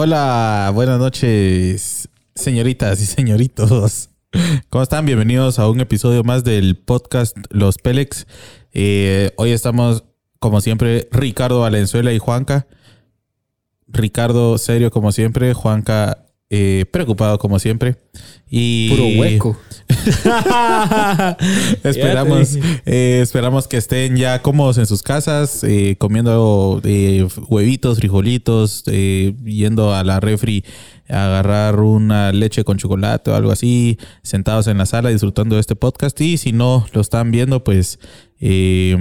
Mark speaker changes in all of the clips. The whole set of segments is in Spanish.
Speaker 1: Hola, buenas noches, señoritas y señoritos. ¿Cómo están? Bienvenidos a un episodio más del podcast Los Pélex. Eh, hoy estamos, como siempre, Ricardo Valenzuela y Juanca. Ricardo serio como siempre, Juanca eh, preocupado como siempre. Y
Speaker 2: Puro hueco.
Speaker 1: esperamos, eh, esperamos que estén ya cómodos en sus casas, eh, comiendo eh, huevitos, frijolitos, eh, yendo a la refri a agarrar una leche con chocolate o algo así, sentados en la sala disfrutando de este podcast. Y si no lo están viendo, pues eh,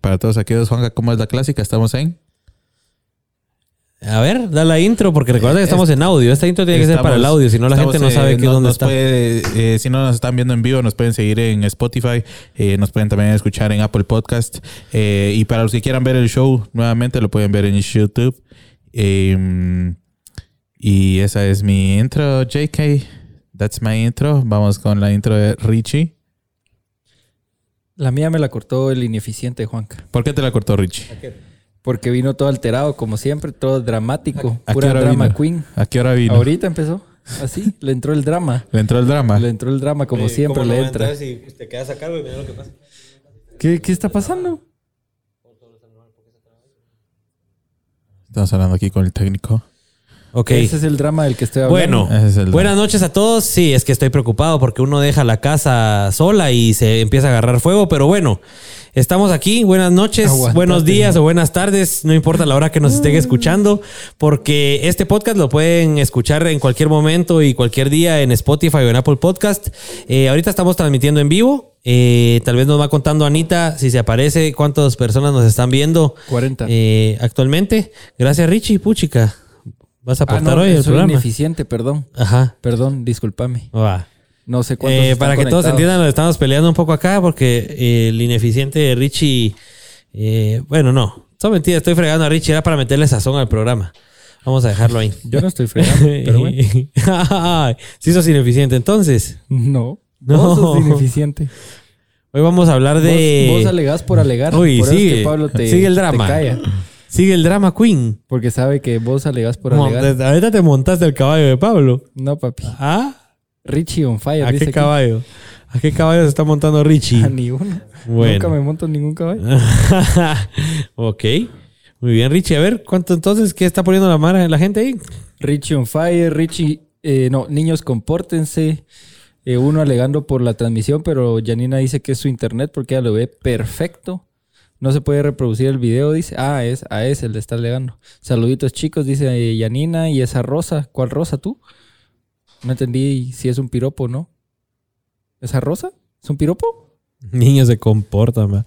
Speaker 1: para todos aquellos, Juanca, ¿cómo es la clásica? Estamos en...
Speaker 3: A ver, da la intro, porque recuerda que estamos en audio. Esta intro tiene que ser para el audio, si no la gente no sabe
Speaker 1: eh,
Speaker 3: qué
Speaker 1: no-
Speaker 3: dónde
Speaker 1: nos
Speaker 3: está.
Speaker 1: puede, eh, si no nos están viendo en vivo, nos pueden seguir en Spotify, eh, nos pueden también escuchar en Apple Podcast. eh, y para los que quieran ver el show, nuevamente lo pueden ver en YouTube. Eh, y esa es mi intro, JK. That's my intro. Vamos con la intro de Richie.
Speaker 2: La mía me la cortó el ineficiente Juanca.
Speaker 1: ¿Por qué te la cortó Richie?
Speaker 2: Porque vino todo alterado, como siempre, todo dramático.
Speaker 1: ¿A qué
Speaker 2: Pura drama
Speaker 1: vino?
Speaker 2: queen.
Speaker 1: ¿A qué hora vino?
Speaker 2: Ahorita empezó. Así, le entró el drama.
Speaker 1: Le entró el drama.
Speaker 2: Le entró el drama, como siempre le entra.
Speaker 3: Si te quedas a cargo y mira lo que pasa.
Speaker 2: ¿Qué, ¿Qué está pasando?
Speaker 1: Estamos hablando aquí con el técnico.
Speaker 3: Ok.
Speaker 2: Ese es el drama del que estoy hablando.
Speaker 3: Bueno,
Speaker 1: es
Speaker 3: buenas noches a todos. Sí, es que estoy preocupado porque uno deja la casa sola y se empieza a agarrar fuego, pero bueno, estamos aquí. Buenas noches,
Speaker 2: Aguantate,
Speaker 3: buenos días o buenas tardes, no importa la hora que nos estén escuchando, porque este podcast lo pueden escuchar en cualquier momento y cualquier día en Spotify o en Apple Podcast. Eh, ahorita estamos transmitiendo en vivo. Eh, tal vez nos va contando Anita si se aparece cuántas personas nos están viendo
Speaker 2: 40.
Speaker 3: eh, actualmente. Gracias, Richie. Puchica. ¿Vas a
Speaker 2: ah,
Speaker 3: aportar
Speaker 2: no,
Speaker 3: hoy al
Speaker 2: soy
Speaker 3: programa?
Speaker 2: ineficiente, perdón.
Speaker 3: Ajá.
Speaker 2: Perdón, discúlpame. No sé cuántos
Speaker 3: Eh,
Speaker 2: están
Speaker 3: para que todos entiendan, nos estamos peleando un poco acá porque eh, el ineficiente de Richie. eh, bueno, no. Son mentiras. Estoy fregando a Richie. Era para meterle sazón al programa. Vamos a dejarlo ahí.
Speaker 2: Yo no estoy fregando, pero bueno.
Speaker 3: Sí, sos ineficiente. Entonces,
Speaker 2: No.
Speaker 3: No.
Speaker 2: Sos ineficiente.
Speaker 3: hoy vamos a hablar de.
Speaker 2: Vos, vos alegás por alegar.
Speaker 3: Uy,
Speaker 2: por es
Speaker 3: sigue.
Speaker 2: que Pablo te,
Speaker 3: Sigue el
Speaker 2: te
Speaker 3: drama.
Speaker 2: calla.
Speaker 3: Sigue el drama Queen.
Speaker 2: Porque sabe que vos alegás por
Speaker 3: Mon-
Speaker 2: alegar.
Speaker 3: Ahorita te montaste el caballo de Pablo.
Speaker 2: No, papi.
Speaker 3: ¿Ah?
Speaker 2: Richie on fire.
Speaker 3: ¿A
Speaker 2: dice
Speaker 3: qué
Speaker 2: aquí.
Speaker 3: caballo? ¿A qué caballo se está montando Richie?
Speaker 2: A ni uno.
Speaker 3: Bueno.
Speaker 2: Nunca me monto en ningún caballo.
Speaker 3: ok. Muy bien, Richie. A ver, ¿cuánto entonces? ¿Qué está poniendo la, mara, la gente ahí?
Speaker 2: Richie on fire. Richie, eh, no, niños compórtense. Eh, uno alegando por la transmisión, pero Janina dice que es su internet porque ella lo ve perfecto. No se puede reproducir el video, dice. Ah, es a ese el de estar alegando. Saluditos chicos, dice Janina. Y esa rosa, ¿cuál rosa tú? No entendí si es un piropo o no. ¿Esa rosa? ¿Es un piropo?
Speaker 3: Niños se comportan, va.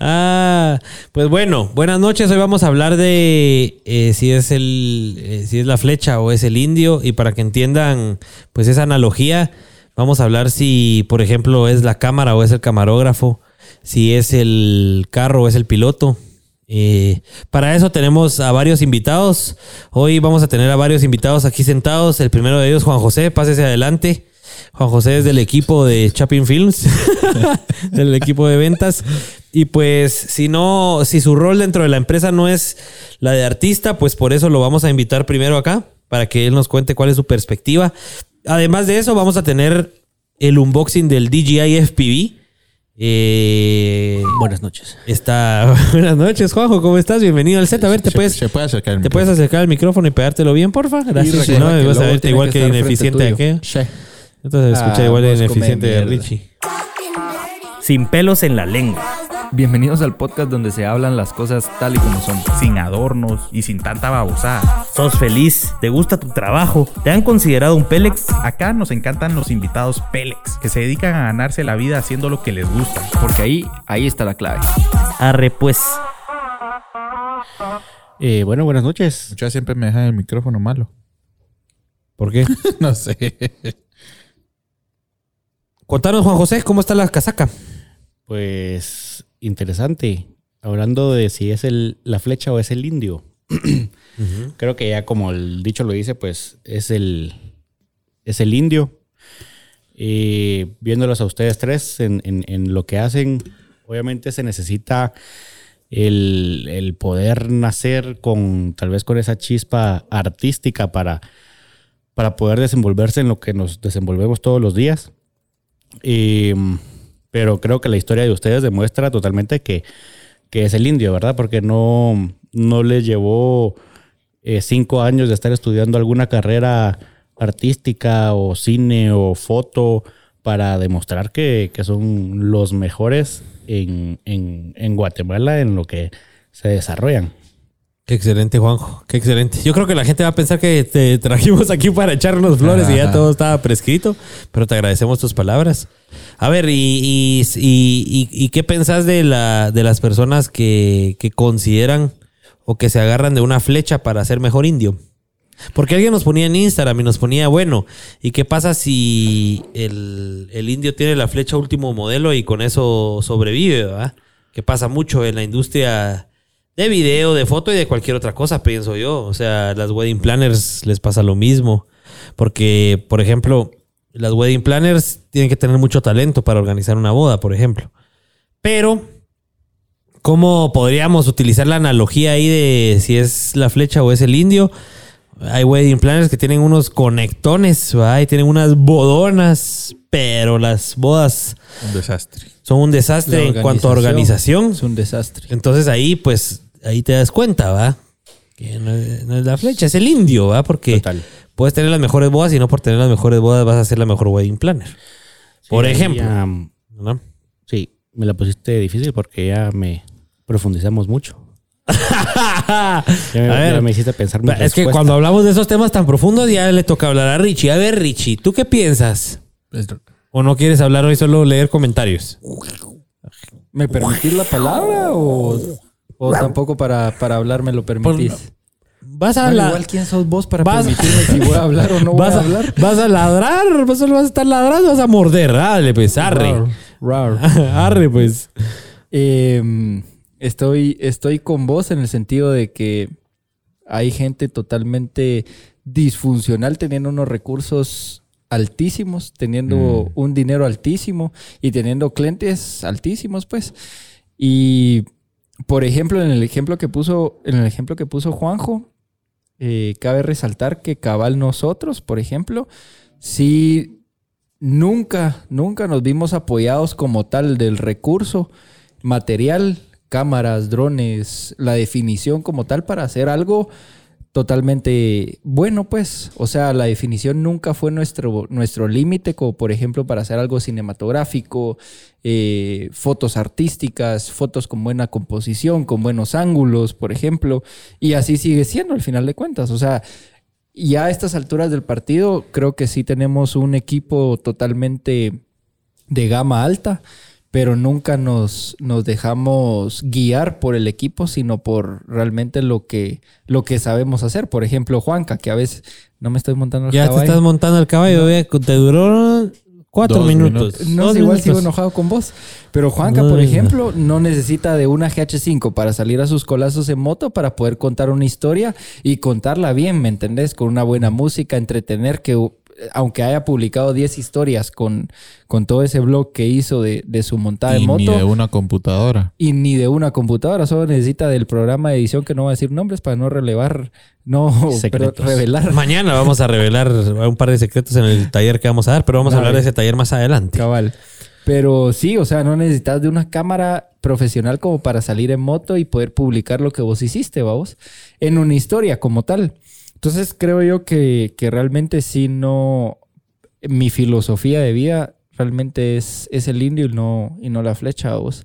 Speaker 3: Ah, pues bueno, buenas noches. Hoy vamos a hablar de eh, si es el eh, si es la flecha o es el indio. Y para que entiendan, pues esa analogía, vamos a hablar si, por ejemplo, es la cámara o es el camarógrafo, si es el carro o es el piloto. Eh, para eso tenemos a varios invitados. Hoy vamos a tener a varios invitados aquí sentados. El primero de ellos, Juan José, pásese adelante. Juan José es del equipo de Chapin Films, del equipo de ventas. Y pues, si no, si su rol dentro de la empresa no es la de artista, pues por eso lo vamos a invitar primero acá, para que él nos cuente cuál es su perspectiva. Además de eso, vamos a tener el unboxing del DJI FPV. Eh,
Speaker 4: Buenas noches.
Speaker 3: Está. Buenas noches, Juanjo. ¿Cómo estás? Bienvenido al set. A ver, te
Speaker 1: Se-
Speaker 3: puedes,
Speaker 1: se puede acercar el
Speaker 3: te puedes acercar el micrófono y pegártelo bien, porfa. Gracias. No, me vas a verte igual
Speaker 2: que
Speaker 3: que ineficiente. Entonces escucha
Speaker 2: Ah,
Speaker 3: igual de ineficiente de. Richie.
Speaker 4: Sin pelos en la lengua.
Speaker 5: Bienvenidos al podcast donde se hablan las cosas tal y como son, sin adornos y sin tanta babosada.
Speaker 4: ¿Sos feliz? ¿Te gusta tu trabajo? ¿Te han considerado un Pélex?
Speaker 5: Acá nos encantan los invitados Pélex, que se dedican a ganarse la vida haciendo lo que les gusta, porque ahí, ahí está la clave.
Speaker 4: Arre pues.
Speaker 6: Eh, bueno, buenas noches.
Speaker 1: Muchas siempre me dejan el micrófono malo.
Speaker 3: ¿Por qué?
Speaker 1: no sé.
Speaker 3: Contanos, Juan José, ¿cómo está la casaca?
Speaker 6: Pues interesante. Hablando de si es el, la flecha o es el indio. Creo que ya como el dicho lo dice, pues es el, es el indio. Y viéndolos a ustedes tres en, en- en lo que hacen, obviamente se necesita el, el poder nacer con tal vez con esa chispa artística para, para poder desenvolverse en lo que nos desenvolvemos todos los días. Y, pero creo que la historia de ustedes demuestra totalmente que, que es el indio, ¿verdad? Porque no, no les llevó eh, cinco años de estar estudiando alguna carrera artística o cine o foto para demostrar que, que son los mejores en, en, en Guatemala en lo que se desarrollan.
Speaker 3: Qué excelente, Juanjo. Qué excelente. Yo creo que la gente va a pensar que te trajimos aquí para echarnos flores y ya todo estaba prescrito, pero te agradecemos tus palabras. A ver, ¿y, y, y- y- y qué pensás de, la, de las personas que, que consideran o que se agarran de una flecha para ser mejor indio? Porque alguien nos ponía en Instagram y nos ponía, bueno, ¿y qué pasa si el, el indio tiene la flecha último modelo y con eso sobrevive, ¿verdad? Que pasa mucho en la industria de video, de foto y de cualquier otra cosa, pienso yo. O sea, las wedding planners les pasa lo mismo. Porque, por ejemplo, las wedding planners tienen que tener mucho talento para organizar una boda, por ejemplo. Pero, ¿cómo podríamos utilizar la analogía ahí de si es la flecha o es el indio? Hay wedding planners que tienen unos conectones, ¿verdad? Y tienen unas bodonas, pero las bodas
Speaker 1: Un desastre.
Speaker 3: son un desastre en cuanto a organización.
Speaker 2: Es un desastre.
Speaker 3: Entonces ahí, pues, ahí te das cuenta, ¿va? Que no es, no es la flecha, es el indio, ¿va? Porque
Speaker 6: Total.
Speaker 3: puedes tener las mejores bodas y no por tener las mejores bodas vas a ser la mejor wedding planner. por
Speaker 6: Sí,
Speaker 3: ejemplo.
Speaker 6: ya,
Speaker 3: ¿no?
Speaker 6: sí, me la pusiste difícil porque ya me profundizamos mucho. Ya me,
Speaker 3: ver,
Speaker 6: ya me hiciste pensar mi
Speaker 3: es que cuando hablamos de esos temas tan profundos ya le toca hablar a Richie. A ver, Richie, ¿tú qué piensas? ¿O no quieres hablar hoy, solo leer comentarios?
Speaker 2: ¿Me permitís la palabra o, o tampoco para, para hablar me lo permitís?
Speaker 3: Vas a
Speaker 2: Bueno,
Speaker 3: la-
Speaker 2: igual, ¿quién sos vos para
Speaker 3: vas-
Speaker 2: permitirme si voy a hablar o no
Speaker 3: vas,
Speaker 2: a
Speaker 3: a,
Speaker 2: hablar?
Speaker 3: vas a ladrar, vas a, vas a estar ladrando, vas a morder. Dale, pues, arre.
Speaker 2: Rar, rar.
Speaker 3: arre, pues.
Speaker 2: Eh, estoy, estoy con vos en el sentido de que hay gente totalmente disfuncional teniendo unos recursos altísimos, teniendo un dinero altísimo y teniendo clientes altísimos, pues. Y por ejemplo, en el ejemplo que puso, en el ejemplo que puso Juanjo, eh, cabe resaltar que cabal nosotros, por ejemplo, sí nunca, nunca nos vimos apoyados como tal del recurso material, cámaras, drones, la definición como tal para hacer algo totalmente bueno, pues. O sea, la definición nunca fue nuestro, nuestro límite, como por ejemplo para hacer algo cinematográfico, eh, fotos artísticas, fotos con buena composición, con buenos ángulos, por ejemplo. Y así sigue siendo al final de cuentas. O sea, ya a estas alturas del partido, creo que sí tenemos un equipo totalmente de gama alta, pero nunca nos, nos dejamos guiar por el equipo, sino por realmente lo que, lo que sabemos hacer. Por ejemplo, Juanca, que a veces no me estoy montando el
Speaker 3: Ya te
Speaker 2: caballo.
Speaker 3: estás montando el caballo, te duró cuatro
Speaker 1: Dos
Speaker 3: minutos.
Speaker 2: No,
Speaker 3: Dos
Speaker 2: sé, igual
Speaker 3: minutos.
Speaker 2: sigo enojado con vos. Pero Juanca, por ejemplo, no necesita de una GH5 para salir a sus colazos en moto para poder contar una historia y contarla bien, ¿me entendés? Con una buena música, entretener que aunque haya publicado 10 historias con, con todo ese blog que hizo de, de su montada
Speaker 1: Y
Speaker 2: en
Speaker 1: ni
Speaker 2: moto
Speaker 1: de una computadora.
Speaker 2: y ni de una computadora, solo necesita del programa de edición que no voy a decir nombres para no relevar, no pero
Speaker 6: Secretos.
Speaker 2: revelar.
Speaker 3: Mañana vamos a revelar un par de secretos en el taller que vamos a dar, pero vamos a hablar de ese taller más adelante.
Speaker 2: Cabal. Pero sí, o sea, no necesitas de una cámara profesional como para salir en moto y poder publicar lo que vos hiciste, vamos, en una historia como tal. Entonces creo yo que, que realmente sí no, mi filosofía de vida realmente es, es el indio y no, y no la flecha, vos.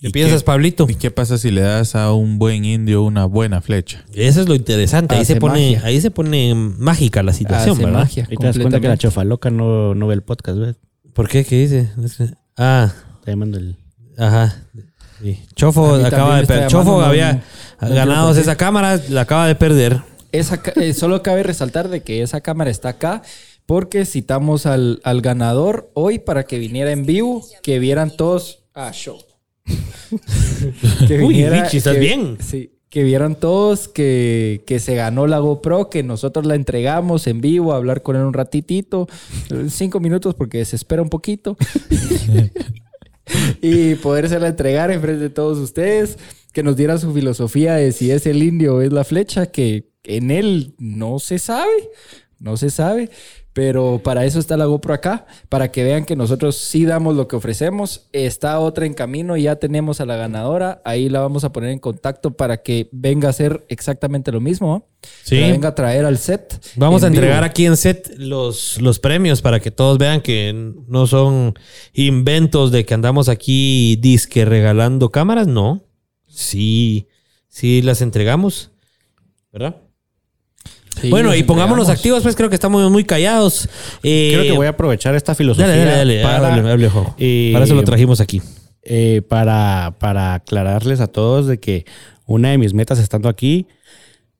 Speaker 3: ¿Qué piensas, Pablito?
Speaker 1: ¿Y qué pasa si le das a un buen indio una buena flecha?
Speaker 3: Eso es lo interesante. Ahí
Speaker 2: Hace
Speaker 3: se pone,
Speaker 2: magia.
Speaker 3: ahí se pone mágica la situación,
Speaker 2: Hace
Speaker 3: ¿verdad?
Speaker 2: magia.
Speaker 6: Ahí te das cuenta que la
Speaker 2: completamente.
Speaker 6: chofaloca no, no ve el podcast, ¿ves?
Speaker 3: ¿Por qué? ¿Qué dice? Ah,
Speaker 6: Está llamando el...
Speaker 3: ajá. Sí. Chofo
Speaker 2: A
Speaker 3: acaba de perder. Chofo había
Speaker 2: quiero
Speaker 3: ganado esa cámara, la acaba de perder.
Speaker 2: Esa eh, solo cabe resaltar de que esa cámara está acá porque citamos al, al ganador hoy para que viniera en vivo, que vieran todos. Ah, show. que
Speaker 3: Uy, Richie, ¿estás
Speaker 2: que-
Speaker 3: bien?
Speaker 2: Sí. Que vieran todos que, que se ganó la GoPro, que nosotros la entregamos en vivo, a hablar con él un ratitito, eh, cinco minutos porque se espera un poquito. y podérsela entregar en frente de todos ustedes, que nos diera su filosofía de si es el indio o es la flecha, que en él no se sabe, no se sabe, pero para eso está la GoPro acá, para que vean que nosotros sí damos lo que ofrecemos. Está otra en camino, ya tenemos a la ganadora, ahí la vamos a poner en contacto para que venga a hacer exactamente lo mismo.
Speaker 3: Sí.
Speaker 2: La venga a traer al set.
Speaker 3: Vamos
Speaker 2: en
Speaker 3: a entregar
Speaker 2: vivo.
Speaker 3: aquí en set los, los premios para que todos vean que no son inventos de que andamos aquí disque regalando cámaras. No. Sí, sí las entregamos. ¿Verdad?
Speaker 2: Sí,
Speaker 3: bueno, y pongámonos activos, pues creo que estamos muy callados. Eh,
Speaker 6: Creo que voy a aprovechar esta filosofía
Speaker 3: Dale, dale, dale.
Speaker 6: para,
Speaker 3: hable, hable, Jojo.
Speaker 6: eh,
Speaker 3: Para eso lo trajimos aquí.
Speaker 6: eh, para, para aclararles a todos de que una de mis metas estando aquí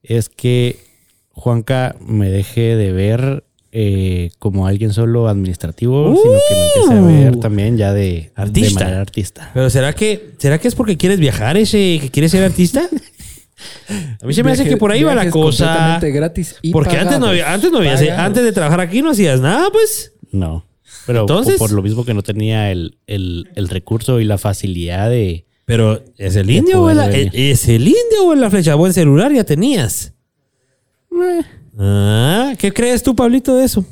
Speaker 6: es que Juanca me deje de ver eh, como alguien solo administrativo, sino que me empiece a ver también ya de
Speaker 3: Artista.
Speaker 6: de manera artista.
Speaker 3: Pero ¿será que, ¿será que es porque quieres viajar ese, que quieres ser artista? A mí se me hace que por ahí va la cosa.
Speaker 2: completamente gratis y
Speaker 3: Porque antes no había, antes no había,
Speaker 2: Pagados.
Speaker 3: antes de trabajar aquí no hacías nada, pues.
Speaker 6: No. Pero
Speaker 3: Entonces-
Speaker 6: por, lo mismo que no tenía el, el- el recurso y la facilidad de...
Speaker 3: Pero ¿es el indio o es, la-
Speaker 6: venir.
Speaker 3: es el indio o la flecha? Buen celular ya tenías. Ah, ¿qué crees tú, Pablito, de eso?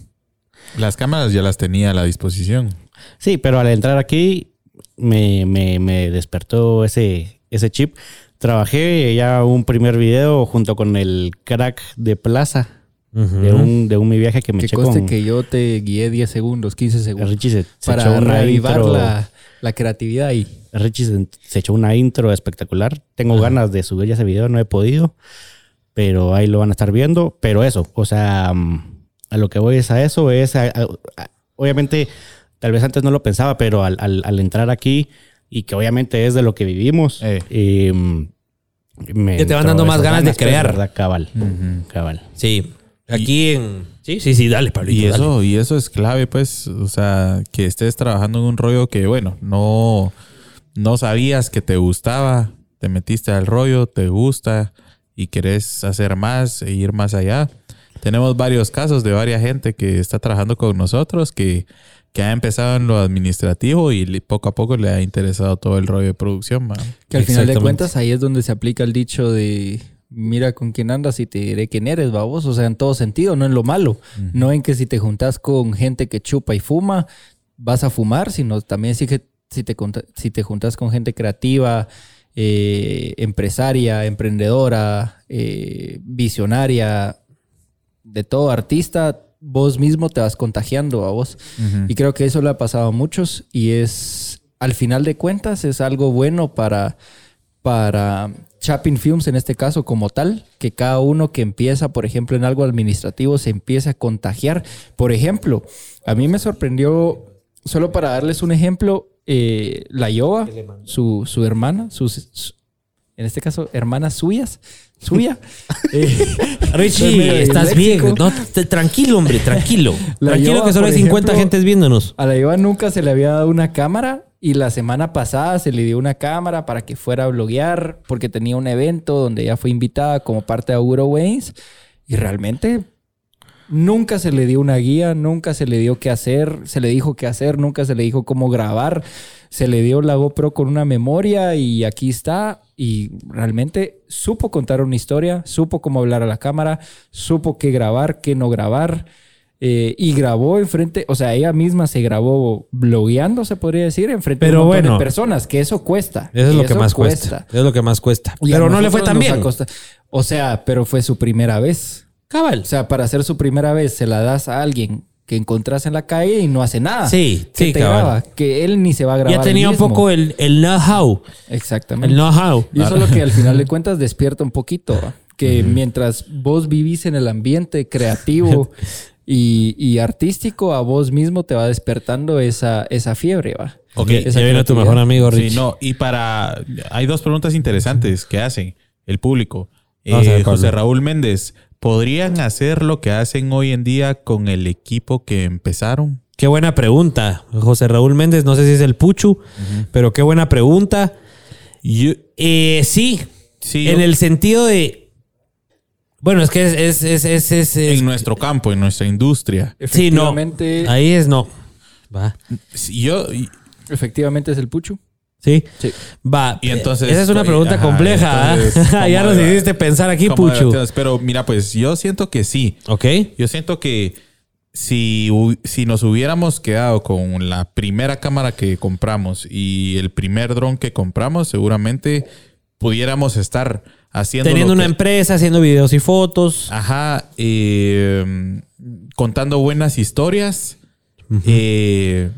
Speaker 1: Las cámaras ya las tenía a la disposición.
Speaker 6: Sí, pero al entrar aquí me, me- me despertó ese, ese chip. Trabajé ya un primer video junto con el crack de Plaza de, un, de un mi viaje que me eché con
Speaker 2: que yo te guié 10 segundos, 15 segundos.
Speaker 6: Richie se, se
Speaker 2: para
Speaker 6: echó una
Speaker 2: reavivar
Speaker 6: intro-
Speaker 2: la, la creatividad ahí.
Speaker 6: Richie se, se echó una intro espectacular. Tengo ganas de subir ya ese video, no he podido, pero ahí lo van a estar viendo. Pero eso, o sea, mm, a lo que voy es a eso, es a- a- a- obviamente, tal vez antes no lo pensaba, pero al, al- al entrar aquí y que obviamente es de lo que vivimos,
Speaker 1: Eh.
Speaker 6: eh, me
Speaker 3: Que te van dando más ganas de
Speaker 6: pues,
Speaker 3: crear.
Speaker 6: ¿verdad? Cabal, cabal.
Speaker 3: Sí. Aquí en. Sí, sí, sí, dale, Pablito.
Speaker 1: Y
Speaker 3: dale.
Speaker 1: eso, y eso es clave, pues, o sea, que estés trabajando en un rollo que, bueno, no, no sabías que te gustaba, te metiste al rollo, te gusta y querés hacer más e ir más allá. Tenemos varios casos de varias gente que está trabajando con nosotros que, que ha empezado en lo administrativo y poco a poco le ha interesado todo el rollo de producción. man.
Speaker 2: Que al final de cuentas ahí es donde se aplica el dicho de mira con quién andas y te diré quién eres, babos. O sea, en todo sentido, no en lo malo. No en que si te juntas con gente que chupa y fuma, vas a fumar, sino también si, que, si, te, si te juntas con gente creativa, eh, empresaria, emprendedora, eh, visionaria, de todo artista, vos mismo te vas contagiando a vos. Y creo que eso le ha pasado a muchos y es, al final de cuentas, es algo bueno para, para Chapin Films en este caso como tal, que cada uno que empieza, por ejemplo, en algo administrativo se empieza a contagiar. Por ejemplo, a mí me sorprendió, solo para darles un ejemplo, eh, la Yoba, su, su hermana, sus, su- en este caso, hermanas suyas, suya. eh,
Speaker 3: Richie, estás bien. No, tranquilo, hombre, tranquilo.
Speaker 2: La
Speaker 3: tranquilo
Speaker 2: Yoba,
Speaker 3: que solo hay
Speaker 2: por
Speaker 3: 50
Speaker 2: ejemplo,
Speaker 3: gentes viéndonos.
Speaker 2: A la Eva nunca se le había dado una cámara y la semana pasada se le dio una cámara para que fuera a bloguear porque tenía un evento donde ella fue invitada como parte de Auguro Waynes y realmente nunca se le dio una guía, nunca se le dio qué hacer, se le dijo qué hacer, nunca se le dijo cómo grabar, se le dio la GoPro con una memoria y aquí está y realmente supo contar una historia, supo cómo hablar a la cámara, supo qué grabar, qué no grabar. Eh, y grabó enfrente, o sea, ella misma se grabó blogueando, se podría decir, enfrente
Speaker 3: Pero
Speaker 2: de un montón
Speaker 3: bueno.
Speaker 2: de personas, que eso cuesta.
Speaker 3: Eso es lo que más cuesta. Eso es lo que más cuesta.
Speaker 2: Y
Speaker 3: Pero no le fue tan bien.
Speaker 2: O sea, pero fue su primera vez.
Speaker 3: Cabal.
Speaker 2: O sea, para hacer su primera vez, se la das a alguien que encontrás en la calle y no hace nada.
Speaker 3: Sí,
Speaker 2: que
Speaker 3: sí,
Speaker 2: te
Speaker 3: cabal.
Speaker 2: graba, que él ni se va a grabar.
Speaker 3: Ya tenía un poco el, el know-how.
Speaker 2: Exactamente.
Speaker 3: El know-how.
Speaker 2: Y eso es lo que al final de cuentas despierta un poquito. ¿va? Que mientras vos vivís en el ambiente creativo y, y artístico, a vos mismo te va despertando esa, esa fiebre, ¿va?
Speaker 3: Ok,
Speaker 2: Esa
Speaker 3: ya viene tu mejor amigo,
Speaker 1: Sí,
Speaker 3: Richie.
Speaker 1: no, y para. Hay dos preguntas interesantes que hacen el público. Eh. José Raúl Méndez, ¿podrían hacer lo que hacen hoy en día con el equipo que empezaron?
Speaker 3: Qué buena pregunta. José Raúl Méndez, no sé si es el Puchu, pero qué buena pregunta.
Speaker 1: Yo-
Speaker 3: Eh, sí,
Speaker 1: sí,
Speaker 3: en
Speaker 1: yo-
Speaker 3: el sentido de... Bueno, es que es... es, es, es, es- es-
Speaker 1: en nuestro campo, en nuestra industria.
Speaker 3: sí, no.
Speaker 2: Efectivamente,
Speaker 3: Ahí es no. Va.
Speaker 1: Yo,
Speaker 2: Efectivamente es el Puchu.
Speaker 3: Sí.
Speaker 2: Sí.
Speaker 3: Va.
Speaker 1: Y entonces-
Speaker 3: Esa es una pregunta
Speaker 1: Ajá,
Speaker 3: compleja. ¿ah?
Speaker 1: entonces,
Speaker 3: ya
Speaker 1: ¿cómo
Speaker 3: nos
Speaker 1: era?
Speaker 3: hiciste pensar aquí,
Speaker 1: ¿Cómo
Speaker 3: Puchu.
Speaker 1: debatimos? Pero mira, pues yo siento que sí.
Speaker 3: Ok.
Speaker 1: Yo siento que si, hu- si nos hubiéramos quedado con la primera cámara que compramos y el primer dron que compramos, seguramente pudiéramos estar haciendo.
Speaker 3: Teniendo
Speaker 1: lo
Speaker 3: una
Speaker 1: que-
Speaker 3: empresa, haciendo videos y fotos.
Speaker 1: Ajá. eh, contando buenas historias. eh,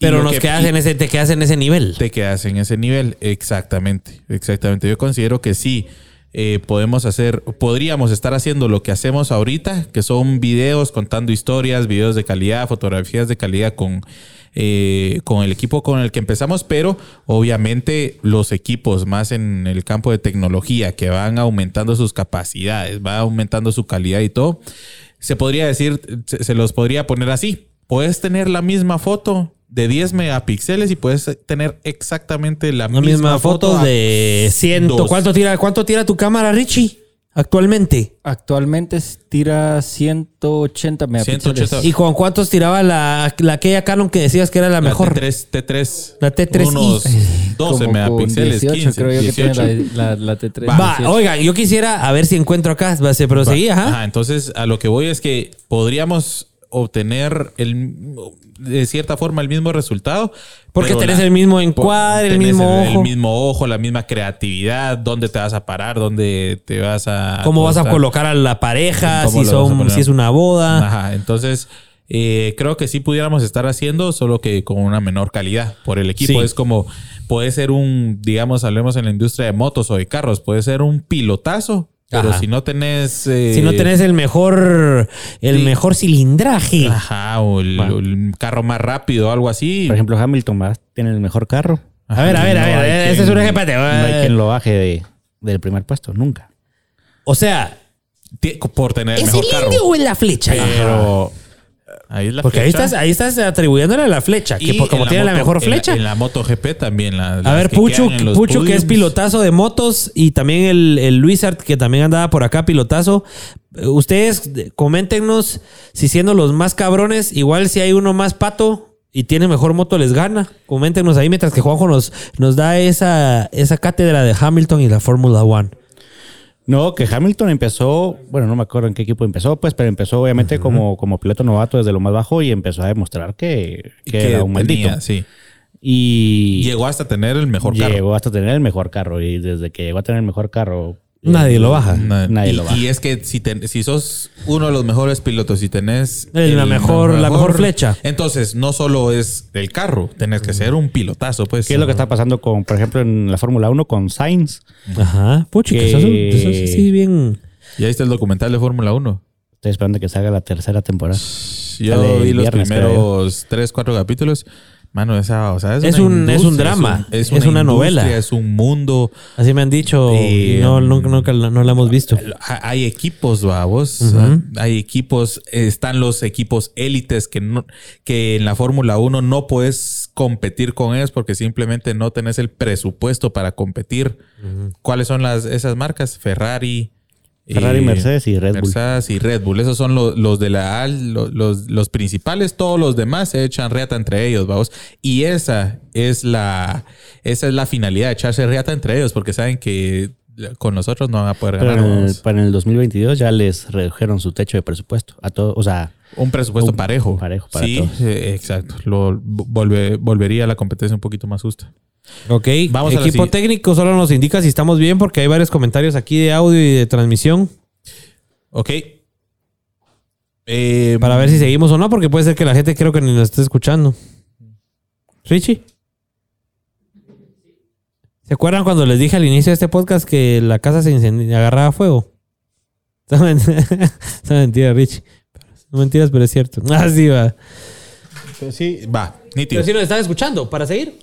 Speaker 3: pero nos
Speaker 1: que-
Speaker 3: quedas en ese, te quedas en ese nivel.
Speaker 1: te quedas en ese nivel. Exactamente, exactamente. Yo considero que sí. eh, podemos hacer, podríamos estar haciendo lo que hacemos ahorita, que son videos contando historias, videos de calidad, fotografías de calidad con, eh, con el equipo con el que empezamos, pero obviamente los equipos más en el campo de tecnología que van aumentando sus capacidades, va aumentando su calidad y todo, se podría decir, se, se los podría poner así. Puedes tener la misma foto de 10 megapíxeles y puedes tener exactamente la,
Speaker 3: La misma foto
Speaker 1: a
Speaker 3: de 100.
Speaker 1: dos.
Speaker 3: ¿Cuánto tira, ¿Cuánto tira tu cámara, Richie? Actualmente.
Speaker 2: Actualmente tira 180 megapíxeles.
Speaker 1: 180.
Speaker 3: ¿Y con cuántos tiraba la, la aquella Canon que decías que era la
Speaker 1: La
Speaker 3: mejor?
Speaker 1: T3, T3.
Speaker 3: La T3i.
Speaker 1: Unos 12
Speaker 2: Como con
Speaker 1: megapíxeles,
Speaker 2: 18
Speaker 1: 15,
Speaker 2: creo yo que
Speaker 1: 18.
Speaker 2: tiene la, la, la T3.
Speaker 3: Va,
Speaker 2: 18.
Speaker 3: oigan, yo quisiera a ver si encuentro acá. Va, se proseguía, ajá.
Speaker 1: Ajá, entonces a lo que voy es que podríamos obtener el, de cierta forma el mismo resultado.
Speaker 3: Porque tenés
Speaker 1: la-
Speaker 3: el mismo encuadre, el mismo
Speaker 1: el,
Speaker 3: ojo.
Speaker 1: mismo ojo, la misma creatividad, dónde te vas a parar, dónde te vas a...
Speaker 3: ¿Cómo vas a colocar a la pareja?
Speaker 1: ¿Cómo
Speaker 3: Si, son, si es una boda.
Speaker 1: Ajá, entonces eh, creo que sí pudiéramos estar haciendo, solo que con una menor calidad por el equipo.
Speaker 3: Sí.
Speaker 1: Es como, puede ser un, digamos, hablemos en la industria de motos o de carros, puede ser un pilotazo, pero
Speaker 3: Ajá.
Speaker 1: si no tenés... eh,
Speaker 3: Si no tenés el mejor, el
Speaker 1: sí.
Speaker 3: mejor cilindraje.
Speaker 1: Ajá, o el,
Speaker 6: Bueno.
Speaker 1: o el carro más rápido o algo así.
Speaker 6: Por ejemplo, Hamilton va- tiene el mejor carro.
Speaker 3: A ver, a ver, a ver. Ese
Speaker 1: quien-
Speaker 3: es un ejemplo.
Speaker 6: No hay quien lo baje de- del primer puesto, nunca.
Speaker 3: O sea,
Speaker 1: por tener el
Speaker 3: ¿es
Speaker 1: mejor
Speaker 3: el
Speaker 1: carro.
Speaker 3: indio o es la flecha?
Speaker 1: Pero ahí es la
Speaker 3: Porque ahí estás, ahí estás atribuyéndole a la flecha. Que
Speaker 1: Y
Speaker 3: por- como
Speaker 1: en
Speaker 3: tiene la mejor
Speaker 1: en
Speaker 3: flecha.
Speaker 1: En la, Moto GP también. La,
Speaker 3: A ver,
Speaker 1: que
Speaker 3: Puchu, Puchu que es pilotazo de motos y también el, el Luisart que también andaba por acá pilotazo. Ustedes coméntenos si siendo los más cabrones, igual si hay uno más pato y tiene mejor moto les gana. Coméntenos ahí mientras que Juanjo nos, nos da esa, esa cátedra de Hamilton y la Fórmula One.
Speaker 6: No, que Hamilton empezó, bueno, no me acuerdo en qué equipo empezó, pues, pero empezó obviamente como, como piloto novato desde lo más bajo y empezó a demostrar que, que
Speaker 1: Que
Speaker 6: era un maldito.
Speaker 1: tenía, sí.
Speaker 6: Y
Speaker 1: Llegó hasta tener el mejor carro.
Speaker 6: llegó hasta tener el mejor carro. Y desde que llegó a tener el mejor carro,
Speaker 3: Nadie lo baja.
Speaker 1: Na-
Speaker 6: Nadie
Speaker 1: y,
Speaker 6: lo baja.
Speaker 1: y es que si, ten- si sos uno de los mejores pilotos y tenés
Speaker 3: El- la mejor- la mejor flecha.
Speaker 1: entonces no solo es el carro, tenés que ser un pilotazo, pues.
Speaker 6: ¿qué es lo que está pasando con, por ejemplo, en la Fórmula 1 con Sainz?
Speaker 3: Ajá. Puchu, que eso, eso sí, bien.
Speaker 1: Ya viste el documental de Fórmula 1.
Speaker 6: Estoy esperando que salga la tercera temporada.
Speaker 1: Yo vi los
Speaker 6: viernes,
Speaker 1: primeros tres, cuatro capítulos. Mano, esa, o sea, es,
Speaker 3: un- es un drama, es
Speaker 1: una
Speaker 3: una novela.
Speaker 1: Es un mundo.
Speaker 3: Así me han dicho
Speaker 1: Eh,
Speaker 3: no, nunca, nunca no la hemos visto.
Speaker 1: Ha- Hay equipos.
Speaker 3: Ujú.
Speaker 1: Hay equipos, están los equipos élites que, no, que en la Fórmula 1 no puedes competir con ellos porque simplemente no tenés el presupuesto para competir. ¿Cuáles son las, esas marcas? Ferrari.
Speaker 6: Ferrari,
Speaker 1: eh,
Speaker 6: Mercedes y Red Bull.
Speaker 1: Mercedes y Red Bull. Esos son lo- los de la AL, lo- los, los principales. Todos los demás se echan reata entre ellos, vamos. Y esa es la, esa es la finalidad, echarse reata entre ellos, porque saben que con nosotros no van a poder
Speaker 6: Pero
Speaker 1: ganar.
Speaker 6: en el, para el 2022 ya les redujeron su techo de presupuesto. A todo, o sea,
Speaker 1: Un presupuesto
Speaker 6: Un-
Speaker 1: parejo.
Speaker 6: parejo para
Speaker 1: sí,
Speaker 6: todos.
Speaker 1: eh, exacto. Lo, volve- volvería a la competencia un poquito más justa.
Speaker 3: Ok,
Speaker 1: Vamos
Speaker 3: equipo técnico solo nos indica si estamos bien porque hay varios comentarios aquí de audio y de transmisión
Speaker 1: Ok. Eh,
Speaker 3: para ver si seguimos o no porque puede ser que la gente creo que ni nos esté escuchando. Richie. ¿Se acuerdan cuando les dije al inicio de este podcast que la casa se incendi- agarraba fuego? Son men- son mentiras, Richie. Son mentiras, pero es cierto. Ah, sí, va.
Speaker 1: pues sí, va, nítido.
Speaker 3: Pero sí nos están escuchando, para seguir.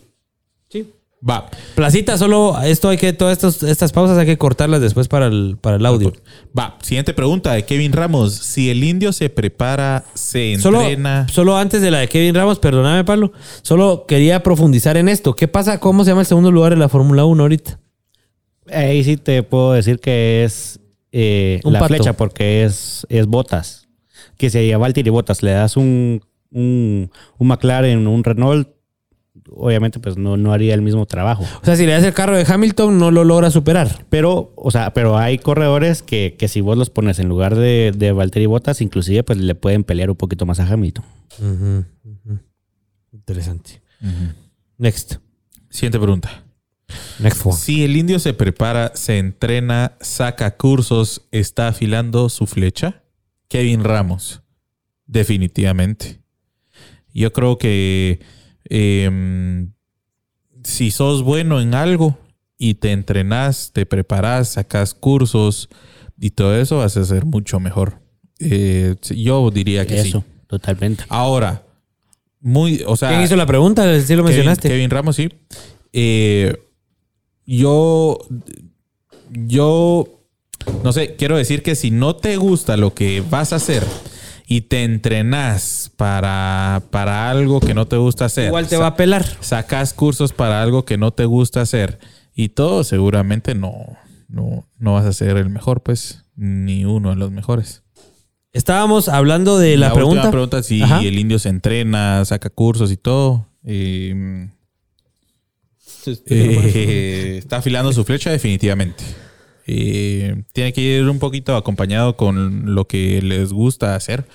Speaker 1: Va.
Speaker 3: Placita, solo esto hay que, todas estos- estas pausas hay que cortarlas después para el, para el audio.
Speaker 1: Va. Siguiente pregunta de Kevin Ramos. Si el indio se prepara, se entrena.
Speaker 3: solo antes de la de Kevin Ramos, perdóname, Pablo. Solo quería profundizar en esto. ¿Qué pasa? ¿Cómo se llama el segundo lugar en la Fórmula 1 ahorita?
Speaker 6: ahí sí te puedo decir que es eh,
Speaker 3: Un
Speaker 6: la
Speaker 3: pato.
Speaker 6: flecha porque es, es botas. Que si a Valtteri Botas le das un, un, un McLaren, un Renault, obviamente pues no, no haría el mismo trabajo.
Speaker 3: O sea, si le das el carro de Hamilton, no lo logra superar.
Speaker 6: Pero, o sea, pero hay corredores que, que si vos los pones en lugar de, de Valtteri Bottas, inclusive pues le pueden pelear un poquito más a Hamilton.
Speaker 3: Interesante. Next.
Speaker 1: Siguiente pregunta.
Speaker 3: Next one.
Speaker 1: Si el indio se prepara, se entrena, saca cursos, está afilando su flecha, Kevin Ramos. Definitivamente. Yo creo que em, si sos bueno en algo y te entrenas, te preparas, sacas cursos y todo eso, vas a ser mucho mejor. Eh, yo diría que
Speaker 6: Eso,
Speaker 1: sí.
Speaker 6: totalmente.
Speaker 1: Ahora, muy, o sea,
Speaker 3: ¿Quién hizo la pregunta? Sí lo
Speaker 1: Kevin-
Speaker 3: mencionaste.
Speaker 1: Kevin Ramos, sí. Eh, yo, yo, no sé, quiero decir que si no te gusta lo que vas a hacer y te entrenas para, para algo que no te gusta hacer,
Speaker 3: Igual te va a pelar.
Speaker 1: sacas cursos para algo que no te gusta hacer y todo, seguramente no, no, no vas a ser el mejor, pues, ni uno de los mejores.
Speaker 3: Estábamos hablando de la, pregunta.
Speaker 1: pregunta si
Speaker 3: Ajá.
Speaker 1: el indio se entrena, saca cursos y todo. Eh, eh, está afilando su flecha definitivamente. Eh, tiene que ir un poquito acompañado con lo que les gusta hacer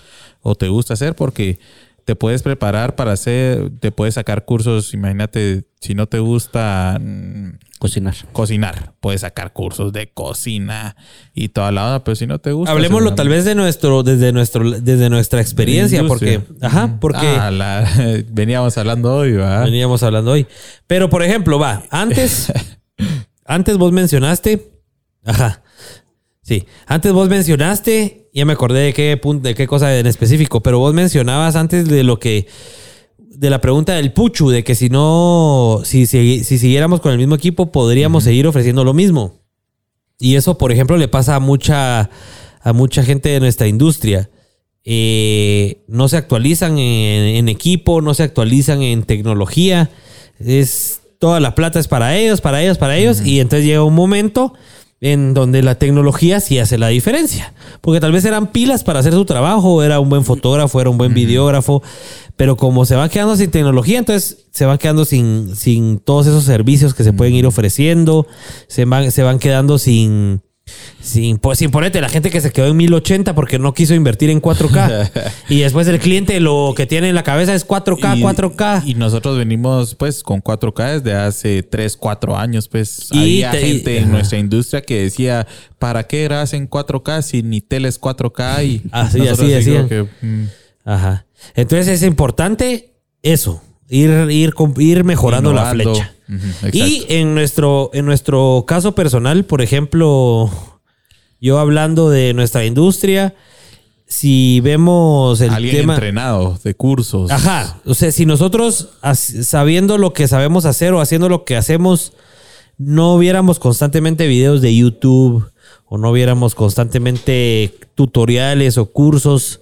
Speaker 1: o te gusta hacer porque te puedes preparar para hacer, te puedes sacar cursos, imagínate, si no te gusta mm,
Speaker 6: Cocinar.
Speaker 1: cocinar, puedes sacar cursos de cocina y toda la onda, pero si no te gusta...
Speaker 3: Hablemoslo tal vez de nuestro, desde nuestro, desde nuestra experiencia, porque, ajá, porque
Speaker 1: Ah, la- veníamos hablando hoy, ¿va?
Speaker 3: veníamos hablando hoy. Pero por ejemplo, va, antes, antes vos mencionaste, ajá, sí, antes vos mencionaste, ya me acordé de qué punto, de qué cosa en específico, pero vos mencionabas antes de lo que, de la pregunta del Puchu, de que si no, si, si, si siguiéramos con el mismo equipo, podríamos seguir ofreciendo lo mismo. Y eso, por ejemplo, le pasa a mucha, a mucha gente de nuestra industria. Eh, no se actualizan en, en equipo, no se actualizan en tecnología. Es toda la plata es para ellos, para ellos, para ellos. Y entonces llega un momento en donde la tecnología sí hace la diferencia. Porque tal vez eran pilas para hacer su trabajo, era un buen fotógrafo, era un buen videógrafo, pero como se va quedando sin tecnología, entonces se van quedando sin, sin todos esos servicios que se pueden ir ofreciendo, se van, se van quedando sin, sin, pues, sin ponerte la gente que se quedó en 1080 porque no quiso invertir en 4K. y después el cliente lo que tiene en la cabeza es 4K,
Speaker 1: Y-
Speaker 3: 4K.
Speaker 1: Y nosotros venimos pues con 4K desde hace 3, 4 años. Pues
Speaker 3: Y
Speaker 1: había
Speaker 3: te-
Speaker 1: gente
Speaker 3: y-
Speaker 1: en nuestra industria que decía, ¿para qué hacen 4K si ni tele es 4K? Y
Speaker 3: Así, así
Speaker 1: que, mm,
Speaker 3: Ajá. Entonces es importante eso, ir, ir, ir mejorando la flecha. Y en nuestro, en nuestro caso personal, por ejemplo, yo hablando de nuestra industria, si vemos el
Speaker 1: Alguien
Speaker 3: tema...
Speaker 1: entrenado de cursos.
Speaker 3: Ajá. O sea, si nosotros sabiendo lo que sabemos hacer o haciendo lo que hacemos, no viéramos constantemente videos de YouTube o no viéramos constantemente tutoriales o cursos,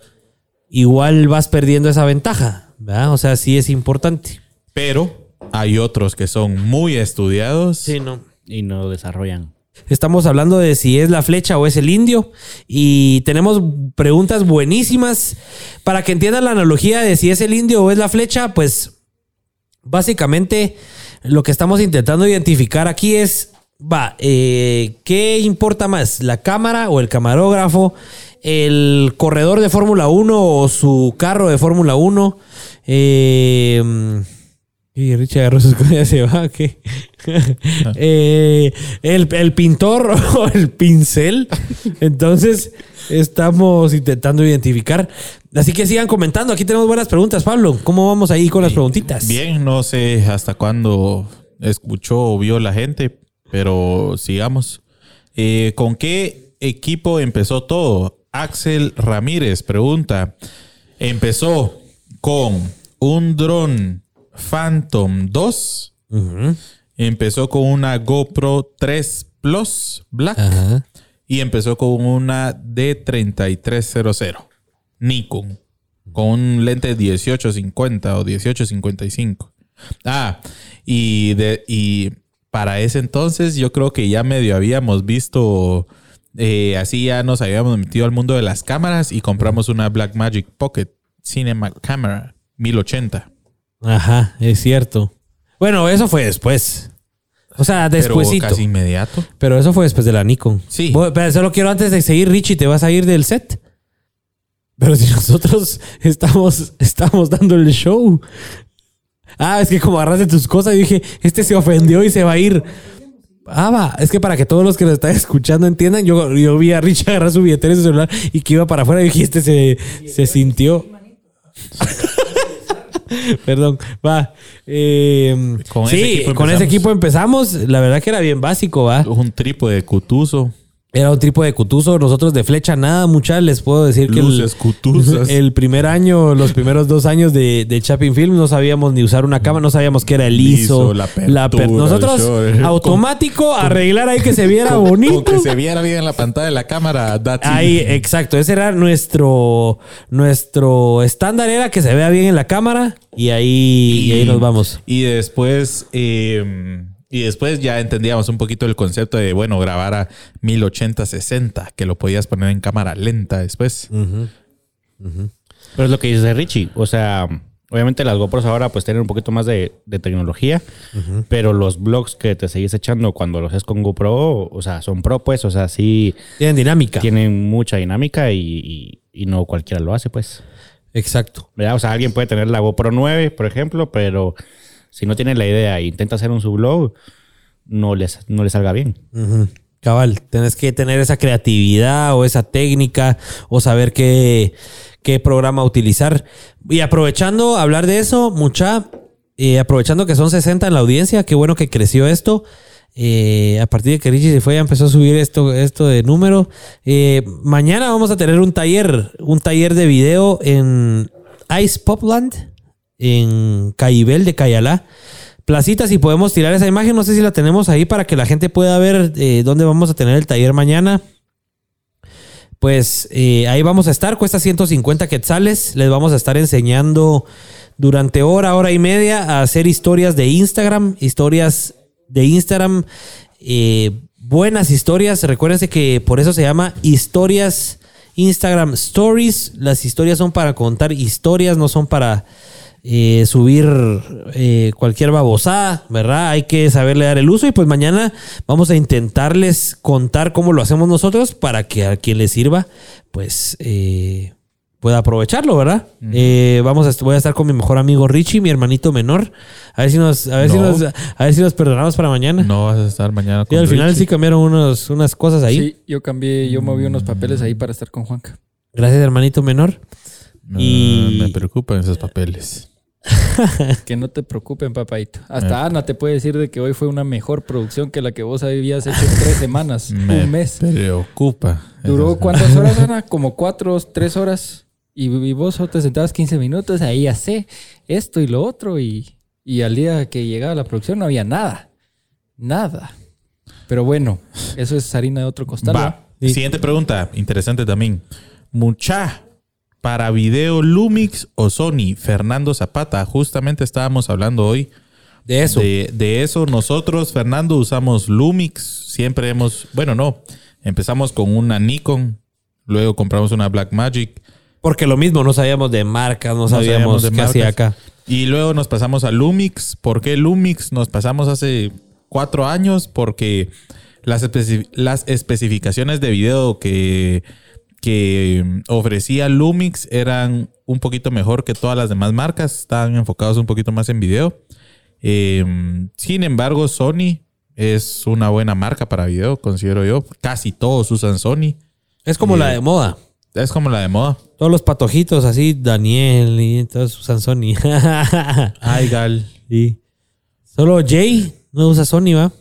Speaker 3: igual vas perdiendo esa ventaja. ¿Verdad? O sea, sí es importante.
Speaker 1: Pero hay otros que son muy estudiados.
Speaker 3: no.
Speaker 6: Y no desarrollan.
Speaker 3: Estamos hablando de si es la flecha o es el indio. Y tenemos preguntas buenísimas. Para que entiendan la analogía de si es el indio o es la flecha, pues básicamente lo que estamos intentando identificar aquí es, va, eh, ¿qué importa más? ¿La cámara o el camarógrafo? ¿El corredor de Fórmula 1 o su carro de Fórmula 1? Eh, y Richie agarró sus cosas se va, ¿qué? Eh, el, el pintor o el pincel. Entonces, estamos intentando identificar. Así que sigan comentando. Aquí tenemos buenas preguntas, Pablo. ¿Cómo vamos ahí con las preguntitas?
Speaker 1: Bien, no sé hasta cuándo escuchó o vio la gente, pero sigamos. Eh, ¿Con qué equipo empezó todo? Axel Ramírez pregunta. Empezó con un dron Phantom 2.
Speaker 3: Ujú.
Speaker 1: Empezó con una GoPro 3 Plus Black. Y empezó con una D3300 Nikon. Con un lente 1850 o 1855. Ah, y, de, y para ese entonces yo creo que ya medio habíamos visto, eh, así ya nos habíamos metido al mundo de las cámaras y compramos una Blackmagic Pocket Cinema Camera 1080.
Speaker 3: Ajá, es cierto. Bueno, eso fue después. O sea,
Speaker 1: Pero
Speaker 3: despuésito.
Speaker 1: casi inmediato.
Speaker 3: Pero eso fue después de la Nikon.
Speaker 1: Sí.
Speaker 3: Vos- Pero solo quiero antes de seguir, Richie, ¿te vas a ir del set? Pero si nosotros estamos, estamos dando el show. Ah, es que como agarraste tus cosas, yo dije, este se ofendió y se va a ir. Ah, va. Es que para que todos los que nos están escuchando entiendan, yo, yo vi a Richie agarrar su billetera y su celular y que iba para afuera y dije, este se, se sintió. Perdón, va. Eh,
Speaker 1: Con
Speaker 3: sí,
Speaker 1: ese equipo
Speaker 3: con ese
Speaker 1: empezamos.
Speaker 3: equipo empezamos. La verdad que era bien básico, va.
Speaker 1: Un trípode de cutuso.
Speaker 3: Era un tipo de cutuso. Nosotros de flecha nada, muchas les puedo decir que el, primer año, los primeros dos años de, de Chapin Film, no sabíamos ni usar una cámara, no sabíamos qué era el ISO.
Speaker 1: ISO, la apertura,
Speaker 3: aper- Nosotros,
Speaker 1: short.
Speaker 3: automático, arreglar ahí que se viera bonito.
Speaker 1: Con que se viera bien en la pantalla de la cámara. it.
Speaker 3: Ahí, exacto. Ese era nuestro, nuestro estándar, era que se vea bien en la cámara y ahí, y ahí nos vamos.
Speaker 1: Y después, eh, y después ya entendíamos un poquito el concepto de, bueno, grabar a 1080-60, que lo podías poner en cámara lenta después.
Speaker 6: Pero es lo que dice Richie. O sea, obviamente las GoPros ahora pues tienen un poquito más de, de tecnología, pero los vlogs que te seguís echando cuando los haces con GoPro, o sea, son pro pues, o sea, sí
Speaker 3: Tienen dinámica.
Speaker 6: tienen mucha dinámica y, y- y no cualquiera lo hace pues.
Speaker 3: Exacto.
Speaker 6: ¿verdad? O sea, alguien puede tener la GoPro 9, por ejemplo, pero si no tiene la idea e intenta hacer un sublog, no les, no le salga bien.
Speaker 3: Cabal, tenés que tener esa creatividad o esa técnica o saber qué, qué programa utilizar. Y aprovechando hablar de eso, mucha, eh, aprovechando que son 60 en la audiencia, qué bueno que creció esto. Eh, a partir de que Richie se fue, ya empezó a subir esto, esto de número. Eh, mañana vamos a tener un taller, un taller de video en Ice Popland, en Caibel de Cayalá. Placita, si podemos tirar esa imagen, no sé si la tenemos ahí para que la gente pueda ver eh, dónde vamos a tener el taller mañana. Pues eh, ahí vamos a estar, cuesta 150 quetzales. Les vamos a estar enseñando durante hora, hora y media a hacer historias de Instagram, historias de Instagram, eh, buenas historias. Recuérdense que por eso se llama historias Instagram Stories. Las historias son para contar historias, no son para eh, subir eh, cualquier babosada, ¿verdad? Hay que saberle dar el uso y pues mañana vamos a intentarles contar cómo lo hacemos nosotros para que a quien le sirva, pues eh, pueda aprovecharlo, ¿verdad? Eh, vamos a, voy a estar con mi mejor amigo Richie, mi hermanito menor, a ver si nos, a ver si
Speaker 1: No.
Speaker 3: nos, a ver si nos perdonamos para mañana.
Speaker 1: No vas a estar mañana
Speaker 3: y
Speaker 1: con
Speaker 3: al final
Speaker 1: Richie.
Speaker 3: sí cambiaron unos, unas cosas ahí.
Speaker 2: Sí, yo cambié, yo moví unos papeles ahí para estar con Juanca.
Speaker 3: Gracias, hermanito menor.
Speaker 1: No,
Speaker 3: Y-
Speaker 1: Me preocupan esos papeles.
Speaker 2: Que no te preocupen, papadito. Hasta Ana te puede decir de que hoy fue una mejor producción que la que vos habías hecho en tres semanas,
Speaker 1: Me
Speaker 2: un mes.
Speaker 1: preocupa.
Speaker 2: ¿Duró cuántas horas, Ana? Como cuatro, tres horas. Y, y vos te sentabas 15 minutos, ahí hace esto y lo otro. Y, y al día que llegaba la producción no había nada. Nada. Pero bueno, eso es harina de otro costal. ¿va?
Speaker 1: Va. Siguiente pregunta, interesante también. Mucha para video Lumix o Sony, Fernando Zapata. Justamente estábamos hablando hoy
Speaker 3: De eso.
Speaker 1: de, de eso. Nosotros, Fernando, usamos Lumix. Siempre hemos, bueno, no. Empezamos con una Nikon, luego compramos una Blackmagic
Speaker 3: Porque lo mismo, no sabíamos de marcas, no, sabíamos,
Speaker 1: sabíamos de
Speaker 3: hacía
Speaker 1: marcas.
Speaker 3: acá.
Speaker 1: y luego nos pasamos a Lumix. ¿Por qué Lumix? Nos pasamos hace cuatro años porque las, especi- las especificaciones de video que, que ofrecía Lumix eran un poquito mejor que todas las demás marcas. Estaban enfocados un poquito más en video. Eh, sin embargo, Sony es una buena marca para video, considero yo. Casi todos usan Sony.
Speaker 3: Es como
Speaker 1: Eh,
Speaker 3: la de moda.
Speaker 1: Es como la de moda.
Speaker 3: Todos los patojitos así, Daniel y todos usan Sony.
Speaker 1: Ay, Gal.
Speaker 3: sí. Solo Jay no usa Sony, ¿va?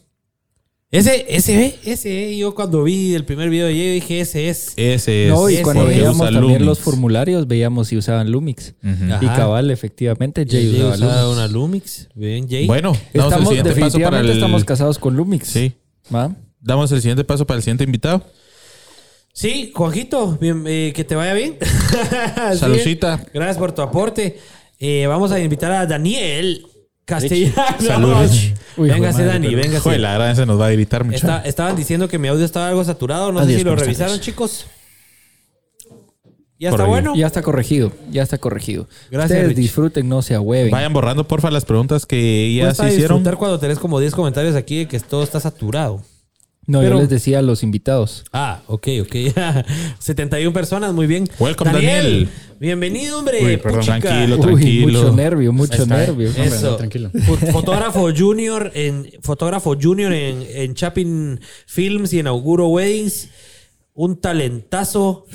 Speaker 3: Ese, ese, ve, ese, eh, yo cuando vi el primer video de Jay dije, ese es.
Speaker 1: Ese es.
Speaker 2: No, y
Speaker 3: ese
Speaker 2: cuando veíamos también
Speaker 1: Lumix.
Speaker 2: los formularios, veíamos si usaban Lumix. Y cabal, efectivamente, Jay,
Speaker 3: Jay
Speaker 2: usaba
Speaker 3: usaba
Speaker 2: Lumix.
Speaker 3: una Lumix. Bien, Jay.
Speaker 1: Bueno, damos el
Speaker 2: Estamos,
Speaker 1: siguiente paso
Speaker 2: definitivamente
Speaker 1: para el...
Speaker 2: estamos casados con Lumix.
Speaker 1: Sí.
Speaker 2: ¿Va?
Speaker 1: Damos el siguiente paso para el siguiente invitado.
Speaker 3: Sí, Juanjito, bien, eh, que te vaya bien.
Speaker 1: Saludcita.
Speaker 3: Gracias por tu aporte. Eh, vamos a invitar a Daniel Castellanos.
Speaker 6: Salud, Rich.
Speaker 2: Uy,
Speaker 3: véngase, Dani, véngase.
Speaker 1: Joder, la verdad se nos va a gritar mucho.
Speaker 3: Está- estaban diciendo que mi audio estaba algo saturado. No sé si lo revisaron,
Speaker 6: tardes.
Speaker 3: chicos. ¿Ya está
Speaker 1: Corregido.
Speaker 3: bueno?
Speaker 2: Ya está corregido, ya está corregido.
Speaker 3: Gracias,
Speaker 2: Ustedes
Speaker 3: Rich.
Speaker 2: disfruten, no se ahueven.
Speaker 1: Vayan borrando, porfa, las preguntas que ya se hicieron.
Speaker 3: cuando tenés como 10 comentarios aquí de que todo está saturado.
Speaker 2: No,
Speaker 3: Pero-
Speaker 2: yo les decía a los invitados.
Speaker 3: Ah, ok, ok. 71 personas, muy bien.
Speaker 1: Welcome, Daniel.
Speaker 3: Bienvenido, hombre.
Speaker 7: Uy, perdón.
Speaker 3: puchica.
Speaker 1: Tranquilo,
Speaker 2: Uy,
Speaker 1: tranquilo.
Speaker 2: mucho nervio, mucho
Speaker 7: está.
Speaker 2: nervio.
Speaker 7: Hombre,
Speaker 3: Eso.
Speaker 7: no, tranquilo.
Speaker 3: Fo- Fotógrafo junior en fotógrafo junior en, en Chapin Films y en Auguro Weddings. Un talentazo.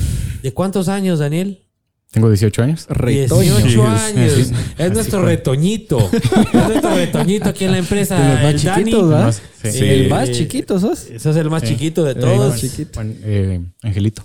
Speaker 3: ¿De cuántos años, Daniel?
Speaker 7: Tengo 18 años.
Speaker 2: Retoño.
Speaker 3: 18
Speaker 7: Sí,
Speaker 3: años.
Speaker 7: sí.
Speaker 3: Es nuestro retoñito. Es nuestro retoñito aquí en la empresa.
Speaker 2: De los más
Speaker 3: El
Speaker 2: chiquitos, ¿verdad?
Speaker 7: Más, sí.
Speaker 1: Sí.
Speaker 2: El más chiquito sos.
Speaker 3: Ese es el más chiquito de todos.
Speaker 2: chiquito.
Speaker 7: Eh, Angelito.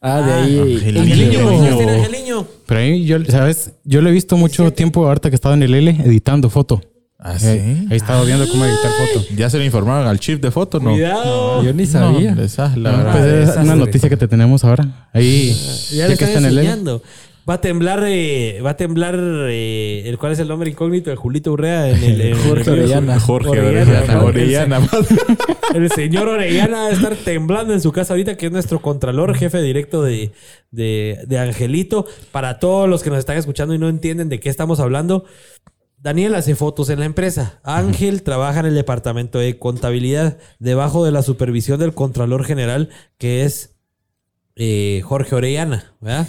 Speaker 2: Ah, de ahí.
Speaker 1: Angelito.
Speaker 3: Angeliño, ¿cuántos
Speaker 1: Niño.
Speaker 3: tiene Angeliño?
Speaker 7: Pero ahí yo, ¿sabes? Yo lo he visto mucho tiempo ahorita que he estado en el L editando foto.
Speaker 1: ¿Ah, sí?
Speaker 7: ahí he estado viendo cómo editar foto.
Speaker 1: ¿Ya se le informaron al chip de foto no?
Speaker 3: Cuidado.
Speaker 2: Yo ni sabía.
Speaker 1: No, esa, la verdad.
Speaker 7: pues es una noticia que te tenemos ahora. Ahí,
Speaker 3: Ya
Speaker 7: ya,
Speaker 3: le
Speaker 7: que
Speaker 3: están
Speaker 7: está en el L.
Speaker 3: enseñando. Va a temblar, eh, va a temblar, eh, el cuál es el nombre incógnito de Julito Urrea en el, en
Speaker 2: Jorge
Speaker 3: el-
Speaker 2: Orellana.
Speaker 1: Jorge
Speaker 3: Orellana,
Speaker 1: Orellana.
Speaker 3: ¿no?
Speaker 1: Orellana.
Speaker 3: El señor Orellana va a estar temblando en su casa ahorita, que es nuestro contralor, jefe directo de, de, de Angelito. Para todos los que nos están escuchando y no entienden de qué estamos hablando, Daniel hace fotos en la empresa. Ángel trabaja en el departamento de contabilidad, debajo de la supervisión del contralor general, que es eh, Jorge Orellana, ¿verdad?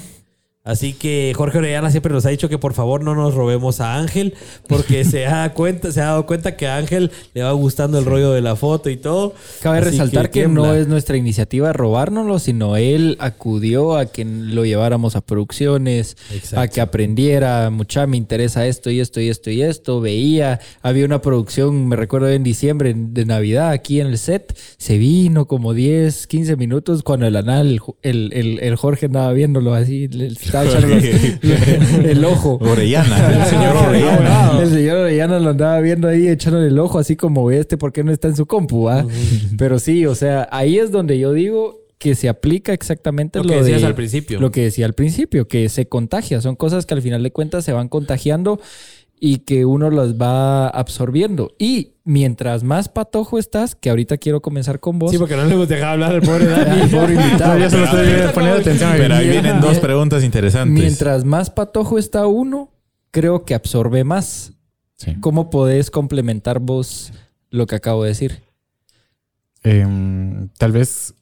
Speaker 3: Así que Jorge Orellana siempre nos ha dicho que por favor no nos robemos a Ángel, porque se da cuenta, se ha dado cuenta que a Ángel le va gustando el rollo de la foto y todo.
Speaker 2: Cabe
Speaker 3: Así
Speaker 2: resaltar que, no es nuestra iniciativa robárnoslo, sino él acudió a que lo lleváramos a producciones,
Speaker 3: Exacto.
Speaker 2: a que aprendiera. Mucha me interesa esto y esto y esto y esto. Veía, había una producción, me recuerdo en diciembre de Navidad aquí en el set. Se vino como 10, 15 minutos cuando el anal, el, el, el Jorge andaba viéndolo así, le estaba echando los- el ojo.
Speaker 1: Orellana. El señor Orellana.
Speaker 2: El señor Orellana lo andaba viendo ahí echándole el ojo, así como este, ¿por qué no está en su compu? ah? Pero sí, o sea, ahí es donde yo digo que se aplica exactamente
Speaker 3: Lo
Speaker 2: lo,
Speaker 3: que decías
Speaker 2: de-
Speaker 3: al principio.
Speaker 2: Lo que decía al principio, que se contagia. Son cosas que al final de cuentas se van contagiando y que uno las va absorbiendo. Y mientras más patojo estás, que ahorita quiero comenzar con vos.
Speaker 3: Sí, porque no le hemos dejado hablar al pobre Dani.
Speaker 2: Ay, pobre invitado.
Speaker 7: No, yo solo estoy poniendo atención a
Speaker 1: Pero ahí vienen dos preguntas interesantes.
Speaker 2: Mientras más patojo está uno, creo que absorbe más.
Speaker 7: Sí.
Speaker 2: ¿Cómo podés complementar vos lo que acabo de decir?
Speaker 7: Em, tal vez,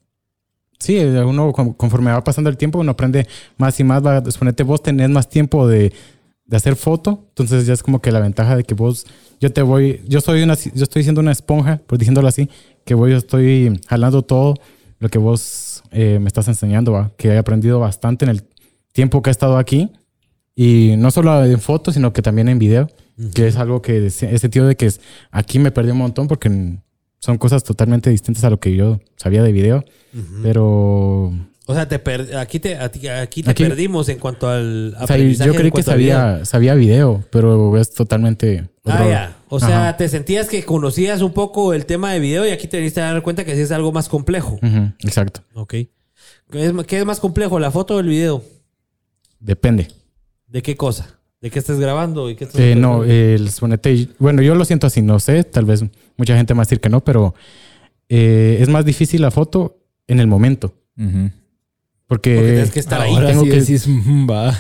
Speaker 7: sí, uno con- conforme va pasando el tiempo, uno aprende más y más. Va, suponete, vos tenés más tiempo de, de hacer foto, entonces ya es como que la ventaja de que vos, yo te voy, yo soy una, yo estoy siendo una esponja, por diciéndolo así, que voy, yo estoy jalando todo lo que vos eh, me estás enseñando, ¿va? que he aprendido bastante en el tiempo que he estado aquí. Y no solo en fotos, sino que también en video, que es algo que ese tío de que es, aquí me perdí un montón porque son cosas totalmente distintas a lo que yo sabía de video. Pero
Speaker 3: O sea, te per- aquí te, aquí te
Speaker 7: Aquí-
Speaker 3: perdimos en cuanto al
Speaker 7: o sea,
Speaker 3: aprendizaje.
Speaker 7: yo creí que sabía, sabía video, pero es totalmente
Speaker 3: Ah, ya. O sea,
Speaker 7: Ajá.
Speaker 3: te sentías que conocías un poco el tema de video y aquí te diste a dar cuenta que sí es algo más complejo.
Speaker 7: Exacto.
Speaker 3: Ok. ¿Qué es, qué es más complejo, la foto o el video?
Speaker 7: Depende.
Speaker 3: ¿De qué cosa? ¿De qué estés grabando? ¿Y qué estás
Speaker 7: Eh, no, el suponete, bueno, yo lo siento así, no sé, tal vez mucha gente a decir que no, pero eh, es más difícil la foto en el momento.
Speaker 1: Ujú.
Speaker 7: Porque,
Speaker 3: Porque tienes que estar ahí.
Speaker 2: Ahora
Speaker 7: tengo
Speaker 2: sí
Speaker 7: que-
Speaker 2: decís, "Mm, va.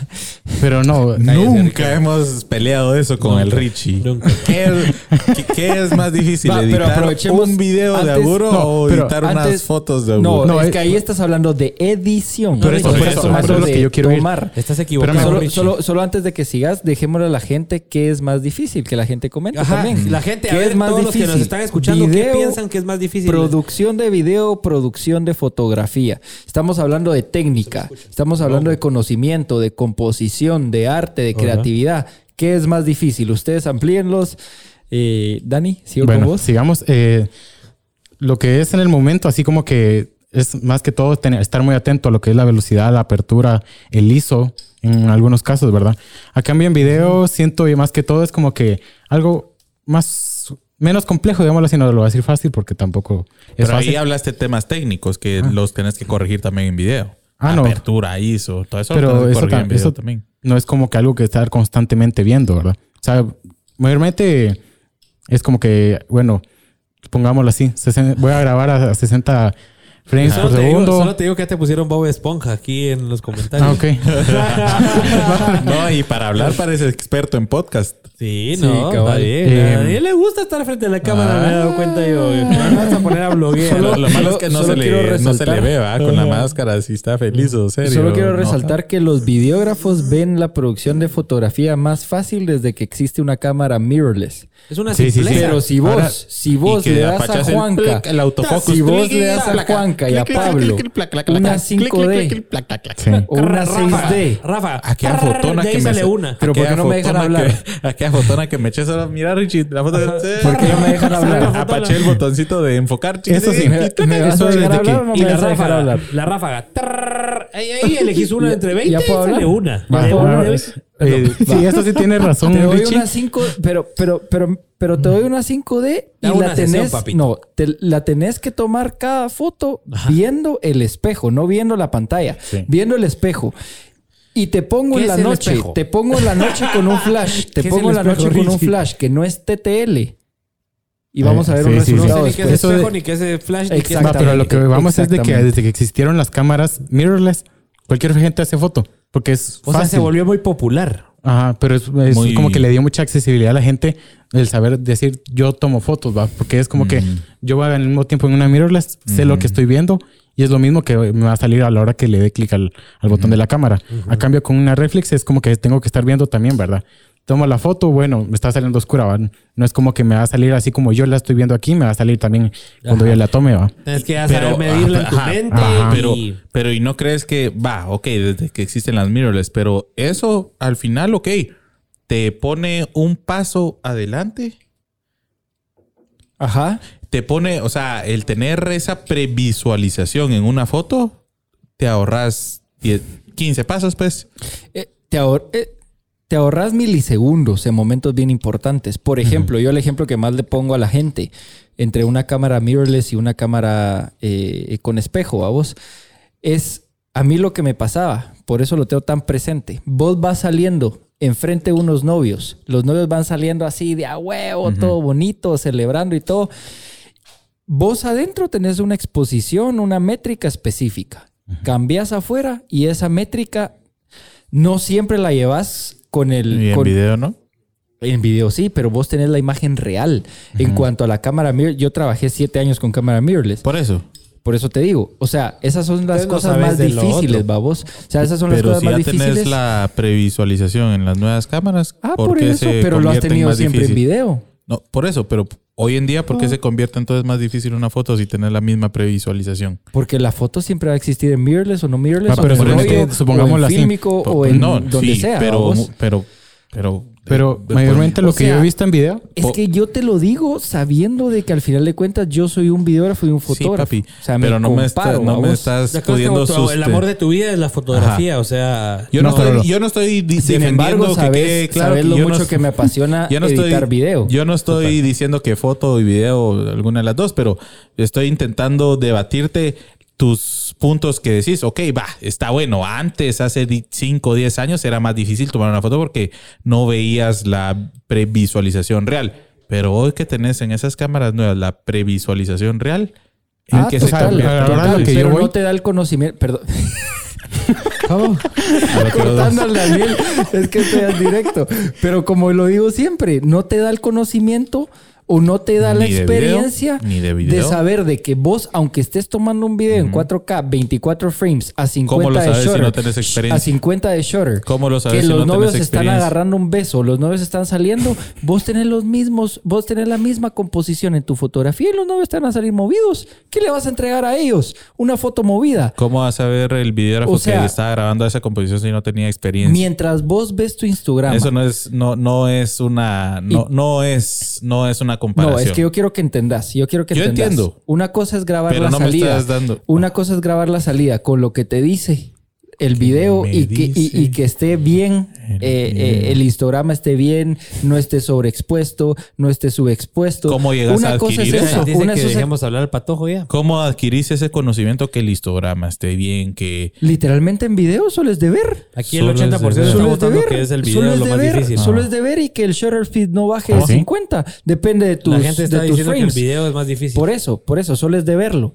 Speaker 7: pero no,
Speaker 1: Nunca hemos peleado eso con
Speaker 3: Nunca.
Speaker 1: el Richie.
Speaker 3: Nunca.
Speaker 1: ¿Qué, qué- qué es más difícil?
Speaker 2: Va, pero
Speaker 1: ¿Editar
Speaker 2: aprovechemos
Speaker 1: un video de
Speaker 7: no,
Speaker 1: o
Speaker 7: pero
Speaker 1: editar
Speaker 2: antes-
Speaker 1: unas fotos de
Speaker 2: No,
Speaker 1: Aguro?
Speaker 7: No,
Speaker 2: es
Speaker 7: eh,
Speaker 2: que ahí estás hablando de edición.
Speaker 7: Por eso,
Speaker 2: No
Speaker 7: es lo que yo quiero ir.
Speaker 2: tomar.
Speaker 3: Estás equivocado,
Speaker 7: Pero
Speaker 2: Solo,
Speaker 3: Richie.
Speaker 2: solo, solo antes de que sigas, dejémosle a la gente qué es más difícil, que la gente comente
Speaker 3: Ajá,
Speaker 2: también.
Speaker 3: la gente, a
Speaker 2: ¿Qué
Speaker 3: ver,
Speaker 2: es más
Speaker 3: todos los que nos están escuchando, ¿qué piensan que es más difícil?
Speaker 2: Producción de video, producción de fotografía. Estamos hablando de técnica, estamos hablando de conocimiento, de composición, de arte, de creatividad. ¿Qué es más difícil? Ustedes amplíenlos. Eh, Dani, ¿sigo
Speaker 7: bueno,
Speaker 2: con vos?
Speaker 7: sigamos. Eh, lo que es en el momento, así como que es más que todo tener- estar muy atento a lo que es la velocidad, la apertura, el ISO, en algunos casos, ¿verdad? A cambio en video, siento y más que todo es como que algo más, menos complejo, digámoslo así, no lo voy a decir fácil porque tampoco es
Speaker 1: Pero ahí
Speaker 7: fácil.
Speaker 1: hablaste temas técnicos que los tenés que corregir también en video.
Speaker 7: Ah, no.
Speaker 1: Apertura, ISO, todo eso
Speaker 7: Pero eso ta-
Speaker 1: también.
Speaker 7: no es como que algo que estar constantemente viendo, ¿verdad? O sea, mayormente es como que, bueno, pongámoslo así, voy a grabar a 60 frames
Speaker 3: Solo
Speaker 7: por
Speaker 3: te, digo, solo te digo que ya te pusieron Bob Esponja aquí en los comentarios.
Speaker 7: Ah, ok.
Speaker 1: No, y para hablar parece experto en podcast.
Speaker 3: Sí,
Speaker 2: Sí,
Speaker 3: no,
Speaker 2: cabal.
Speaker 3: está bien.
Speaker 7: Eh,
Speaker 3: a él le gusta estar frente a la cámara, me he dado cuenta yo. No vas a poner a bloguear.
Speaker 1: Lo, lo malo es que no se, le, no se
Speaker 2: resaltar-
Speaker 1: le ve, ¿va? Con la máscara, si está feliz o serio.
Speaker 2: Solo quiero
Speaker 1: ¿no?
Speaker 2: resaltar que los videógrafos ven la producción de fotografía más fácil desde que existe una cámara mirrorless.
Speaker 3: Es una
Speaker 7: Sí, sí, sí.
Speaker 2: Pero si vos,
Speaker 7: Ahora-
Speaker 2: si vos le das a
Speaker 1: el
Speaker 2: Juanca,
Speaker 1: plic, el autofocus,
Speaker 2: si vos le das a
Speaker 1: placa,
Speaker 2: Juanca y a Pablo una
Speaker 1: clic, clic,
Speaker 2: 5D
Speaker 1: clic, plac, plac, clac.
Speaker 7: Sí.
Speaker 2: o una
Speaker 3: Rafa,
Speaker 2: 6D,
Speaker 3: Rafa,
Speaker 1: Aquella fotona que me
Speaker 3: una.
Speaker 2: Pero ¿por qué no me dejan hablar?
Speaker 1: que- aquella fotona que me eché solo. Mira, Richie, la foto de.
Speaker 2: ¿Por qué no me dejan hablar?
Speaker 1: Apaché el botoncito de enfocar.
Speaker 7: Eso sí.
Speaker 2: ¿Me, vas
Speaker 7: Eso
Speaker 2: a dejar
Speaker 7: que-
Speaker 2: hablar o me
Speaker 3: la
Speaker 2: vas a dejar
Speaker 3: ráfaga.
Speaker 2: hablar?
Speaker 3: La ráfaga. Trrr, Ahí, elegís una entre
Speaker 2: ya
Speaker 3: 20 y sale
Speaker 2: hablar.
Speaker 3: una.
Speaker 7: Eh, sí, eso sí tiene razón,
Speaker 2: Te doy
Speaker 7: Richie.
Speaker 2: una 5, pero, pero, pero, pero te doy una 5D y
Speaker 3: Da
Speaker 2: la tenés, no, te- la tenés que tomar cada foto viendo el espejo, no viendo la pantalla, viendo el espejo. Y te pongo
Speaker 3: ¿Qué
Speaker 2: en la noche,
Speaker 3: espejo?
Speaker 2: te pongo en la noche con un flash, te
Speaker 3: ¿Qué es
Speaker 2: pongo en la noche con un flash que no es TTL. Y vamos a ver
Speaker 7: Eh,
Speaker 2: un
Speaker 7: sí, sí, sí.
Speaker 3: No sé ni qué es espejo,
Speaker 7: de-
Speaker 3: ni qué es flash, ni qué es...
Speaker 7: No, pero lo que vamos es de que
Speaker 2: Exactamente.
Speaker 7: desde que existieron las cámaras mirrorless, cualquier gente hace foto. Porque es
Speaker 3: O sea, se volvió muy popular.
Speaker 7: Ajá, pero es, es
Speaker 1: Muy-
Speaker 7: como que le dio mucha accesibilidad a la gente el saber decir yo tomo fotos, ¿va? Porque es como que yo voy al mismo tiempo en una mirrorless, sé lo que estoy viendo y es lo mismo que me va a salir a la hora que le dé clic al, al botón de la cámara. A cambio, con una reflex es como que tengo que estar viendo también, ¿verdad? Tomo la foto, bueno, me está saliendo oscura, ¿va? No es como que me va a salir así como yo la estoy viendo aquí, me va a salir también cuando yo la tome, ¿va?
Speaker 3: Tienes que ya saber medirla en tu
Speaker 1: ajá,
Speaker 3: mente.
Speaker 7: ajá.
Speaker 1: Pero,
Speaker 3: y-
Speaker 1: pero, ¿y no crees que va? Ok, desde que existen las mirrorless, pero eso al final, ok, te pone un paso adelante.
Speaker 2: Ajá.
Speaker 1: Te pone, o sea, el tener esa previsualización en una foto, te ahorras 10, 15 pasos, pues.
Speaker 2: Eh, te, ahor- eh, te ahorras milisegundos en momentos bien importantes. Por ejemplo, yo el ejemplo que más le pongo a la gente entre una cámara mirrorless y una cámara eh, con espejo, a vos, es a mí lo que me pasaba. Por eso lo tengo tan presente. Vos vas saliendo enfrente de unos novios. Los novios van saliendo así de a huevo, todo bonito, celebrando y todo. Vos adentro tenés una exposición, una métrica específica. Cambias afuera y esa métrica no siempre la llevas con el...
Speaker 1: Y en
Speaker 2: con-
Speaker 1: video, ¿no?
Speaker 2: en video sí, pero vos tenés la imagen real. En cuanto a la cámara mirror, yo trabajé siete años con cámara mirrorless.
Speaker 1: Por eso.
Speaker 2: Por eso te digo, o sea, esas son las
Speaker 3: Entonces
Speaker 2: cosas más difíciles, babos. O sea, esas son las
Speaker 1: Pero
Speaker 2: cosas
Speaker 1: si
Speaker 2: más
Speaker 1: ya
Speaker 2: difíciles.
Speaker 1: tenés la previsualización en las nuevas cámaras,
Speaker 2: Ah,
Speaker 1: ¿por
Speaker 2: por
Speaker 1: qué
Speaker 2: eso,
Speaker 1: se
Speaker 2: pero lo has tenido siempre
Speaker 1: difícil?
Speaker 2: en video.
Speaker 1: No, por eso, pero hoy en día, ¿por qué se convierte entonces más difícil una foto si tenés la misma previsualización?
Speaker 2: Porque la foto siempre va a existir en mirrorless o no mirrorless,
Speaker 7: Ah,
Speaker 2: o
Speaker 7: pero
Speaker 2: en
Speaker 7: es que
Speaker 2: rollo, o en fílmico o en donde sea.
Speaker 1: pero, pero, pero,
Speaker 7: Pero
Speaker 1: eh,
Speaker 7: mayormente lo que yo he visto en video,
Speaker 2: Es que yo te lo digo sabiendo de que al final de cuentas yo soy un videógrafo y un
Speaker 1: Sí,
Speaker 2: fotógrafo.
Speaker 1: papi.
Speaker 2: O sea,
Speaker 1: pero no, me, está- no me estás
Speaker 3: que
Speaker 1: pudiendo
Speaker 3: tu- El amor de tu vida es la fotografía, o sea...
Speaker 1: Yo no,
Speaker 7: No,
Speaker 1: estoy, yo no estoy defendiendo
Speaker 2: embargo,
Speaker 1: que
Speaker 2: sabes,
Speaker 1: quede claro
Speaker 2: sabes
Speaker 1: que
Speaker 2: lo
Speaker 1: yo
Speaker 2: mucho
Speaker 1: no-
Speaker 2: que me apasiona
Speaker 1: yo no
Speaker 2: editar video.
Speaker 1: Yo no estoy diciendo que foto y video, alguna de las dos, pero estoy intentando debatirte tus puntos que decís, ok, va, está bueno. Antes, hace 5 o 10 años, era más difícil tomar una foto porque no veías la previsualización real. Pero hoy que tenés en esas cámaras nuevas la previsualización real, ¿en
Speaker 2: Ah,
Speaker 1: qué se
Speaker 2: total,
Speaker 1: convierte?
Speaker 7: a la hora de
Speaker 2: total,
Speaker 7: lo que yo
Speaker 2: pero
Speaker 7: voy-
Speaker 2: no te da el conocimiento. Perdón. ¿Cómo?
Speaker 1: A lo que los
Speaker 2: Cortando
Speaker 1: dos-
Speaker 2: al Daniel. Es que estoy al directo. Pero como lo digo siempre, no te da el conocimiento o no te da la
Speaker 1: de
Speaker 2: experiencia
Speaker 1: video, de
Speaker 2: saber de que vos, aunque estés tomando un video en 4K, 24 frames, a 50
Speaker 1: ¿Cómo lo
Speaker 2: de
Speaker 1: si
Speaker 2: shutter,
Speaker 1: no tenés experiencia?
Speaker 2: a 50 de shutter,
Speaker 1: ¿Cómo lo sabes
Speaker 2: que
Speaker 1: si
Speaker 2: los
Speaker 1: no
Speaker 2: novios están agarrando un beso, los novios están saliendo, vos tenés los mismos, vos tenés la misma composición en tu fotografía y los novios están a salir movidos. ¿Qué le vas a entregar a ellos? Una foto movida.
Speaker 1: ¿Cómo vas a ver el videógrafo
Speaker 2: O sea,
Speaker 1: que estaba grabando esa composición si no tenía experiencia?
Speaker 2: Mientras vos ves tu Instagram.
Speaker 1: Eso no es, no, no es una, no, no es, no es una comparación.
Speaker 2: No, es que yo quiero que entendas. Yo quiero que
Speaker 1: Yo
Speaker 2: entendas.
Speaker 1: entiendo.
Speaker 2: Una cosa es grabar
Speaker 1: Pero
Speaker 2: la
Speaker 1: no me
Speaker 2: salida.
Speaker 1: estás dando-
Speaker 2: Una cosa es grabar la salida con lo que te dice el video y que, y- que esté bien,
Speaker 1: el
Speaker 2: eh, eh, el histograma esté bien, no esté sobreexpuesto, no esté subexpuesto.
Speaker 1: ¿Cómo llegas
Speaker 2: una
Speaker 1: a
Speaker 2: cosa es
Speaker 1: adquirir
Speaker 2: eso.
Speaker 3: Dice
Speaker 2: Una
Speaker 3: que
Speaker 2: cosa es-
Speaker 3: dejemos hablar al patojo ya.
Speaker 1: ¿Cómo adquirís ese conocimiento que el histograma esté bien, que
Speaker 2: Literalmente en video solo es de ver.
Speaker 3: Aquí el
Speaker 1: Solo es de
Speaker 3: 80%
Speaker 1: ver.
Speaker 3: está
Speaker 2: Solo es de
Speaker 3: votando
Speaker 2: ver.
Speaker 3: que es el
Speaker 2: Solo
Speaker 3: video
Speaker 2: es
Speaker 3: lo
Speaker 2: de
Speaker 3: más
Speaker 2: ver.
Speaker 3: difícil.
Speaker 2: Solo es de ver y que el shutter speed no baje de
Speaker 7: ¿Ah, sí?
Speaker 2: 50. Depende de tus,
Speaker 3: La gente está
Speaker 2: de
Speaker 3: diciendo que el
Speaker 2: frames.
Speaker 3: video es más difícil.
Speaker 2: Por eso, por eso, solo es de verlo.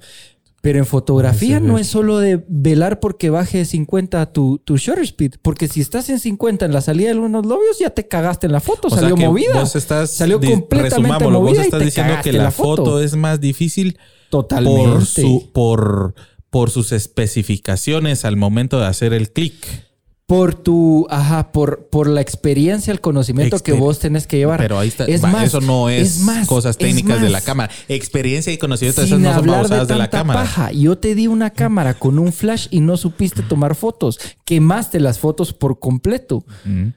Speaker 2: Pero en fotografía no es solo de velar porque baje de 50 tu, tu shutter speed. Porque si estás en 50 en la salida de unos lobios, ya te cagaste en la foto.
Speaker 1: O sea
Speaker 2: salió
Speaker 1: que
Speaker 2: movida.
Speaker 1: Vos estás,
Speaker 2: salió completamente movida
Speaker 1: Vos
Speaker 2: y te
Speaker 1: diciendo que la foto. es más difícil
Speaker 2: Totalmente.
Speaker 1: por, su, por, por sus especificaciones al momento de hacer el clic.
Speaker 2: Por tu, ajá, por, por la experiencia, el conocimiento que vos tenés que llevar.
Speaker 1: Pero ahí está.
Speaker 2: Es
Speaker 1: va,
Speaker 2: más,
Speaker 1: eso no es,
Speaker 2: más,
Speaker 1: cosas
Speaker 2: es
Speaker 1: técnicas de la cámara. Experiencia y conocimiento, esas
Speaker 2: Sin
Speaker 1: no son
Speaker 2: hablar de
Speaker 1: de, la
Speaker 2: tanta
Speaker 1: cámara.
Speaker 2: paja. Yo te di una cámara con un flash y no supiste tomar fotos. Quemaste las fotos por completo.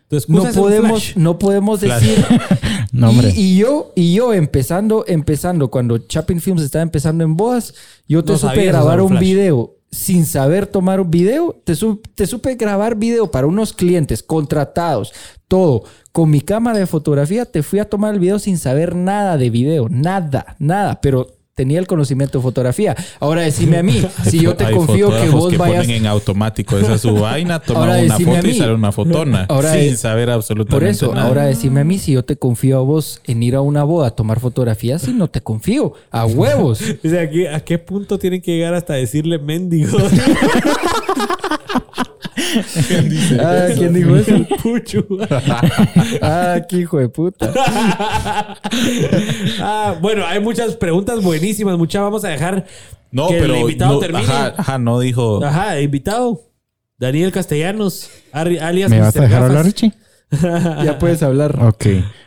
Speaker 3: Excusa
Speaker 2: No podemos, no podemos decir.
Speaker 7: No, hombre.
Speaker 2: Y, y yo, y yo empezando, empezando, cuando Chapin Films estaba empezando en Boas, yo te
Speaker 3: No
Speaker 2: supe grabar
Speaker 3: un
Speaker 2: un
Speaker 3: flash.
Speaker 2: video sin saber tomar un video. Te, te supe grabar video para unos clientes contratados, todo. Con mi cámara de fotografía te fui a tomar el video sin saber nada de video, nada, nada, pero tenía el conocimiento de fotografía. Ahora decime a mí, si yo te
Speaker 1: Hay
Speaker 2: confío que vos
Speaker 1: que
Speaker 2: vayas
Speaker 1: ponen en automático esa su vaina, toman
Speaker 2: Ahora
Speaker 1: una foto y sale una fotona.
Speaker 2: Ahora
Speaker 1: sin
Speaker 2: es-
Speaker 1: saber absolutamente
Speaker 2: Por eso,
Speaker 1: nada.
Speaker 2: ahora decime a mí si yo te confío a vos en ir a una boda a tomar fotografías y no te confío. A huevos.
Speaker 3: O sea, ¿a qué, ¿a qué punto tienen que llegar hasta decirle mendigo?
Speaker 2: Ah, ¿quién dijo eso?
Speaker 3: Puchu.
Speaker 2: Ah, qué hijo de puta.
Speaker 3: Ah, bueno, hay muchas preguntas buenísimas. Muchas vamos a dejar
Speaker 1: No,
Speaker 3: que
Speaker 1: pero
Speaker 3: el invitado
Speaker 1: no,
Speaker 3: termine.
Speaker 1: ajá, ajá, no dijo.
Speaker 3: Ajá, invitado. Daniel Castellanos, alias
Speaker 7: ¿Me vas a dejar
Speaker 3: Gafas.
Speaker 7: hablar, Richie?
Speaker 2: Ya puedes hablar.
Speaker 7: Ok.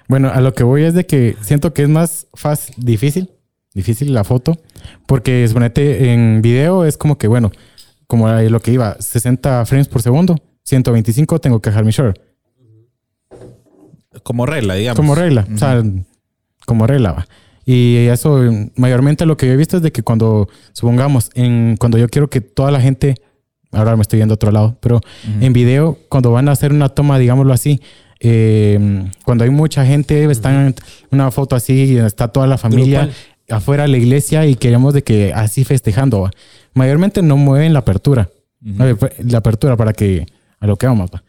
Speaker 7: Bueno, a lo que voy es de que siento que es más fácil, difícil, difícil la foto, porque suponete en video es como que, bueno, como ahí lo que iba, 60 frames por segundo, 125 tengo que dejar mi short.
Speaker 1: Como regla, digamos.
Speaker 7: Como regla, o sea, como regla. va. Y eso, mayormente lo que yo he visto es de que cuando, supongamos, en, cuando yo quiero que toda la gente, ahora me estoy yendo a otro lado, pero en video, cuando van a hacer una toma, digámoslo así, eh, cuando hay mucha gente, están en una foto así, y está toda la familia
Speaker 3: Grupal.
Speaker 7: afuera de la iglesia y queremos de que así festejando. va. Mayormente no mueven la apertura, pues, la apertura para que, a lo que vamos. va.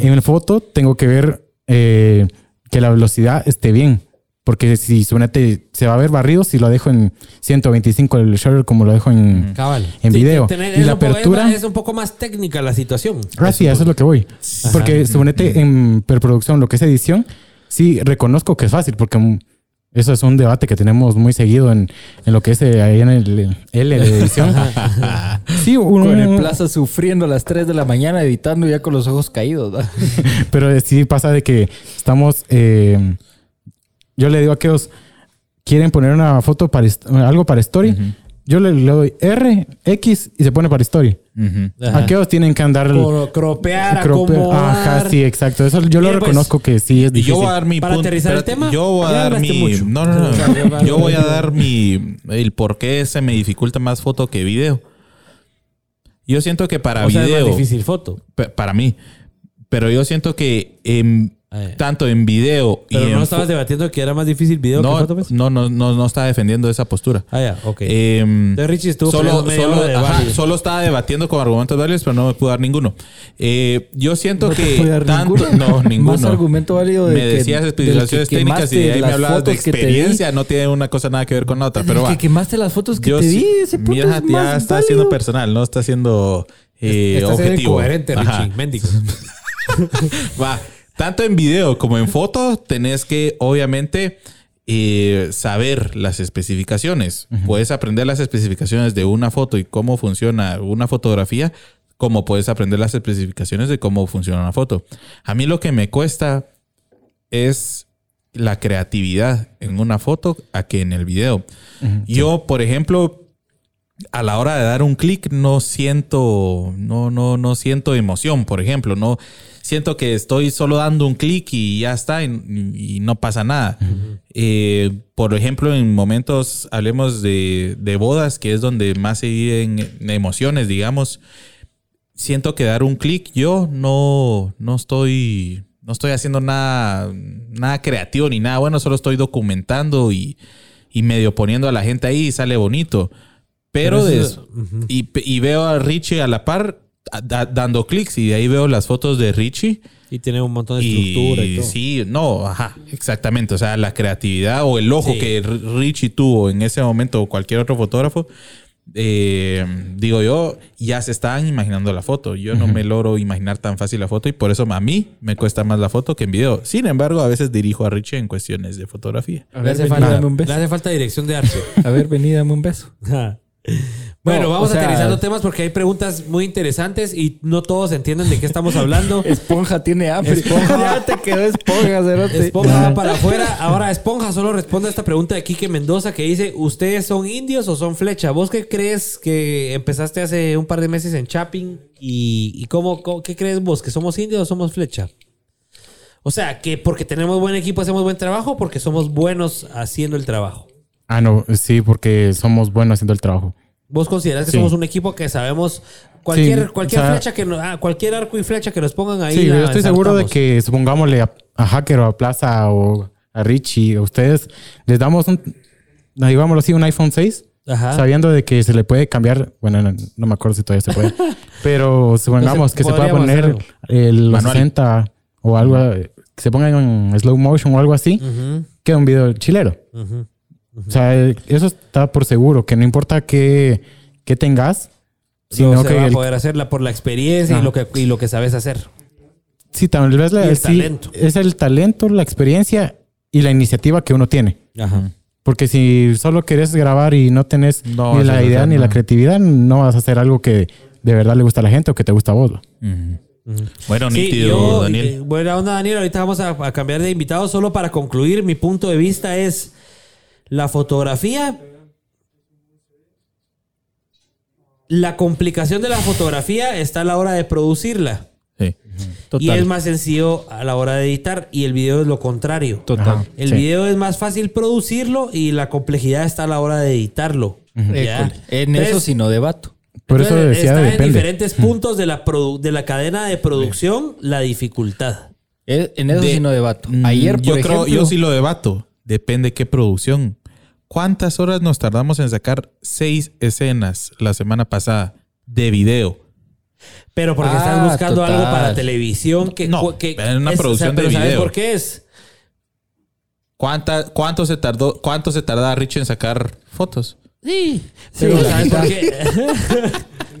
Speaker 7: En la foto tengo que ver eh, que la velocidad esté bien. Porque si suponete se va a ver barrido si lo dejo en 125 el shutter como lo dejo en...
Speaker 3: Cabal.
Speaker 7: En video.
Speaker 3: tener-
Speaker 7: Y
Speaker 3: es
Speaker 7: la
Speaker 3: un poco-
Speaker 7: apertura-
Speaker 3: Es, un poco más técnica la situación.
Speaker 7: Ah, sí, eso es lo que voy. Porque suponete en preproducción, lo que es edición, sí reconozco que es fácil porque mm, eso es un debate que tenemos muy seguido en, en lo que es eh, ahí en el L de edición. sí, un-
Speaker 2: Con el plaza sufriendo a las 3 de la mañana editando ya con los ojos caídos. ¿va?
Speaker 7: Pero sí pasa de que estamos. eh, yo le digo a aquellos quieren poner una foto para algo para story. Yo le, le doy R, X y se pone para story.
Speaker 1: Ujú.
Speaker 3: Ajá.
Speaker 7: Aquellos tienen que andar.
Speaker 3: Cro- cropear,
Speaker 7: crope-
Speaker 3: acomodar.
Speaker 7: Ajá, sí, exacto. Eso yo lo
Speaker 3: pues,
Speaker 7: reconozco que sí es
Speaker 1: Y
Speaker 7: difícil.
Speaker 1: yo voy a dar mi
Speaker 3: Para
Speaker 1: punto.
Speaker 3: aterrizar el tema,
Speaker 1: Yo voy a dar mi.
Speaker 3: mucho.
Speaker 1: No, no, no. Yo voy a dar mi. El por qué se me dificulta más foto que video. Yo siento que para
Speaker 3: O sea, es
Speaker 1: video.
Speaker 3: más difícil foto.
Speaker 1: Para mí. Pero yo siento que en,
Speaker 3: Eh.
Speaker 1: Tanto en video
Speaker 3: Pero
Speaker 1: y
Speaker 3: no
Speaker 1: en.
Speaker 3: estabas debatiendo que era más difícil video que
Speaker 1: no,
Speaker 3: foto, pues?
Speaker 1: no, no, no, no está defendiendo esa postura.
Speaker 3: Ah, ya, ok.
Speaker 1: Em,
Speaker 3: Entonces Richie estuvo
Speaker 1: solo, solo,
Speaker 3: de
Speaker 1: ajá, solo estaba debatiendo con argumentos válidos, pero no me pudo dar ninguno. Eh, yo siento
Speaker 2: ¿No
Speaker 1: que
Speaker 2: dar
Speaker 1: tanto,
Speaker 2: ninguno?
Speaker 1: no, ninguno.
Speaker 2: Más argumento válido de
Speaker 1: me
Speaker 2: que-
Speaker 1: decías
Speaker 2: que
Speaker 1: especificaciones técnicas y de ahí me
Speaker 2: las
Speaker 1: hablabas de
Speaker 2: fotos que te di.
Speaker 1: experiencia. No tiene una cosa nada que ver con la otra, pero
Speaker 2: Del
Speaker 1: va.
Speaker 2: que quemaste las fotos que
Speaker 1: Yo
Speaker 2: te di. Ese punto
Speaker 1: mira,
Speaker 2: es
Speaker 1: ya
Speaker 2: más
Speaker 1: está
Speaker 2: válido.
Speaker 1: siendo personal, no está siendo eh, objetivo.
Speaker 3: incoherente,
Speaker 1: Ajá.
Speaker 3: Richie. Mendigo.
Speaker 1: Va, tanto en video como en foto tenés que obviamente eh, saber las especificaciones. Puedes aprender las especificaciones de una foto y cómo funciona una fotografía, como puedes aprender las especificaciones de cómo funciona una foto. A mí lo que me cuesta es la creatividad en una foto a que en el video. Yo, por ejemplo, a la hora de dar un clic no siento, no, no, no siento emoción, por ejemplo, no siento que estoy solo dando un clic y ya está y, y no pasa nada. Eh, por ejemplo, en momentos, hablemos de, de bodas, que es donde más se viven emociones, digamos, siento que dar un clic yo no, no estoy, no estoy haciendo nada, nada creativo ni nada bueno, solo estoy documentando y, y medio poniendo a la gente ahí y sale bonito. Pero,
Speaker 3: Pero
Speaker 1: de
Speaker 3: eso-
Speaker 1: eso- y, y veo a Richie a la par a- dando clics y de ahí veo las fotos de Richie.
Speaker 3: Y tiene un montón de estructura y,
Speaker 1: Y
Speaker 3: todo.
Speaker 1: sí, no, ajá, exactamente. O sea, la creatividad o el ojo
Speaker 3: Sí.
Speaker 1: que Richie tuvo en ese momento o cualquier otro fotógrafo eh, digo yo, ya se están imaginando la foto. Yo no me logro imaginar tan fácil la foto y por eso a mí me cuesta más la foto que en video. Sin embargo, a veces dirijo a Richie en cuestiones de fotografía.
Speaker 2: A
Speaker 3: Le
Speaker 2: ver,
Speaker 3: hace,
Speaker 2: vení,
Speaker 3: falta,
Speaker 2: dame un
Speaker 3: le
Speaker 2: beso.
Speaker 3: hace falta dirección de arte.
Speaker 2: A ver, vení, dame un beso.
Speaker 3: bueno,
Speaker 2: No,
Speaker 3: vamos
Speaker 2: o sea-
Speaker 3: aterrizando temas porque hay preguntas muy interesantes y no todos entienden de qué estamos hablando.
Speaker 2: Esponja tiene hambre.
Speaker 3: Esponja.
Speaker 2: ya te quedó esponja, cerote.
Speaker 3: Esponja va para afuera. Ahora, Esponja solo responde a esta pregunta de Quique Mendoza que dice: ¿Ustedes son indios o son flecha? ¿Vos qué crees que empezaste hace un par de meses en Chapping? ¿Y, y cómo, cómo- qué crees vos? ¿Que somos indios o somos flecha? O sea, que porque tenemos buen equipo hacemos buen trabajo o porque somos buenos haciendo el trabajo.
Speaker 7: Ah, no, sí, porque somos buenos haciendo el trabajo.
Speaker 3: ¿Vos considerás que
Speaker 7: Sí.
Speaker 3: somos un equipo que sabemos cualquier,
Speaker 7: Sí,
Speaker 3: cualquier
Speaker 7: o sea-
Speaker 3: flecha que no- ah, cualquier arco y flecha que nos pongan ahí?
Speaker 7: Sí, yo estoy seguro de que supongámosle a, a Hacker o a Plaza o a Richie, a ustedes, les damos un, digámoslo así, un iPhone 6,
Speaker 3: Ajá.
Speaker 7: sabiendo de que se le puede cambiar, bueno, no, no me acuerdo si todavía se puede, pero supongamos que se pueda poner el
Speaker 1: Manual.
Speaker 7: 60 o algo, que se ponga en slow motion o algo así,
Speaker 3: Ujú,
Speaker 7: queda un video chilero. O sea, eh, eso está por seguro, que no importa qué, qué tengas, sino
Speaker 3: se
Speaker 7: que
Speaker 3: va a
Speaker 7: el-
Speaker 3: poder hacerla por la experiencia y
Speaker 7: Ajá.
Speaker 3: lo, que, y lo que sabes hacer.
Speaker 7: Sí, tal vez la-
Speaker 3: el
Speaker 7: sí,
Speaker 3: talento.
Speaker 7: es el talento, la experiencia y la iniciativa que uno tiene.
Speaker 3: Ajá.
Speaker 7: Porque si solo querés grabar y no tenés
Speaker 1: No
Speaker 7: ni la idea ni la creatividad, no vas a hacer algo que de verdad le gusta a la gente o que te gusta a vos. ¿no?
Speaker 1: Ujú. Bueno,
Speaker 3: Sí,
Speaker 1: nítido,
Speaker 3: yo,
Speaker 1: Daniel.
Speaker 3: eh, buena onda, Daniel. Ahorita vamos a, a cambiar de invitado. Solo para concluir, mi punto de vista es la fotografía. La complicación de la fotografía está a la hora de producirla.
Speaker 1: Sí.
Speaker 3: Y es más sencillo a la hora de editar. Y el video es lo contrario.
Speaker 2: Total.
Speaker 7: Ajá.
Speaker 3: El
Speaker 7: Sí.
Speaker 3: video es más fácil producirlo y la complejidad está a la hora de editarlo. ¿ya?
Speaker 2: En
Speaker 3: Entonces,
Speaker 2: eso sí no debato.
Speaker 7: Por eso decía
Speaker 3: está en diferentes puntos de la, produ- de la cadena de producción la dificultad.
Speaker 2: Eh, En eso
Speaker 1: De-
Speaker 2: sí no debato.
Speaker 1: Mm,
Speaker 2: Ayer, por
Speaker 1: yo
Speaker 2: ejemplo...
Speaker 1: creo, yo sí lo debato. Depende qué producción. ¿Cuántas horas nos tardamos en sacar seis escenas la semana pasada de video?
Speaker 3: Pero porque
Speaker 2: Ah,
Speaker 3: estás buscando
Speaker 2: total.
Speaker 3: algo para televisión que...
Speaker 1: No,
Speaker 3: que
Speaker 1: es una producción
Speaker 3: pero
Speaker 1: de
Speaker 3: ¿sabes
Speaker 1: video.
Speaker 3: por qué es?
Speaker 1: ¿Cuánta, ¿Cuánto se tardó? ¿Cuánto se tardaba Rich en sacar fotos?
Speaker 3: Sí.
Speaker 2: Sí,
Speaker 3: Pero ¿sabes por qué?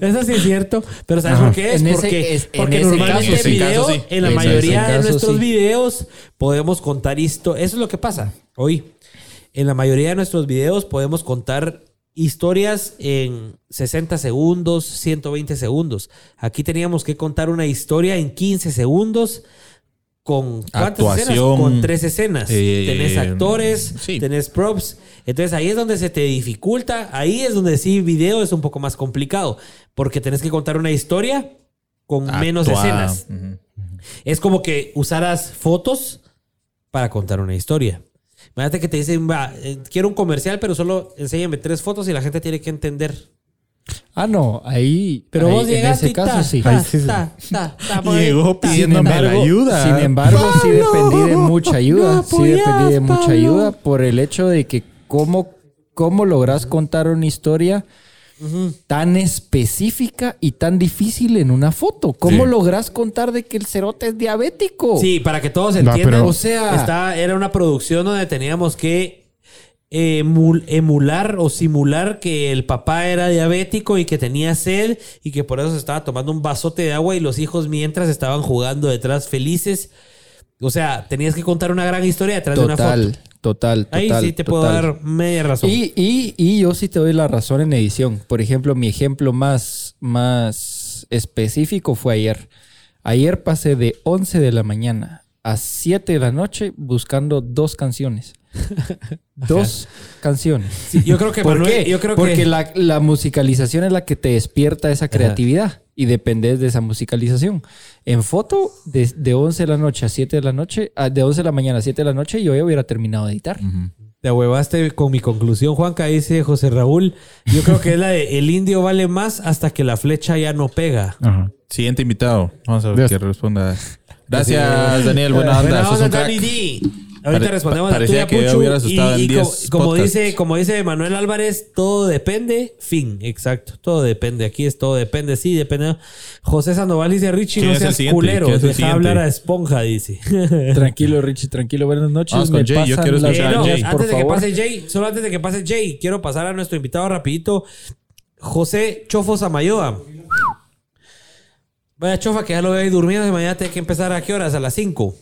Speaker 3: Eso sí es cierto. Pero ¿sabes
Speaker 7: Ajá.
Speaker 3: por qué es?
Speaker 2: En ese-
Speaker 3: porque
Speaker 2: es- en
Speaker 3: porque
Speaker 2: ese
Speaker 3: normalmente
Speaker 1: caso sí.
Speaker 3: video,
Speaker 1: En ese caso sí.
Speaker 3: en la
Speaker 2: En
Speaker 3: mayoría de nuestros
Speaker 2: sí.
Speaker 3: videos podemos contar esto. Eso es lo que pasa hoy. En la mayoría de nuestros videos podemos contar historias en 60 segundos, 120 segundos. Aquí teníamos que contar una historia en 15 segundos con ¿cuántas escenas?
Speaker 1: Actuación.
Speaker 3: Con tres escenas.
Speaker 1: Eh,
Speaker 3: tenés actores,
Speaker 1: sí.
Speaker 3: tenés props. Entonces ahí es donde se te dificulta. Ahí es donde sí video es un poco más complicado. Porque tenés que contar una historia con menos escenas. Es como que usaras fotos para contar una historia. Imagínate que te dicen, va, eh, quiero un comercial, pero solo enséñame tres fotos y la gente tiene que entender.
Speaker 2: Ah, no. Ahí...
Speaker 3: Pero
Speaker 2: ahí,
Speaker 3: vos
Speaker 2: En ese
Speaker 3: y
Speaker 2: caso
Speaker 3: ta,
Speaker 2: sí.
Speaker 3: ta, ta,
Speaker 1: Llegó pidiéndome la ayuda.
Speaker 2: Sin embargo, sí dependí de mucha ayuda.
Speaker 3: no
Speaker 2: sí dependí de mucha
Speaker 3: Pablo.
Speaker 2: ayuda por el hecho de que cómo, cómo logras contar una historia tan específica y tan difícil en una foto. ¿Cómo
Speaker 1: Sí.
Speaker 2: logras contar de que el cerote es diabético?
Speaker 3: Sí, para que todos
Speaker 7: No,
Speaker 3: entiendan.
Speaker 7: pero-
Speaker 3: o sea, era una producción donde teníamos que emul- emular o simular que el papá era diabético y que tenía sed y que por eso se estaba tomando un vasote de agua y los hijos mientras estaban jugando detrás felices. O sea, tenías que contar una gran historia detrás de una foto.
Speaker 2: Total, total.
Speaker 3: Ahí sí te puedo dar media razón.
Speaker 2: Y, y, y yo sí te doy la razón en edición. Por ejemplo, mi ejemplo más, más específico fue ayer. Ayer pasé de 11 de la mañana a 7 de la noche buscando dos canciones. dos canciones.
Speaker 3: Sí, yo creo que
Speaker 2: ¿Por
Speaker 3: Manuel-
Speaker 2: qué?
Speaker 3: yo creo
Speaker 2: Porque
Speaker 3: que
Speaker 2: la, la musicalización es la que te despierta esa creatividad y dependes de esa musicalización. En foto, de, de 11 de la noche a 7 de la noche, ah, de 11 de la mañana a 7 de la noche, yo ya hubiera terminado de editar.
Speaker 3: te huevaste con mi conclusión, Juanca, dice José Raúl. Yo creo que es la de el indio vale más hasta que la flecha ya no pega.
Speaker 7: Ajá.
Speaker 1: Siguiente invitado. Vamos a ver
Speaker 7: Dios.
Speaker 1: qué responda. Gracias, Daniel. Buena onda.
Speaker 3: Buena onda. Danny D. Ahorita
Speaker 1: Pare-
Speaker 3: respondemos
Speaker 1: pa-
Speaker 3: a tuya,
Speaker 1: que
Speaker 3: Puchu.
Speaker 1: hubiera asustado
Speaker 3: y,
Speaker 1: en
Speaker 3: y
Speaker 1: 10
Speaker 3: como,
Speaker 1: podcasts.
Speaker 3: dice, como dice Manuel Álvarez, todo depende, fin, exacto. Todo depende. Aquí es todo depende, sí, depende. José Sandoval dice, Richie,
Speaker 1: ¿Quién
Speaker 3: no seas culero.
Speaker 1: ¿Quién es el
Speaker 3: Deja
Speaker 1: siguiente?
Speaker 3: hablar a Esponja, dice.
Speaker 2: Tranquilo, Richie, tranquilo. Buenas noches.
Speaker 1: Vamos con
Speaker 2: Me
Speaker 1: Jay, yo quiero escuchar a
Speaker 3: no,
Speaker 1: Jay.
Speaker 2: por
Speaker 3: antes de que
Speaker 2: favor.
Speaker 3: pase Jay, solo antes de que pase Jay, quiero pasar a nuestro invitado rapidito. José Chofo Samayoa. Vaya chofa que ya lo veo ahí durmiendo y mañana tiene que empezar a qué horas? A las 5.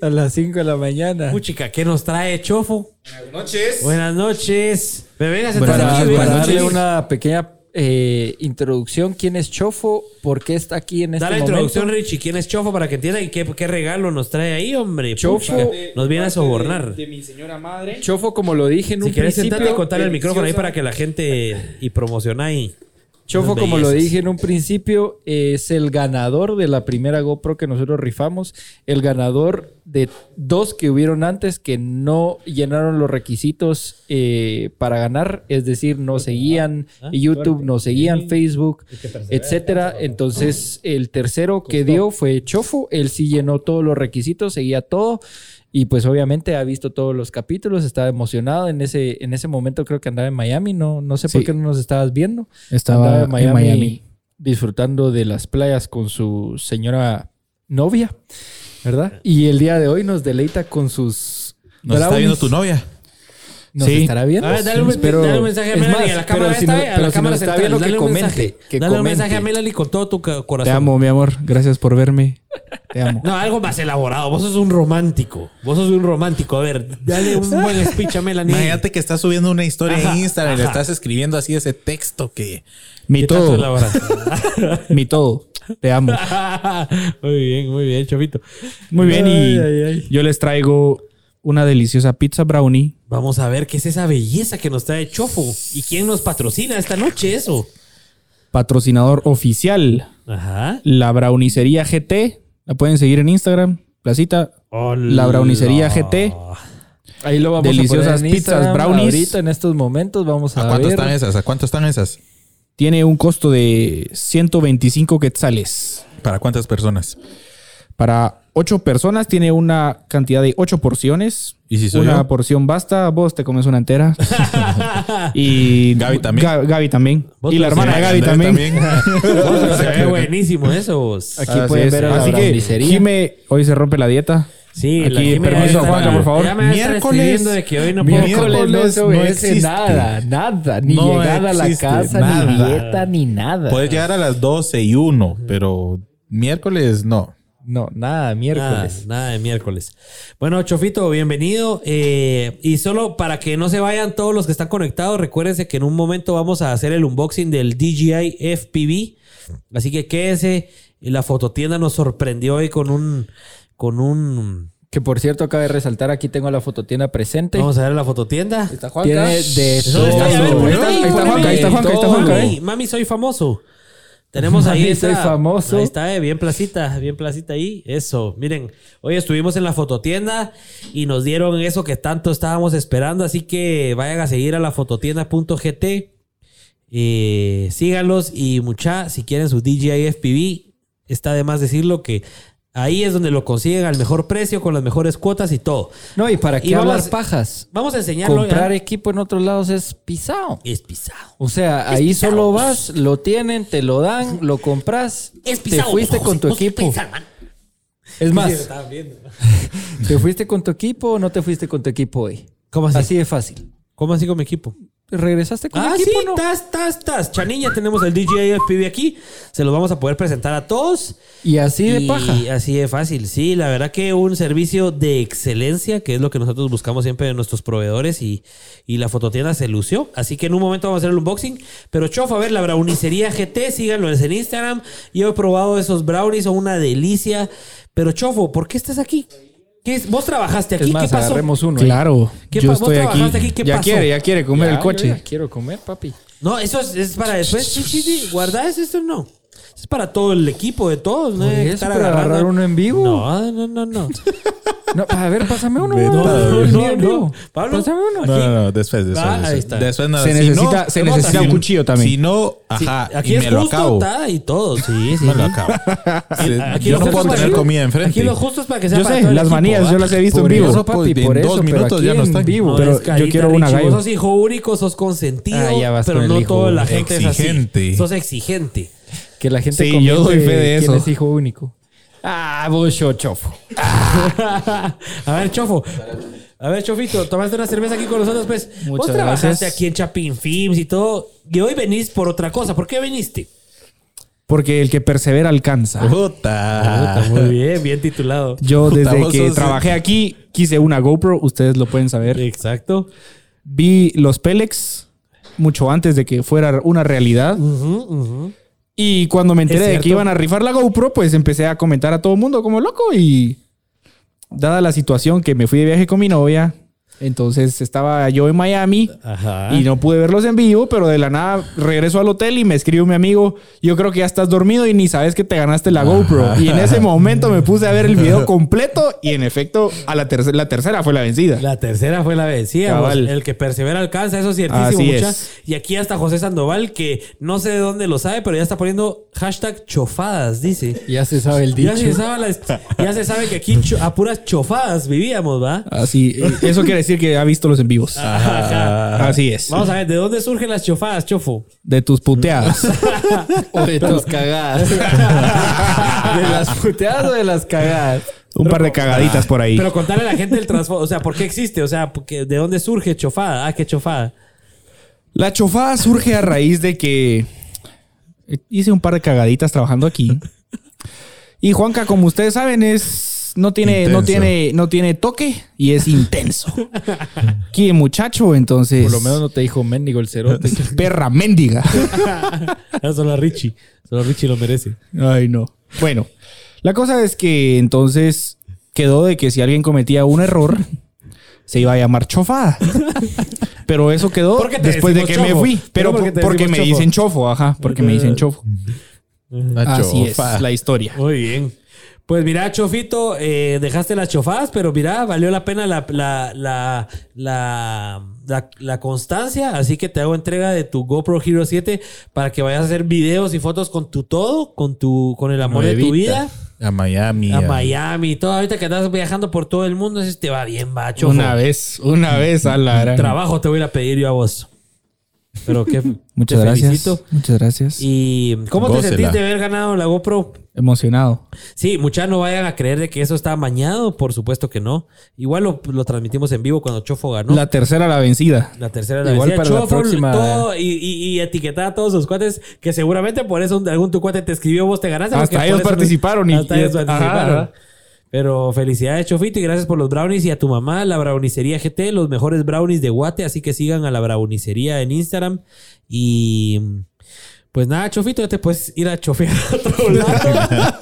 Speaker 2: A las 5 de la mañana.
Speaker 3: Puchica, ¿qué nos trae Chofo? Buenas noches. Buenas noches. Me vengas a
Speaker 2: Para,
Speaker 3: sentar aquí,
Speaker 2: para
Speaker 3: buenas
Speaker 2: darle
Speaker 3: noches.
Speaker 2: una pequeña eh, introducción, ¿quién es Chofo? ¿Por qué está aquí en este
Speaker 3: Dale la
Speaker 2: momento?
Speaker 3: introducción, Richie. ¿Quién es Chofo para que entiendan y qué, qué regalo nos trae ahí, hombre?
Speaker 2: Chofo.
Speaker 3: Puchica, nos viene a sobornar.
Speaker 8: De mi señora madre.
Speaker 2: Chofo, como lo dije en
Speaker 3: Si
Speaker 2: un
Speaker 3: quieres
Speaker 2: principio,
Speaker 3: sentarte y contar el micrófono ahí para que la gente y promociona ahí.
Speaker 2: Chofo, como lo dije en un principio, es el ganador de la primera GoPro que nosotros rifamos. El ganador de dos que hubieron antes que no llenaron los requisitos eh, para ganar. Es decir, no seguían YouTube, no seguían Facebook, etcétera. Entonces, el tercero que dio fue Chofo. Él sí llenó todos los requisitos, seguía todo. Y pues obviamente ha visto todos los capítulos, estaba emocionado. En ese, en ese momento creo que andaba en Miami. No, no sé por qué no nos estabas viendo.
Speaker 8: Estaba
Speaker 2: Andaba
Speaker 8: en Miami.
Speaker 2: disfrutando de las playas con su señora novia, ¿verdad? Y el día de hoy nos deleita con sus
Speaker 1: Nos está viendo tu novia.
Speaker 2: ¿Nos
Speaker 8: Sí.
Speaker 2: estará viendo?
Speaker 3: A ver, dale un,
Speaker 2: Pero-
Speaker 3: dale un mensaje a Melanie
Speaker 2: más,
Speaker 3: a la
Speaker 2: pero
Speaker 3: cámara
Speaker 2: si
Speaker 3: esta,
Speaker 2: no-
Speaker 3: eh, a la
Speaker 2: si
Speaker 3: cámara
Speaker 2: nos está
Speaker 3: central.
Speaker 2: viendo, que
Speaker 3: Dale un
Speaker 2: comente,
Speaker 3: mensaje.
Speaker 2: que
Speaker 3: Dale un mensaje a Melanie con todo tu corazón.
Speaker 8: Te amo, mi amor. Gracias por verme. Te amo.
Speaker 3: No, algo más elaborado. Vos sos un romántico. Vos sos un romántico. A ver, dale un buen speech a Melanie.
Speaker 1: Imagínate que estás subiendo una historia
Speaker 3: Ajá,
Speaker 1: en Instagram y le estás escribiendo así ese texto que...
Speaker 8: Mi
Speaker 3: ¿Qué tanto
Speaker 8: todo. Mi todo. Te amo.
Speaker 3: muy bien, muy bien, Chavito.
Speaker 8: Muy bien. Y
Speaker 2: Ay, ay, ay.
Speaker 8: yo les traigo una deliciosa pizza brownie.
Speaker 3: Vamos a ver qué es esa belleza que nos trae Chofo. ¿Y quién nos patrocina esta noche eso?
Speaker 8: Patrocinador oficial.
Speaker 3: Ajá.
Speaker 8: La brownicería GT. La pueden seguir en Instagram. Placita. La brownicería GT.
Speaker 2: Ahí lo vamos
Speaker 8: Deliciosas
Speaker 2: a poner en
Speaker 8: pizzas,
Speaker 2: Instagram
Speaker 8: brownies.
Speaker 2: Ahorita en estos momentos vamos a,
Speaker 1: ¿A cuánto
Speaker 2: ver.
Speaker 1: están esas? ¿A cuánto están esas?
Speaker 8: Tiene un costo de 125 quetzales.
Speaker 1: ¿Para cuántas personas?
Speaker 8: Para ocho personas tiene una cantidad de ocho porciones.
Speaker 1: ¿Y si soy
Speaker 8: una
Speaker 1: yo?
Speaker 8: porción basta, vos te comes una entera. y
Speaker 1: Gaby también.
Speaker 8: Ga- Gaby también. Y la hermana de Gaby también.
Speaker 3: Se ve buenísimo eso. vos.
Speaker 2: Aquí
Speaker 8: Así
Speaker 2: pueden
Speaker 8: es.
Speaker 2: ver a la
Speaker 8: Así que,
Speaker 2: brownicería.
Speaker 8: Jime, hoy se rompe la dieta.
Speaker 3: Sí,
Speaker 8: Aquí,
Speaker 3: Jimena
Speaker 8: permiso,
Speaker 3: ya está-
Speaker 8: Juanca, por favor.
Speaker 3: Ya me
Speaker 1: Miércoles.
Speaker 3: escribiendo de que hoy no puedo
Speaker 1: Miércoles.
Speaker 3: comer.
Speaker 2: No se
Speaker 1: no
Speaker 2: obedece
Speaker 1: existe.
Speaker 2: nada, nada. Ni
Speaker 1: No
Speaker 2: llegada a la
Speaker 1: existe
Speaker 2: casa,
Speaker 1: nada.
Speaker 2: ni dieta, ni nada.
Speaker 1: Puedes llegar a las 12 y 1, pero miércoles no.
Speaker 2: No, nada, miércoles.
Speaker 3: Nada, nada de miércoles. Bueno, Chofito, bienvenido. Eh, y solo para que no se vayan todos los que están conectados, recuérdense que en un momento vamos a hacer el unboxing del DJI FPV. Así que quédense. Y la fototienda nos sorprendió hoy con un. Con un.
Speaker 2: Que por cierto, acaba de resaltar, aquí tengo la fototienda presente.
Speaker 3: Vamos a ver la fototienda.
Speaker 2: Tiene de
Speaker 3: Eso
Speaker 2: todo.
Speaker 3: está, a ver, poneme
Speaker 8: Ahí
Speaker 3: ahí,
Speaker 8: está Juanca, ahí está. Juanca, ahí está Juanca,
Speaker 3: Mami, mami, soy famoso. Tenemos ahí
Speaker 2: Mami,
Speaker 3: esa-
Speaker 2: soy famoso.
Speaker 3: Ahí está, eh, bien placita, bien placita ahí. Eso, miren, hoy estuvimos en la fototienda y nos dieron eso que tanto estábamos esperando, así que vayan a seguir a la fototienda.gt. Eh, síganlos y mucha, si quieren su DJI FPV, está de más decirlo que ahí es donde lo consiguen al mejor precio, con las mejores cuotas y todo.
Speaker 2: No, y para
Speaker 3: Y
Speaker 2: qué
Speaker 3: vamos-
Speaker 2: hablar pajas.
Speaker 3: Vamos a enseñarlo.
Speaker 2: Comprar
Speaker 3: ya.
Speaker 2: equipo en otros lados es pisado.
Speaker 3: Es pisado.
Speaker 2: O sea, ahí
Speaker 3: pisado.
Speaker 2: solo vas, lo tienen, te lo dan, lo compras,
Speaker 3: Es
Speaker 2: te
Speaker 3: pisado.
Speaker 2: fuiste con tu equipo. Es más,
Speaker 3: viendo.
Speaker 2: ¿te fuiste con tu equipo o no te fuiste con tu equipo hoy?
Speaker 3: ¿Cómo así?
Speaker 2: Así de fácil.
Speaker 3: ¿Cómo así con mi equipo?
Speaker 2: ¿Regresaste con
Speaker 3: Ah,
Speaker 2: equipo
Speaker 3: sí,
Speaker 2: no?
Speaker 3: tas, tas, tas. Chanilla, tenemos el DJI FPV aquí. Se los vamos a poder presentar a todos.
Speaker 2: Y así de
Speaker 3: Y
Speaker 2: paja.
Speaker 3: Así de fácil. Sí, la verdad que un servicio de excelencia, que es lo que nosotros buscamos siempre de nuestros proveedores y, y la fototienda se lució. Así que en un momento vamos a hacer el unboxing. Pero chofa, a ver, la brownicería GT, síganlo en Instagram. Yo he probado esos brownies, son una delicia. Pero chofo, ¿por qué estás aquí? ¿Qué es? ¿Vos trabajaste aquí?
Speaker 2: Es más,
Speaker 3: ¿Qué pasó?
Speaker 2: agarremos uno.
Speaker 8: Claro.
Speaker 3: ¿Qué
Speaker 8: yo
Speaker 3: pa- vos
Speaker 8: estoy aquí.
Speaker 3: trabajaste aquí? ¿Qué
Speaker 8: ya
Speaker 3: pasó?
Speaker 8: quiere, ya quiere comer
Speaker 2: Ya,
Speaker 8: el
Speaker 2: yo
Speaker 8: coche.
Speaker 2: ya quiero comer, papi.
Speaker 3: No, eso es, es para después. Sí, sí, sí. Guarda eso, esto no. Es para todo el equipo de todos, ¿no?
Speaker 2: Eso,
Speaker 3: estar
Speaker 2: para
Speaker 3: agarrando-
Speaker 2: agarrar uno en vivo.
Speaker 3: No, no, no, no.
Speaker 2: No, a ver, pásame uno. No, no,
Speaker 1: dormir.
Speaker 2: no, no.
Speaker 3: Pablo.
Speaker 2: Pásame uno.
Speaker 1: No, no, no, después, después.
Speaker 3: Ah, ahí
Speaker 1: después.
Speaker 3: está.
Speaker 1: Después nada.
Speaker 8: Se
Speaker 1: Si
Speaker 8: necesita,
Speaker 1: no-
Speaker 8: se necesita
Speaker 1: si-
Speaker 8: un cuchillo también.
Speaker 1: Si no,
Speaker 3: Sí,
Speaker 1: ajá,
Speaker 3: aquí
Speaker 1: y
Speaker 3: es
Speaker 1: me lo
Speaker 3: justo,
Speaker 1: acabo.
Speaker 3: está y todo. Sí, sí.
Speaker 1: Me lo acabo. Sí,
Speaker 3: Aquí
Speaker 1: yo
Speaker 3: lo
Speaker 1: no puedo
Speaker 3: para-
Speaker 1: tener comida enfrente.
Speaker 3: Aquí lo justo es para que sea
Speaker 8: yo
Speaker 3: para
Speaker 8: sé,
Speaker 3: todo el
Speaker 8: las
Speaker 3: equipo,
Speaker 8: manías, yo las he visto en
Speaker 2: Por
Speaker 8: vivo.
Speaker 2: eso, papi,
Speaker 1: En
Speaker 2: por
Speaker 1: dos
Speaker 2: eso, pero
Speaker 1: minutos ya no
Speaker 2: en
Speaker 1: están.
Speaker 2: vivo.
Speaker 8: Pero yo quiero una gallo.
Speaker 3: Vos sos hijo único, sos consentido.
Speaker 2: Ah,
Speaker 3: pero no toda la gente es
Speaker 1: exigente.
Speaker 3: así. Sos exigente.
Speaker 2: Que la gente
Speaker 8: Sí, yo doy fe de
Speaker 2: quién
Speaker 8: eso.
Speaker 2: es hijo único. Ah, vos, yo, chofo.
Speaker 3: A ver, Chofo. A ver, Chofito, tomaste una cerveza aquí con nosotros, pues. Vos
Speaker 8: Muchas
Speaker 3: trabajaste
Speaker 8: gracias.
Speaker 3: aquí en Chapin Films y todo. Y hoy venís por otra cosa. ¿Por qué viniste?
Speaker 8: Porque el que persevera alcanza.
Speaker 1: Puta.
Speaker 3: Muy bien, bien titulado.
Speaker 8: Yo
Speaker 1: Puta,
Speaker 8: desde
Speaker 1: vos
Speaker 8: que
Speaker 1: sos-
Speaker 8: trabajé aquí quise una GoPro, ustedes lo pueden saber.
Speaker 3: Exacto.
Speaker 8: Vi los Pelex mucho antes de que fuera una realidad.
Speaker 3: Ujú, ujú.
Speaker 8: Y cuando me enteré de que iban a rifar la GoPro, pues empecé a comentar a todo el mundo como loco y dada la situación que me fui de viaje con mi novia, entonces estaba yo en Miami
Speaker 3: Ajá.
Speaker 8: y no pude verlos en vivo, pero de la nada regreso al hotel y me escribe mi amigo, yo creo que ya estás dormido y ni sabes que te ganaste la GoPro. Y en ese momento me puse a ver el video completo y en efecto a la, tercera la tercera fue la vencida.
Speaker 3: La tercera fue la vencida.
Speaker 8: Cabal.
Speaker 3: vos. El que persevera alcanza, eso es ciertísimo.
Speaker 8: Así
Speaker 3: mucha.
Speaker 8: es.
Speaker 3: Y aquí hasta José Sandoval, que no sé de dónde lo sabe, pero ya está poniendo hashtag chofadas, dice.
Speaker 2: Ya se sabe el
Speaker 3: Ya
Speaker 2: dicho.
Speaker 3: se, sabe la- ya se sabe que aquí a puras chofadas vivíamos, ¿va?
Speaker 8: Así, eh, eso quiere decir que ha visto los en vivos.
Speaker 3: Ajá.
Speaker 8: Así es.
Speaker 3: Vamos a ver, ¿de dónde surgen las chofadas, chofo?
Speaker 8: De tus puteadas.
Speaker 2: O de tus cagadas. ¿De las puteadas o de las cagadas?
Speaker 8: Un par de cagaditas por ahí.
Speaker 3: Pero contarle a la gente el trasfondo, o sea, ¿por qué existe? O sea, porque- ¿de dónde surge chofada? Ah, qué chofada.
Speaker 8: La chofada surge a raíz de que hice un par de cagaditas trabajando aquí. Y Juanca, como ustedes saben, es no tiene no tiene no tiene toque y es intenso. Aquí muchacho, entonces
Speaker 2: Por lo menos no te dijo mendigo el cerote.
Speaker 8: perra mendiga.
Speaker 3: Solo a Richie. Solo Richie lo merece.
Speaker 8: Ay, no. Bueno, la cosa es que entonces quedó de que si alguien cometía un error se iba a llamar chofada. Pero eso quedó
Speaker 3: ¿Por qué
Speaker 8: después de que me fui. Pero
Speaker 3: ¿Pero por qué
Speaker 8: porque, me
Speaker 3: chofo?
Speaker 8: dicen chofo, ajá. Porque me dicen chofo. Así es la historia.
Speaker 3: Muy bien. Pues mira, Chofito, eh, dejaste las chofadas, pero mira, valió la pena la, la, la, la, constancia. Así que te hago entrega de tu GoPro Hero 7 para que vayas a hacer videos y fotos con tu todo, con tu, con el amor de tu vida.
Speaker 1: A Miami.
Speaker 3: A Miami, todo. Ahorita que andas viajando por todo el mundo, eso te va bien, va, Chofo.
Speaker 8: Una vez, una vez a la.
Speaker 3: Trabajo te voy a pedir yo a vos. Pero que
Speaker 8: Muchas
Speaker 3: te
Speaker 8: gracias.
Speaker 3: felicito.
Speaker 8: Muchas gracias.
Speaker 3: ¿Y cómo te sentís de haber ganado la GoPro?
Speaker 8: Emocionado.
Speaker 3: Sí, muchas no vayan a creer de que eso está amañado, por supuesto que no. Igual lo, lo transmitimos en vivo cuando Chofo ganó. La,
Speaker 8: La tercera la vencida.
Speaker 3: tercera la
Speaker 2: Igual
Speaker 3: vencida.
Speaker 2: para la
Speaker 3: Chofo,
Speaker 2: próxima-
Speaker 3: todo, y, y, y etiquetar a todos sus cuates que seguramente por eso algún tu cuate te escribió, vos te ganaste.
Speaker 8: Hasta ellos participaron y-
Speaker 3: hasta ellos participaron. Pero felicidades, Chofito, y gracias por los brownies y a tu mamá, la brownicería GT, los mejores brownies de Guate. Así que sigan a la brownicería en Instagram. Y pues nada, Chofito, ya te puedes ir a chofear a otro lado.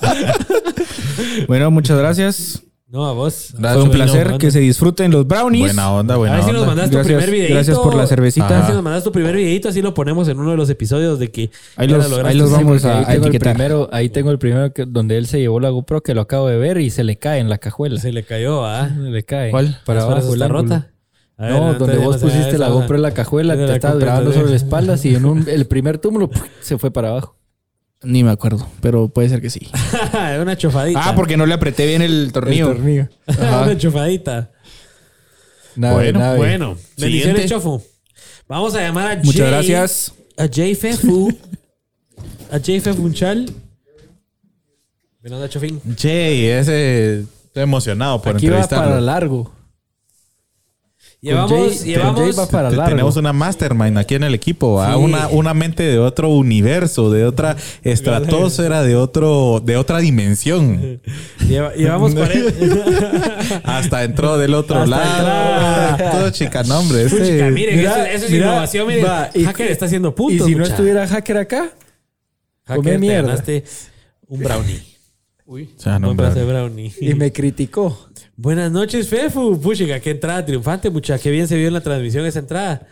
Speaker 8: Bueno, muchas gracias.
Speaker 3: No, a vos.
Speaker 1: Gracias,
Speaker 8: Fue un placer que se disfruten los brownies.
Speaker 1: Buena onda,
Speaker 3: A
Speaker 1: buena
Speaker 3: ver si nos
Speaker 1: onda.
Speaker 3: mandas tu primer videito.
Speaker 8: gracias por la cervecita.
Speaker 3: A ver si
Speaker 8: Ajá.
Speaker 3: nos mandas tu primer videito, así lo ponemos en uno de los episodios de que
Speaker 8: Ahí los-
Speaker 3: lo
Speaker 8: ahí los
Speaker 3: Sí,
Speaker 8: vamos a-
Speaker 2: ahí, tengo el
Speaker 8: etiquetar.
Speaker 2: primero, ahí tengo el primero que, donde él se llevó la GoPro que lo acabo de ver y se le cae en la cajuela.
Speaker 3: Se le cayó, ¿ah?
Speaker 2: Se le cae.
Speaker 8: ¿Cuál?
Speaker 2: Para abajo ángulo.
Speaker 3: rota. A ver,
Speaker 2: No, donde
Speaker 3: entonces,
Speaker 2: vos
Speaker 3: no
Speaker 2: pusiste la GoPro en la cajuela, te
Speaker 3: la
Speaker 2: estabas grabando sobre la espalda y en un, el primer túmulo se fue para abajo.
Speaker 8: Ni me acuerdo, pero puede ser que sí.
Speaker 3: Una chofadita.
Speaker 8: Ah, porque no le apreté bien el tornillo. Ajá.
Speaker 3: Una chofadita.
Speaker 1: Bueno,
Speaker 2: nada.
Speaker 3: Bueno, bendiciones. Chofu. Vamos a llamar a Jay.
Speaker 8: Muchas gracias.
Speaker 3: A Jay Fefu. a Jay Fefunchal. Ven, onda, Chofín.
Speaker 1: Jay, ese. Estoy emocionado por
Speaker 2: Aquí va para largo.
Speaker 3: Llevamos,
Speaker 2: Jay-
Speaker 3: llevamos.
Speaker 2: Jay va para
Speaker 1: Te-
Speaker 2: largo.
Speaker 1: Tenemos una mastermind aquí en el equipo.
Speaker 3: Sí.
Speaker 1: una, una mente de otro universo, de otra estratosfera, de otro, de otra dimensión.
Speaker 3: lleva- llevamos 40.
Speaker 1: Hasta entró del otro
Speaker 3: Hasta
Speaker 1: lado.
Speaker 3: entró.
Speaker 1: Todo chica nombre. ese-
Speaker 3: Puchica, miren,
Speaker 2: Mira,
Speaker 3: eso, eso es
Speaker 2: mira,
Speaker 3: innovación. Miren,
Speaker 2: va, y-
Speaker 3: Hacker está haciendo
Speaker 2: Y
Speaker 3: puntos.
Speaker 2: si no estuviera hacker acá,
Speaker 3: Hacker,
Speaker 2: comé
Speaker 3: te ganaste un brownie.
Speaker 1: O sea, no,
Speaker 3: Un pedazo de
Speaker 1: hombre.
Speaker 3: brownie.
Speaker 2: y me criticó.
Speaker 3: Buenas noches, Fefu. Puchica, qué entrada triunfante, mucha. Qué bien se vio en la transmisión esa entrada.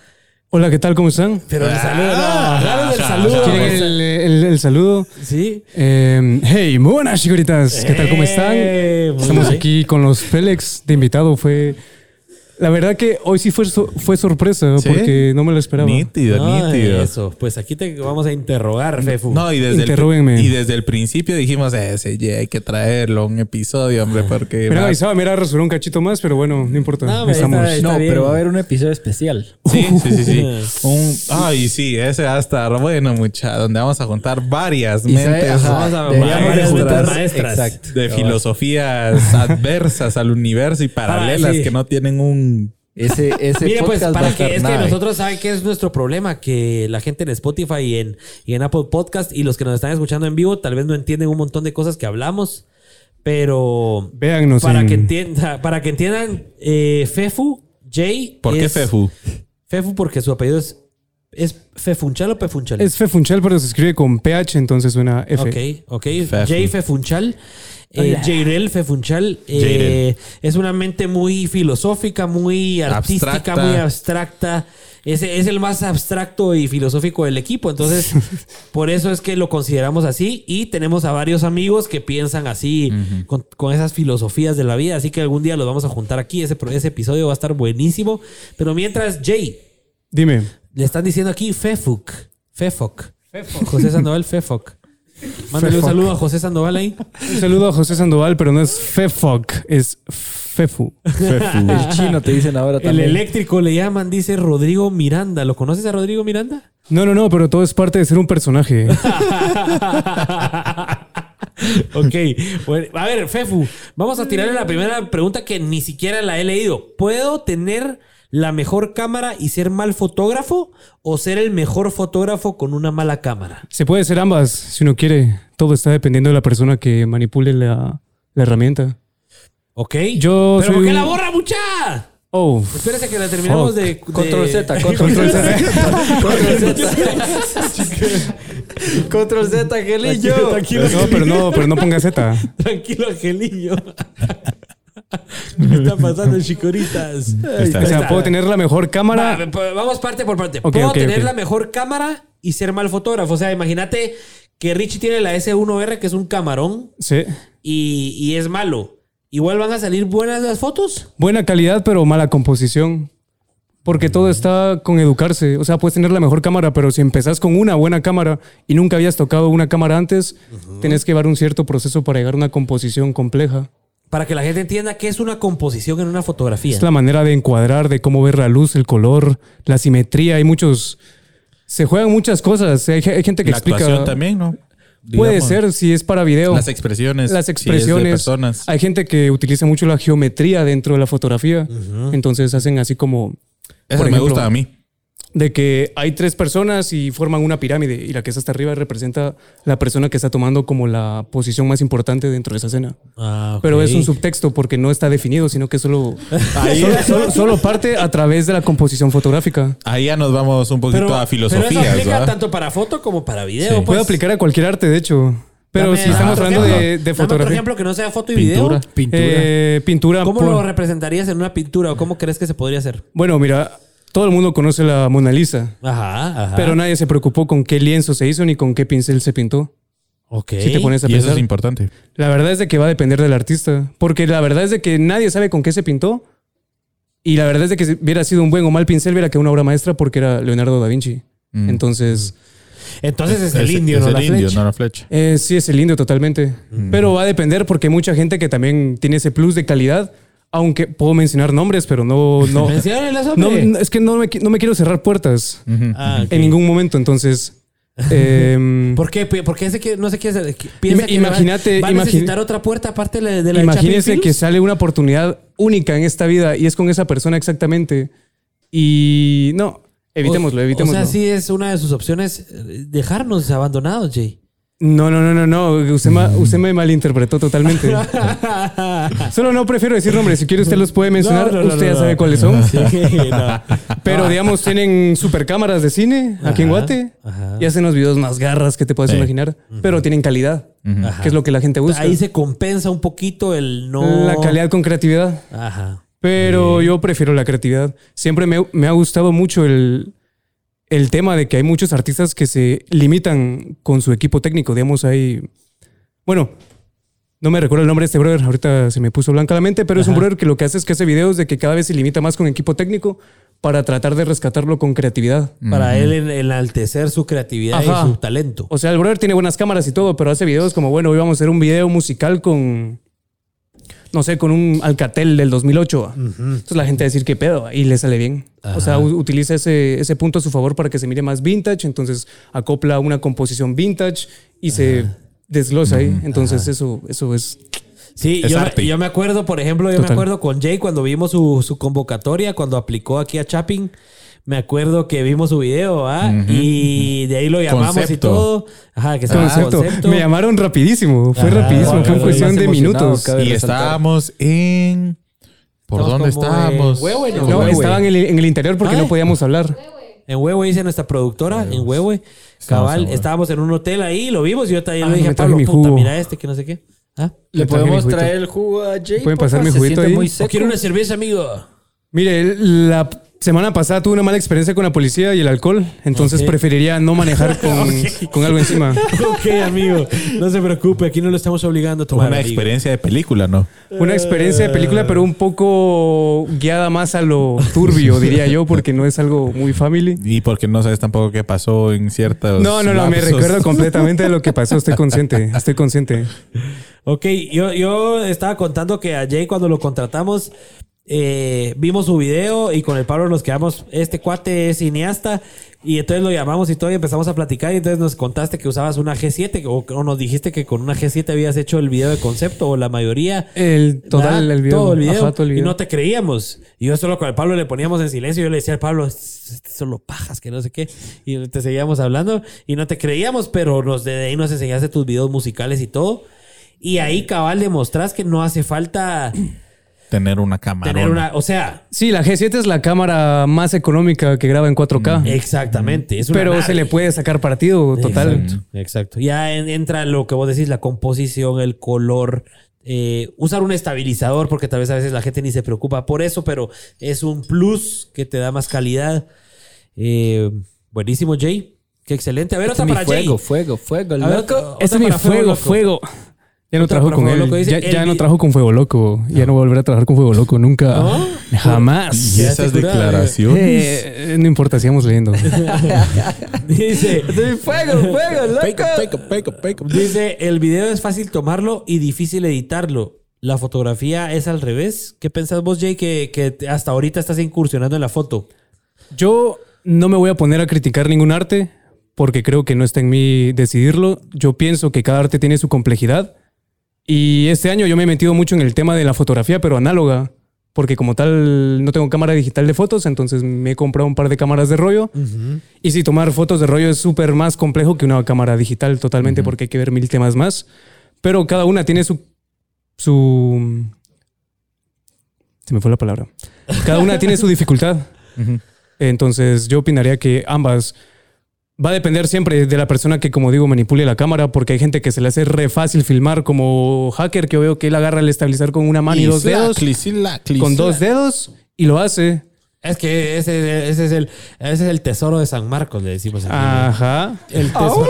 Speaker 9: Hola, ¿qué tal? ¿Cómo están?
Speaker 3: Pero el saludo, no. Dale el saludo.
Speaker 9: ¿Quieren el, el- el saludo?
Speaker 3: Sí.
Speaker 9: Eh, hey, muy buenas, chiquiritas. ¿Qué tal? ¿Cómo están?
Speaker 3: Eh, muy
Speaker 9: Estamos
Speaker 3: bien.
Speaker 9: aquí con los Pélex de invitado. Fue. La verdad que hoy sí fue, fue sorpresa
Speaker 1: ¿Sí?
Speaker 9: porque no me lo esperaba.
Speaker 1: Nítido,
Speaker 3: No,
Speaker 1: nítido.
Speaker 3: Eso, pues aquí te vamos a interrogar, Fefu.
Speaker 1: No, y desde, el,
Speaker 9: Interróguenme.
Speaker 1: y desde el principio dijimos, ese Jay hay que traerlo un episodio, hombre, porque...
Speaker 9: Mira,
Speaker 1: va-
Speaker 9: avisaba, mira, resuró un cachito más, pero bueno, no importa.
Speaker 3: No,
Speaker 9: estamos.
Speaker 3: está- está
Speaker 2: No, pero va a haber un episodio especial.
Speaker 1: Sí, sí, sí, sí. Un, ay, sí, ese va a estar bueno, mucha, donde vamos a juntar varias
Speaker 2: Y sabe-
Speaker 1: mentes
Speaker 2: ajá,
Speaker 3: Vamos a varias
Speaker 2: juntar-
Speaker 3: maestras.
Speaker 2: Exacto.
Speaker 1: de filosofías adversas al universo y paralelas
Speaker 3: Ah, sí.
Speaker 1: que no tienen un
Speaker 2: Ese, ese
Speaker 3: Mire, pues
Speaker 2: podcast a
Speaker 3: para que es que nosotros saben que es nuestro problema, que la gente en Spotify y en, y en Apple Podcast y los que nos están escuchando en vivo tal vez no entienden un montón de cosas que hablamos, pero
Speaker 9: Véannos
Speaker 3: para
Speaker 9: en-
Speaker 3: que entienda, para que entiendan, eh, Fefu Jay.
Speaker 1: ¿Por qué Fefu?
Speaker 3: Fefu porque su apellido es es Fefunchal o Pefunchal.
Speaker 9: Es Fefunchal, pero se escribe con PH, entonces suena F.
Speaker 3: Ok, ok.
Speaker 1: Fefu.
Speaker 3: Jay Fefunchal. Eh, Jairel Fefunchal eh,
Speaker 1: Jairel.
Speaker 3: es una mente muy filosófica, muy artística,
Speaker 1: Abstracta.
Speaker 3: muy abstracta. Es, es el más abstracto y filosófico del equipo. Entonces, por eso es que lo consideramos así. Y tenemos a varios amigos que piensan así, con, con esas filosofías de la vida. Así que algún día los vamos a juntar aquí. Ese, ese episodio va a estar buenísimo. Pero mientras, Jay,
Speaker 9: Dime.
Speaker 3: le están diciendo aquí Fefuc. Fefoc. José Sandoval Fefoc. Mándale un saludo a José Sandoval ahí.
Speaker 9: Un saludo a José Sandoval, pero no es Fefoc, es Fefu.
Speaker 2: El chino te dicen ahora
Speaker 3: El
Speaker 2: también.
Speaker 3: eléctrico le llaman, dice Rodrigo Miranda. ¿Lo conoces a Rodrigo Miranda?
Speaker 9: No, no, no, pero todo es parte de ser un personaje.
Speaker 3: ok. Bueno, a ver, Fefu, vamos a tirarle la primera pregunta que ni siquiera la he leído. ¿Puedo tener la mejor cámara y ser mal fotógrafo o ser el mejor fotógrafo con una mala cámara?
Speaker 9: Se puede ser ambas, si uno quiere. Todo está dependiendo de la persona que manipule la, la herramienta.
Speaker 3: Ok.
Speaker 9: Yo
Speaker 3: ¿Pero
Speaker 9: soy
Speaker 3: por qué la borra, mucha?
Speaker 9: Oh,
Speaker 3: Espérese que la terminamos
Speaker 9: Fuck.
Speaker 3: de, de-
Speaker 2: Control Z, control Z. Control Z. Control Z, Angelillo.
Speaker 3: Tranquilo,
Speaker 9: no, pero no, pero no ponga Z.
Speaker 3: Tranquilo, Angelillo. ¿Qué está pasando, chicoritas?
Speaker 1: está.
Speaker 9: O sea, puedo tener la mejor cámara.
Speaker 3: Va, vamos parte por parte. Puedo tener la mejor cámara y ser mal fotógrafo. O sea, imagínate que Richie tiene la S1R, que es un camarón,
Speaker 9: Sí.
Speaker 3: y, y es malo. Igual van a salir buenas las fotos.
Speaker 9: Buena calidad, pero mala composición. Porque todo está con educarse. O sea, puedes tener la mejor cámara, pero si empezás con una buena cámara y nunca habías tocado una cámara antes, tienes que llevar un cierto proceso para llegar a una composición compleja.
Speaker 3: Para que la gente entienda qué es una composición en una fotografía.
Speaker 9: Es la manera de encuadrar, de cómo ver la luz, el color, la simetría. Hay muchos. Se juegan muchas cosas. Hay, hay gente que
Speaker 1: La
Speaker 9: explica.
Speaker 1: actuación también, ¿no?
Speaker 9: Puede ser si es para video.
Speaker 1: Las expresiones.
Speaker 9: las
Speaker 1: si es de
Speaker 9: expresiones.
Speaker 1: personas.
Speaker 9: Hay gente que utiliza mucho la geometría dentro de la fotografía. Entonces hacen así como.
Speaker 1: Eso
Speaker 9: por
Speaker 1: me
Speaker 9: ejemplo,
Speaker 1: gusta a mí.
Speaker 9: De que hay tres personas y forman una pirámide y la que está hasta arriba representa la persona que está tomando como la posición más importante dentro de esa escena.
Speaker 3: Ah.
Speaker 9: Pero es un subtexto porque no está definido, sino que solo, solo, solo- solo parte a través de la composición fotográfica.
Speaker 1: Ahí ya nos vamos un poquito
Speaker 3: pero,
Speaker 1: a
Speaker 3: pero
Speaker 1: filosofías,
Speaker 3: eso aplica
Speaker 1: ¿verdad?
Speaker 3: tanto para foto como para video.
Speaker 1: Sí.
Speaker 3: pues.
Speaker 9: Puede aplicar a cualquier arte, de hecho. Pero
Speaker 3: Dame-
Speaker 9: si estamos hablando de, fotografía.
Speaker 3: ejemplo que no sea foto y
Speaker 1: Pintura.
Speaker 3: video.
Speaker 2: Pintura.
Speaker 9: Eh, pintura.
Speaker 3: ¿Cómo lo representarías en una pintura o cómo crees que se podría hacer?
Speaker 9: Bueno, mira, todo el mundo conoce la Mona Lisa,
Speaker 3: Ajá, ajá.
Speaker 9: pero nadie se preocupó con qué lienzo se hizo ni con qué pincel se pintó.
Speaker 3: Ok.
Speaker 9: Si te pones a
Speaker 1: Y eso es importante.
Speaker 9: La verdad es de que va a depender del artista. Porque la verdad es de que nadie sabe con qué se pintó. Y la verdad es de que si hubiera sido un buen o mal pincel, hubiera que una obra maestra porque era Leonardo da Vinci.
Speaker 1: Mm.
Speaker 9: Entonces,
Speaker 3: Entonces es el indio,
Speaker 1: es
Speaker 3: no
Speaker 1: el
Speaker 3: la
Speaker 1: indio,
Speaker 3: flecha.
Speaker 1: no la flecha.
Speaker 9: eh, sí es el indio totalmente. Pero va a depender porque hay mucha gente que también tiene ese plus de calidad. Aunque puedo mencionar nombres, pero no... no, no, es que no me, no me quiero cerrar puertas.
Speaker 3: Ah, ok.
Speaker 9: en ningún momento. Entonces... em,
Speaker 3: ¿Por qué? ¿Por qué no quiere hacer- piensa que va-
Speaker 9: imagínate-
Speaker 3: va a necesitar otra puerta aparte de la Chapin
Speaker 9: que sale una oportunidad única en esta vida y es con esa persona exactamente. Y no, evitémoslo, evitémoslo.
Speaker 3: O sea, sí es una de sus opciones eh, dejarnos abandonados, Jay.
Speaker 9: No, no, no, no, no. Usted, ma- usted me malinterpretó totalmente. Solo no prefiero decir nombres. Si quiere, usted los puede mencionar.
Speaker 3: No, no, no,
Speaker 9: usted ya sabe cuáles son.
Speaker 3: Sí.
Speaker 9: Pero, digamos, tienen super cámaras de cine aquí en Guate
Speaker 3: ajá.
Speaker 9: y hacen los videos más garras que te puedes
Speaker 1: Sí.
Speaker 9: imaginar. Pero tienen calidad, que es lo que la gente busca.
Speaker 3: Ahí se compensa un poquito el no.
Speaker 9: La calidad con creatividad.
Speaker 3: Ajá.
Speaker 9: Pero yo prefiero la creatividad. Siempre me, me ha gustado mucho el, el tema de que hay muchos artistas que se limitan con su equipo técnico. Digamos, hay. Bueno, no me recuerdo el nombre de este brother. Ahorita se me puso blanca la mente, pero es un brother que lo que hace es que hace videos de que cada vez se limita más con equipo técnico para tratar de rescatarlo con creatividad.
Speaker 3: Para él en- enaltecer su creatividad
Speaker 9: Ajá.
Speaker 3: y su talento.
Speaker 9: O sea, el brother tiene buenas cámaras y todo, pero hace videos como, bueno, hoy vamos a hacer un video musical con. No sé, con un Alcatel del 2008. ¿va? Entonces la gente va a decir qué pedo y le sale bien. O sea, utiliza ese, ese punto a su favor para que se mire más vintage. Entonces acopla una composición vintage y se desglosa ahí. Entonces eso, eso es.
Speaker 3: Sí,
Speaker 1: Es
Speaker 3: yo me,
Speaker 1: arte.
Speaker 3: yo me acuerdo, por ejemplo, yo
Speaker 9: Total.
Speaker 3: me acuerdo con Jay cuando vimos su, su convocatoria, cuando aplicó aquí a Chapping. Me acuerdo que vimos su video, ¿ah? Y de ahí lo llamamos y todo. Ajá, que
Speaker 9: Concepto.
Speaker 3: concepto.
Speaker 9: Me llamaron rapidísimo. Fue
Speaker 3: Ajá,
Speaker 9: rapidísimo. Fue cuestión de minutos.
Speaker 1: Y
Speaker 2: resaltar.
Speaker 1: estábamos en. ¿Por
Speaker 3: Estamos
Speaker 1: dónde estábamos?
Speaker 3: en ¿no?
Speaker 9: Estaban en el, en el interior porque
Speaker 3: Ay.
Speaker 9: no podíamos hablar.
Speaker 3: En Huehue dice nuestra productora, en Huehue.
Speaker 1: Estamos
Speaker 3: Cabal, estábamos en un hotel ahí, lo vimos y yo también
Speaker 9: Ah,
Speaker 3: le dije a Pablo, puta,
Speaker 9: jugo.
Speaker 3: mira este, que no sé qué. ¿Ah?
Speaker 2: ¿Le podemos traer el jugo a Jay?
Speaker 9: ¿Pueden pasar mi juguito ahí?
Speaker 2: muy
Speaker 3: ¿O
Speaker 2: seco.
Speaker 3: quiere una cerveza, amigo?
Speaker 9: Mire, la semana pasada tuve una mala experiencia con la policía y el alcohol. Entonces preferiría no manejar con, con algo encima.
Speaker 3: ok, amigo. No se preocupe, aquí no lo estamos obligando a tomar.
Speaker 1: Una
Speaker 3: amigo.
Speaker 1: experiencia de película, ¿no?
Speaker 9: Una experiencia de película, pero un poco guiada más a lo turbio, diría yo, porque no es algo muy family.
Speaker 1: Y porque no sabes tampoco qué pasó en ciertos.
Speaker 9: No, no, no, me recuerdo completamente de lo que pasó. Estoy consciente, estoy consciente.
Speaker 3: Ok, yo, yo estaba contando que a Jay cuando lo contratamos eh, vimos su video y con el Pablo nos quedamos, este cuate es cineasta y entonces lo llamamos y todo y empezamos a platicar y entonces nos contaste que usabas una G7 o, o nos dijiste que con una G7 habías hecho el video de concepto o la mayoría.
Speaker 9: El total, el video.
Speaker 3: Todo el video.
Speaker 9: Ajá, todo el
Speaker 3: Y no te creíamos. Y yo solo con el Pablo le poníamos en silencio. Yo le decía al Pablo, "Este solo pajas, que no sé qué. Y te seguíamos hablando y no te creíamos, pero nos, de ahí nos enseñaste tus videos musicales y todo. Y ahí cabal demostrás que no hace falta
Speaker 1: Tener una cámara.
Speaker 3: tener una... O sea,
Speaker 9: Sí, la G7 es la cámara más económica que graba en 4K.
Speaker 3: exactamente. Es una
Speaker 9: pero se le puede sacar partido total.
Speaker 3: Exacto, exacto. Ya en- entra lo que vos decís, la composición, el color. eh, usar un estabilizador, porque tal vez a veces la gente ni se preocupa por eso, pero es un plus que te da más calidad. Eh, buenísimo, Jay. Qué excelente. A ver,
Speaker 2: Este
Speaker 3: otra para
Speaker 2: fuego,
Speaker 3: Jay.
Speaker 2: fuego, fuego,
Speaker 3: A ver,
Speaker 2: loco.
Speaker 3: otra
Speaker 9: Este es mi
Speaker 3: para
Speaker 9: fuego, fuego. Ya no trabajo con
Speaker 3: Fuego
Speaker 9: él.
Speaker 3: Loco, dice,
Speaker 9: ya no trabajo con Fuego Loco. Ya no volveré a trabajar con Fuego Loco nunca.
Speaker 3: ¿No?
Speaker 9: Jamás.
Speaker 1: Y esas declaraciones.
Speaker 9: Eh, no importa, sigamos leyendo.
Speaker 3: Dice,
Speaker 2: fuego, fuego, loco.
Speaker 1: Peco, peco, peco, peco.
Speaker 3: dice, el video es fácil tomarlo y difícil editarlo. La fotografía es al revés. ¿Qué pensás vos, Jay, que, que hasta ahorita estás incursionando en la foto?
Speaker 9: Yo no me voy a poner a criticar ningún arte porque creo que no está en mí decidirlo. Yo pienso que cada arte tiene su complejidad. Y este año yo me he metido mucho en el tema de la fotografía, pero análoga. Porque como tal no tengo cámara digital de fotos, entonces me he comprado un par de cámaras de rollo. Y si tomar fotos de rollo es súper más complejo que una cámara digital totalmente porque hay que ver mil temas más. Pero cada una tiene su... su... Se me fue la palabra. Cada una tiene su dificultad. Entonces yo opinaría que ambas va a depender siempre de la persona que, como digo, manipule la cámara, porque hay gente que se le hace re fácil filmar como hacker, que veo que él agarra el estabilizar con una mano y, dos dedos, con dos dedos y lo hace.
Speaker 3: Es que ese, ese es el, ese es el tesoro de San Marcos, le decimos. aquí.
Speaker 9: Ajá.
Speaker 3: El tesoro.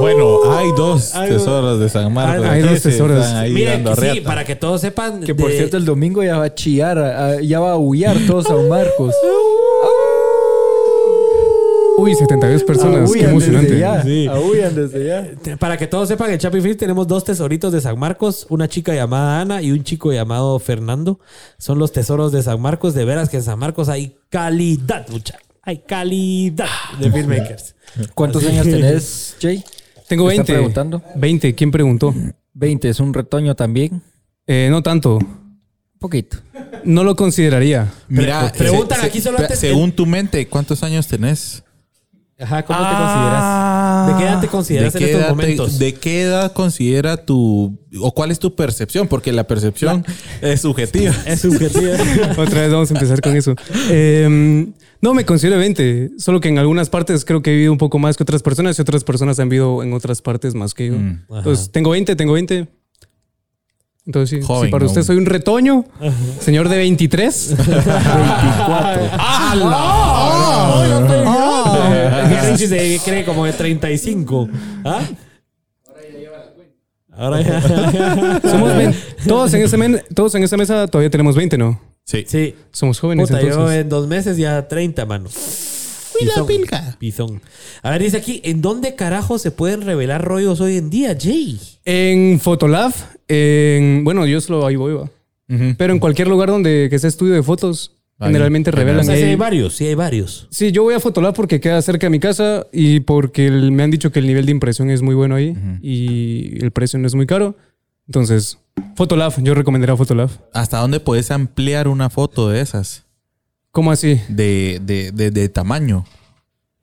Speaker 1: Bueno, hay dos tesoros de San Marcos.
Speaker 9: Hay dos tesoros.
Speaker 3: Miren, que sí, para que todos sepan.
Speaker 2: Que por
Speaker 3: de-
Speaker 2: cierto, el domingo ya va a chillar, ya va a aullar todo San Marcos.
Speaker 9: Uy, 72 personas. Qué
Speaker 2: Aullan desde
Speaker 9: emocionante.
Speaker 2: ya.
Speaker 3: Sí.
Speaker 2: Aullan desde ya.
Speaker 3: Para que todos sepan, en Chapi Free tenemos dos tesoritos de San Marcos, una chica llamada Ana y un chico llamado Fernando. Son los tesoros de San Marcos. De veras que en San Marcos hay calidad, mucha. Hay calidad de filmmakers.
Speaker 2: ¿Cuántos años tenés, Jay?
Speaker 9: Tengo
Speaker 2: ¿Me está
Speaker 9: 20.
Speaker 2: preguntando?
Speaker 9: 20. ¿Quién preguntó?
Speaker 2: 20, es un retoño también.
Speaker 9: Eh, no tanto.
Speaker 2: Un poquito.
Speaker 9: No lo consideraría.
Speaker 1: Mira,
Speaker 3: Pre- preguntan
Speaker 1: se-
Speaker 3: aquí solo
Speaker 1: se-
Speaker 3: antes-
Speaker 1: Según tu mente, ¿cuántos años tenés?
Speaker 3: Ajá, ¿cómo te
Speaker 9: Ah.
Speaker 3: consideras? ¿De qué edad te
Speaker 1: ¿De
Speaker 3: consideras en estos
Speaker 1: te-
Speaker 3: momentos?
Speaker 1: ¿De qué edad considera tu... o cuál es tu percepción? Porque la percepción es subjetiva.
Speaker 3: Es subjetivo.
Speaker 9: Otra vez vamos a empezar con eso. Eh, no, me considero 20. Solo que en algunas partes creo que he vivido un poco más que otras personas y otras personas han vivido en otras partes más que yo.
Speaker 1: Mm.
Speaker 9: Entonces, tengo 20, tengo 20. Entonces, sí,
Speaker 1: Joven
Speaker 9: si para
Speaker 1: aún.
Speaker 9: usted soy un retoño, señor de 23.
Speaker 2: 24.
Speaker 3: Que Richie se cree como de 35. ¿Ah? Ahora ya.
Speaker 9: Somos 20. Todos en, ese men- todos en esa mesa todavía tenemos 20, ¿no?
Speaker 1: Sí.
Speaker 3: Sí.
Speaker 9: Somos jóvenes
Speaker 3: Puta, yo
Speaker 9: entonces.
Speaker 3: en dos meses ya 30, mano. Pizón. Pizón. A ver, dice aquí, ¿en dónde carajo se pueden revelar rollos hoy en día, Jay?
Speaker 9: En Photolab, en, bueno, yo solo ahí voy, va. Pero en cualquier lugar donde que sea estudio de fotos,
Speaker 1: Ahí.
Speaker 9: generalmente
Speaker 3: O
Speaker 9: revelan
Speaker 3: sea, sí hay varios, sí hay varios.
Speaker 9: Sí, yo voy a Fotolab porque queda cerca de mi casa y porque el- me han dicho que el nivel de impresión es muy bueno ahí y el precio no es muy caro. Entonces, Photolab, yo recomendaría Photolab.
Speaker 1: ¿Hasta dónde puedes ampliar una foto de esas?
Speaker 9: ¿Cómo así?
Speaker 1: De, de, de, de tamaño.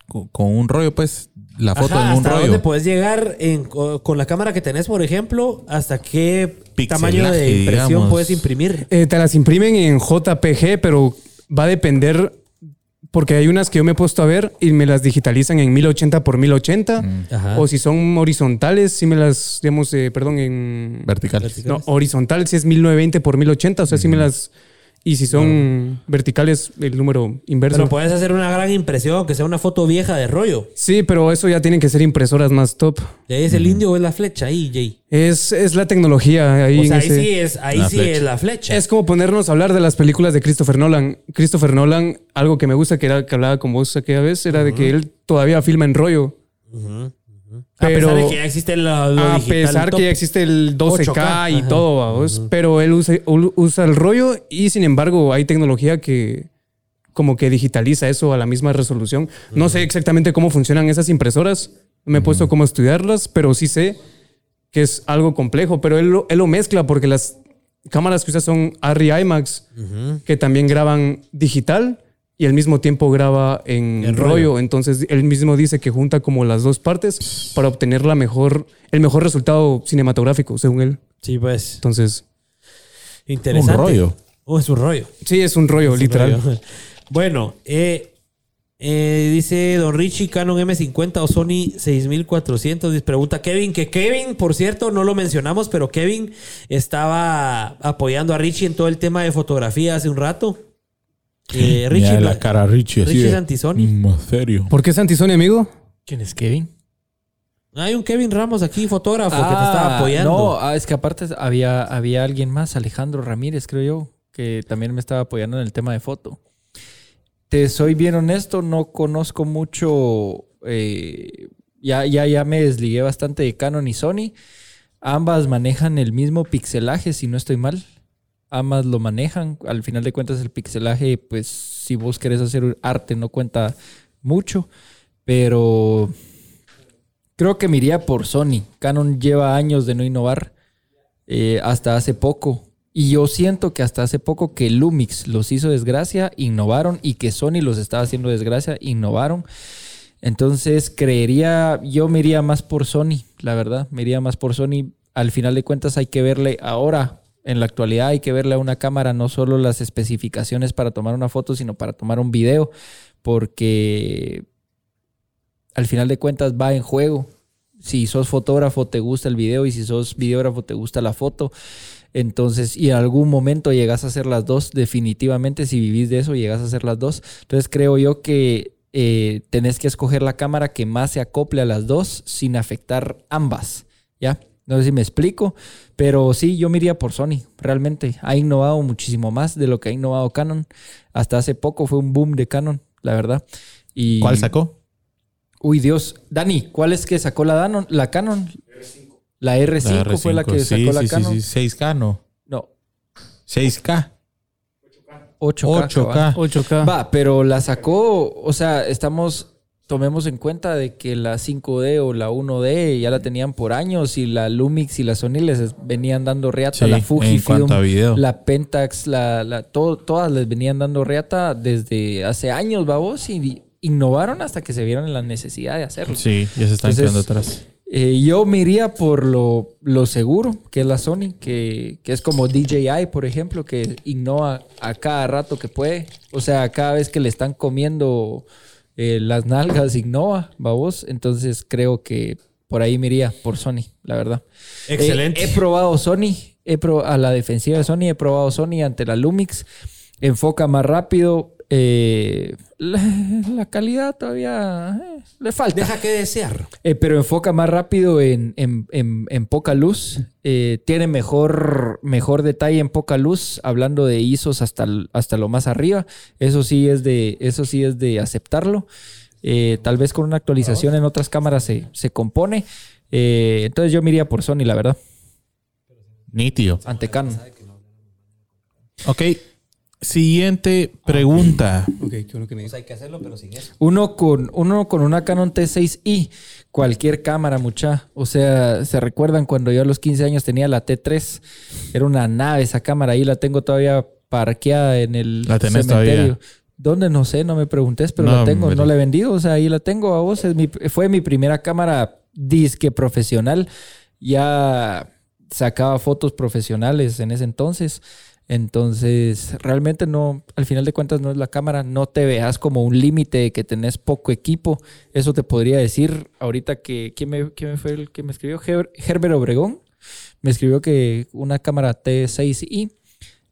Speaker 1: Con, con un rollo, pues, la foto
Speaker 3: Ajá,
Speaker 1: en un
Speaker 3: ¿Hasta
Speaker 1: rollo.
Speaker 3: dónde puedes llegar en- co- con la cámara que tenés, por ejemplo? ¿Hasta qué tamaño de
Speaker 1: Pixelaje,
Speaker 3: impresión
Speaker 1: digamos.
Speaker 3: puedes imprimir?
Speaker 9: Eh, te las imprimen en JPG, pero va a depender porque hay unas que yo me he puesto a ver y me las digitalizan en 1080 por 1080.
Speaker 3: Ajá.
Speaker 9: O si son horizontales, si me las, digamos, eh, perdón, en...
Speaker 1: Vertical.
Speaker 9: No, horizontal si es 1920 por 1080, o sea, si me las... Y si son verticales, el número inverso.
Speaker 3: Pero puedes hacer una gran impresión, que sea una foto vieja de rollo.
Speaker 9: Sí, pero eso ya tienen que ser impresoras más top.
Speaker 3: ¿Y ahí es el indio o es la flecha ahí, Jay?
Speaker 9: Es, es la tecnología ahí.
Speaker 3: O
Speaker 9: en
Speaker 3: sea, ahí
Speaker 9: ese-
Speaker 3: sí es, ahí
Speaker 1: La
Speaker 3: sí
Speaker 1: flecha.
Speaker 3: es la flecha.
Speaker 9: Es como ponernos a hablar de las películas de Christopher Nolan. Christopher Nolan, algo que me gusta que era que hablaba con vos aquella vez, era de que él todavía filma en rollo.
Speaker 3: A pesar de
Speaker 9: pero-
Speaker 3: que ya existe lo, lo
Speaker 9: A
Speaker 3: digital
Speaker 9: pesar
Speaker 3: top.
Speaker 9: que ya existe el 12K
Speaker 3: 8K,
Speaker 9: y
Speaker 3: ajá.
Speaker 9: todo, vamos. Pero él usa, el rollo y sin embargo hay tecnología que como que digitaliza eso a la misma resolución. No sé exactamente cómo funcionan esas impresoras. Me he puesto cómo estudiarlas, pero sí sé que es algo complejo. Pero él, lo- él lo mezcla porque las cámaras que usa son Arri IMAX, que también graban digital y al mismo tiempo graba en, rollo.
Speaker 3: rollo.
Speaker 9: Entonces él mismo dice que junta como las dos partes para obtener la mejor, el mejor resultado cinematográfico, según él.
Speaker 3: Sí, pues.
Speaker 9: Entonces,
Speaker 3: Interesante.
Speaker 1: Un rollo.
Speaker 3: Oh, es un rollo.
Speaker 9: sí, es un rollo, literal.
Speaker 3: Bueno, eh, eh, dice Don Richie, Canon M50 o Sony 6400. Dice, Pregunta Kevin, que Kevin, por cierto, no lo mencionamos, pero Kevin estaba apoyando a Richie en todo el tema de fotografía hace un rato. Eh, Richie,
Speaker 1: Mira la cara Richie.
Speaker 3: Richie
Speaker 1: de,
Speaker 3: es anti-Sony.
Speaker 1: "Mm, serio.
Speaker 9: ¿Por qué es anti-Sony, amigo?
Speaker 2: ¿Quién es Kevin?
Speaker 3: hay un Kevin Ramos aquí, fotógrafo, que te estaba apoyando.
Speaker 2: No, ah, es que aparte había, había alguien más, Alejandro Ramírez, creo yo, que también me estaba apoyando en el tema de foto. Te soy bien honesto, no conozco mucho. eh, ya, ya, ya me desligué bastante de Canon y Sony. Ambas manejan el mismo pixelaje, si no estoy mal. Ambas lo manejan. Al final de cuentas, el pixelaje, pues, si vos querés hacer arte, no cuenta mucho. Pero Creo que me por Sony. Canon lleva años de no innovar. eh, hasta hace poco. Y yo siento que hasta hace poco que Lumix los hizo desgracia, innovaron. Y que Sony los estaba haciendo desgracia, innovaron. Entonces creería, yo me más por Sony, la verdad. Me iría más por Sony. Al final de cuentas hay que verle ahora, en la actualidad hay que verle a una cámara no solo las especificaciones para tomar una foto, sino para tomar un video. Porque al final de cuentas va en juego. Si sos fotógrafo te gusta el video y si sos videógrafo te gusta la foto. Entonces, y en algún momento llegas a hacer las dos, definitivamente si vivís de eso llegas a hacer las dos. Entonces creo yo que eh, tenés que escoger la cámara que más se acople a las dos sin afectar ambas. ¿Ya? No sé si me explico, pero sí, yo me iría por Sony, realmente. Ha innovado muchísimo más de lo que ha innovado Canon. Hasta hace poco fue un boom de Canon, la verdad. Y...
Speaker 1: ¿Cuál sacó?
Speaker 2: Uy, Dios. Dani, ¿cuál es que sacó la, Danon, la Canon? La R5, fue la que
Speaker 1: R5, sí,
Speaker 2: sacó la
Speaker 1: sí,
Speaker 2: Canon.
Speaker 1: sí, 6K, no.
Speaker 2: No,
Speaker 1: 6K.
Speaker 2: 8K.
Speaker 1: 8K.
Speaker 2: cabal.
Speaker 9: 8K.
Speaker 2: Va, pero la sacó, o sea, estamos, tomemos en cuenta de que la 5D o la 1D ya la tenían por años y la Lumix y la Sony les venían dando reata,
Speaker 1: Sí,
Speaker 2: la Fujifilm, la Pentax, la, la, todo- todas les venían dando reata desde hace años, babos, y innovaron hasta que se vieron en la necesidad de hacerlo.
Speaker 1: Sí, ya se están quedando atrás.
Speaker 2: Eh, yo me iría por lo, lo seguro, que es la Sony, que, que es como DJI, por ejemplo, que innova a cada rato que puede. O sea, cada vez que le están comiendo eh, las nalgas, innova, babos. Entonces creo que por ahí me iría por Sony, la verdad.
Speaker 3: Excelente.
Speaker 2: Eh, he probado Sony, he pro- a la defensiva de Sony, he probado Sony ante la Lumix. Enfoca más rápido. Eh, la, la calidad todavía eh, le falta.
Speaker 3: Deja que desear.
Speaker 2: Eh, pero enfoca más rápido en, en- en- en poca luz. Eh, tiene mejor, mejor detalle en poca luz, hablando de ISOs hasta, hasta lo más arriba. Eso sí es de, eso sí es de aceptarlo. Eh, tal vez con una actualización en otras cámaras se, se compone. Eh, entonces yo me iría por Sony, la verdad,
Speaker 1: Nítido.
Speaker 2: ante Canon.
Speaker 1: Ok. Siguiente pregunta.
Speaker 9: Ok, qué bueno que me dice.
Speaker 3: hay que hacerlo, pero sin eso.
Speaker 2: Uno con, uno con una Canon T6i, cualquier cámara, mucha. O sea, ¿se recuerdan cuando yo a los 15 años tenía la T3? Era una nave esa cámara, ahí la tengo todavía parqueada en el
Speaker 1: ¿La tenés
Speaker 2: cementerio.
Speaker 1: todavía?
Speaker 2: ¿Dónde? No sé, no me preguntes, pero
Speaker 1: No,
Speaker 2: la tengo,
Speaker 1: hombre.
Speaker 2: no la he vendido. O sea, ahí la tengo a vos. Es mi- fue mi primera cámara disque profesional. Ya sacaba fotos profesionales en ese entonces. Entonces, realmente no, al final de cuentas no es la cámara, no te veas como un límite de que tenés poco equipo. Eso te podría decir ahorita que, ¿quién me, quién me fue el que me escribió? Her- Herbert Obregón me escribió que una cámara T6i.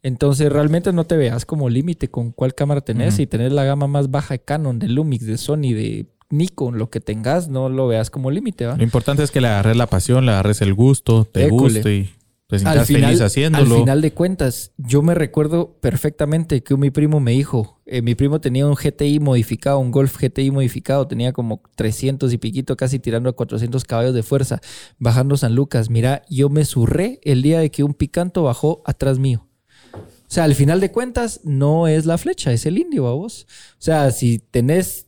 Speaker 2: Entonces, realmente no te veas como límite con cuál cámara tenés. Si tenés la gama más baja de Canon, de Lumix, de Sony, de Nikon, lo que tengas, no lo veas como límite.
Speaker 1: Lo importante es que le agarres la pasión, le agarres el gusto, te
Speaker 2: École.
Speaker 1: guste y te
Speaker 2: al
Speaker 1: sientas
Speaker 2: final,
Speaker 1: feliz
Speaker 2: al
Speaker 1: haciéndolo.
Speaker 2: final de cuentas, yo me recuerdo perfectamente que mi primo me dijo, eh, mi primo tenía un GTI modificado, un Golf GTI modificado, tenía como 300 y piquito, casi tirando a 400 caballos de fuerza, bajando San Lucas. Mira, yo me surré el día de que un picanto bajó atrás mío. O sea, al final de cuentas, no es la flecha, es el indio, a vos. O sea, si tenés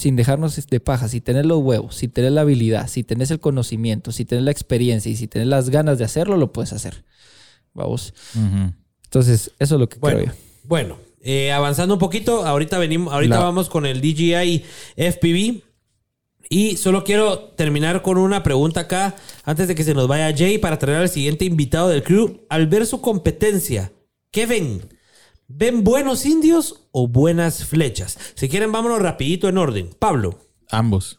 Speaker 2: sin dejarnos de paja, si tenés los huevos, si tenés la habilidad, si tenés el conocimiento, si tenés la experiencia y si tenés las ganas de hacerlo, lo puedes hacer. Vamos.
Speaker 1: Ujú.
Speaker 2: Entonces, eso es lo que
Speaker 3: Bueno,
Speaker 2: creo yo.
Speaker 3: bueno eh, avanzando un poquito, ahorita venimos, ahorita
Speaker 1: La-
Speaker 3: vamos con el DJI FPV. Y solo quiero terminar con una pregunta acá, antes de que se nos vaya Jay, para traer al siguiente invitado del crew. Al ver su competencia, ¿qué ven? ¿Ven buenos indios o buenas flechas? Si quieren, vámonos rapidito en orden. Pablo.
Speaker 1: Ambos.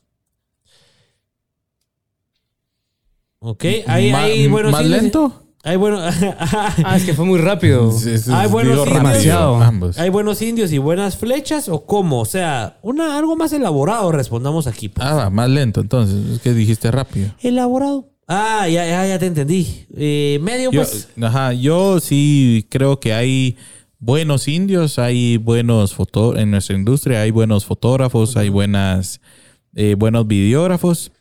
Speaker 3: Ok, hay, hay buenos
Speaker 1: ¿Más
Speaker 3: indios.
Speaker 1: lento?
Speaker 3: Hay bueno,
Speaker 9: Ah, es que fue muy rápido.
Speaker 1: Sí, sí,
Speaker 3: Ay, bueno,
Speaker 1: digo
Speaker 3: sí,
Speaker 1: rápido,
Speaker 9: demasiado.
Speaker 1: Ambos.
Speaker 3: hay buenos indios y buenas flechas o cómo? O sea, una algo más elaborado respondamos aquí. pues.
Speaker 1: Ah, más lento entonces. Es que dijiste rápido.
Speaker 3: Elaborado. Ah, ya, ya, ya te entendí. Eh, medio,
Speaker 1: Yo,
Speaker 3: pues.
Speaker 1: ajá, yo sí creo que hay buenos indios, hay buenos foto en nuestra industria, hay buenos fotógrafos, hay buenas, eh, buenos videógrafos,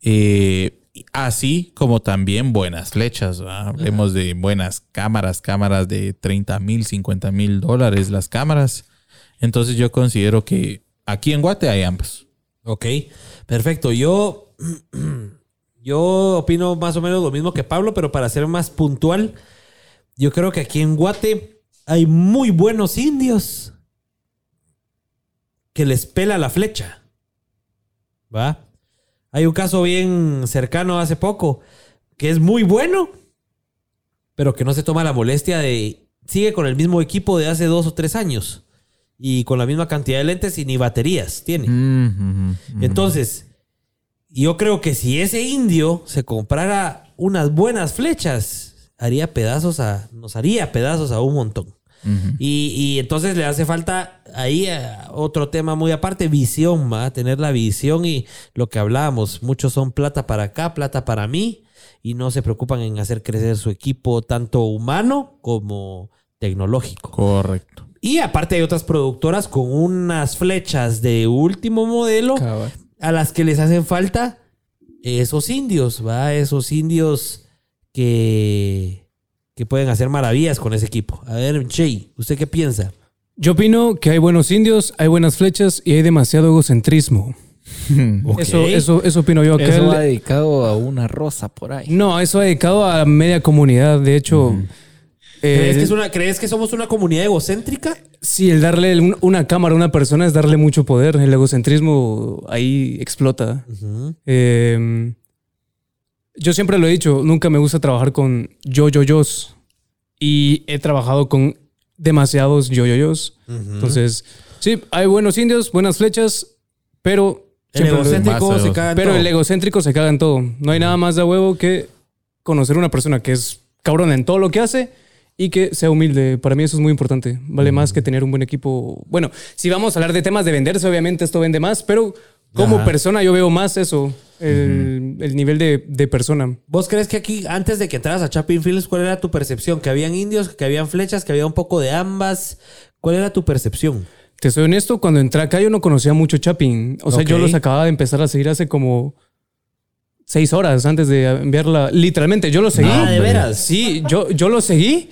Speaker 1: eh, así como también buenas flechas. Hablemos de buenas cámaras, cámaras de 30 mil, 50 mil dólares las cámaras. Entonces yo considero que aquí en Guate hay ambos.
Speaker 3: Ok, perfecto. Yo, yo opino más o menos lo mismo que Pablo, pero para ser más puntual, yo creo que aquí en Guate hay muy buenos indios que les pela la flecha. ¿Va? Hay un caso bien cercano hace poco que es muy bueno, pero que no se toma la molestia de... Sigue con el mismo equipo de hace dos o tres años y con la misma cantidad de lentes y ni baterías tiene.
Speaker 1: Mm.
Speaker 3: Entonces, yo creo que si ese indio se comprara unas buenas flechas, haría pedazos a, nos haría pedazos a un montón. Y, y entonces le hace falta ahí eh, otro tema muy aparte, visión, va tener la visión y lo que hablábamos, muchos son plata para acá, plata para mí, y no se preocupan en hacer crecer su equipo tanto humano como tecnológico.
Speaker 1: Correcto.
Speaker 3: Y aparte hay otras productoras con unas flechas de último modelo
Speaker 2: Cabal.
Speaker 3: a las que les hacen falta esos indios, ¿va? Esos indios que, que pueden hacer maravillas con ese equipo. A ver, Jay, ¿usted qué piensa?
Speaker 9: Yo opino que hay buenos indios, hay buenas flechas y hay demasiado egocentrismo. Eso, eso, eso opino yo. que
Speaker 2: Eso va dedicado a una rosa por ahí.
Speaker 9: No, eso ha dedicado a media comunidad. De hecho, eh,
Speaker 3: ¿Crees, que es una- ¿Crees que somos una comunidad egocéntrica?
Speaker 9: sí, el darle un- una cámara a una persona es darle mucho poder. El egocentrismo ahí explota. Eh, yo siempre lo he dicho, nunca me gusta trabajar con yo-yo-yos. Y he trabajado con demasiados yo-yo-yos. Entonces, sí, hay buenos indios, buenas flechas, pero...
Speaker 3: El egocéntrico se caga en
Speaker 9: pero
Speaker 3: todo.
Speaker 9: el egocéntrico se caga en todo. No hay nada más de huevo que conocer una persona que es cabrón en todo lo que hace y que sea humilde. Para mí eso es muy importante. Vale más que tener un buen equipo. Bueno, si vamos a hablar de temas de venderse, obviamente esto vende más, pero como
Speaker 3: Ajá.
Speaker 9: persona yo veo más eso, el, el nivel de, de persona.
Speaker 3: ¿Vos crees que aquí, antes de que entraras a Chapin Fields, cuál era tu percepción? ¿Que habían indios, que habían flechas, que había un poco de ambas? ¿Cuál era tu percepción?
Speaker 9: Te soy honesto, cuando entré acá yo no conocía mucho Chapping. O sea, yo los acababa de empezar a seguir hace como seis horas antes de enviarla. Literalmente, yo lo seguí.
Speaker 3: Ah, ¿de veras?
Speaker 9: Sí, yo, yo lo seguí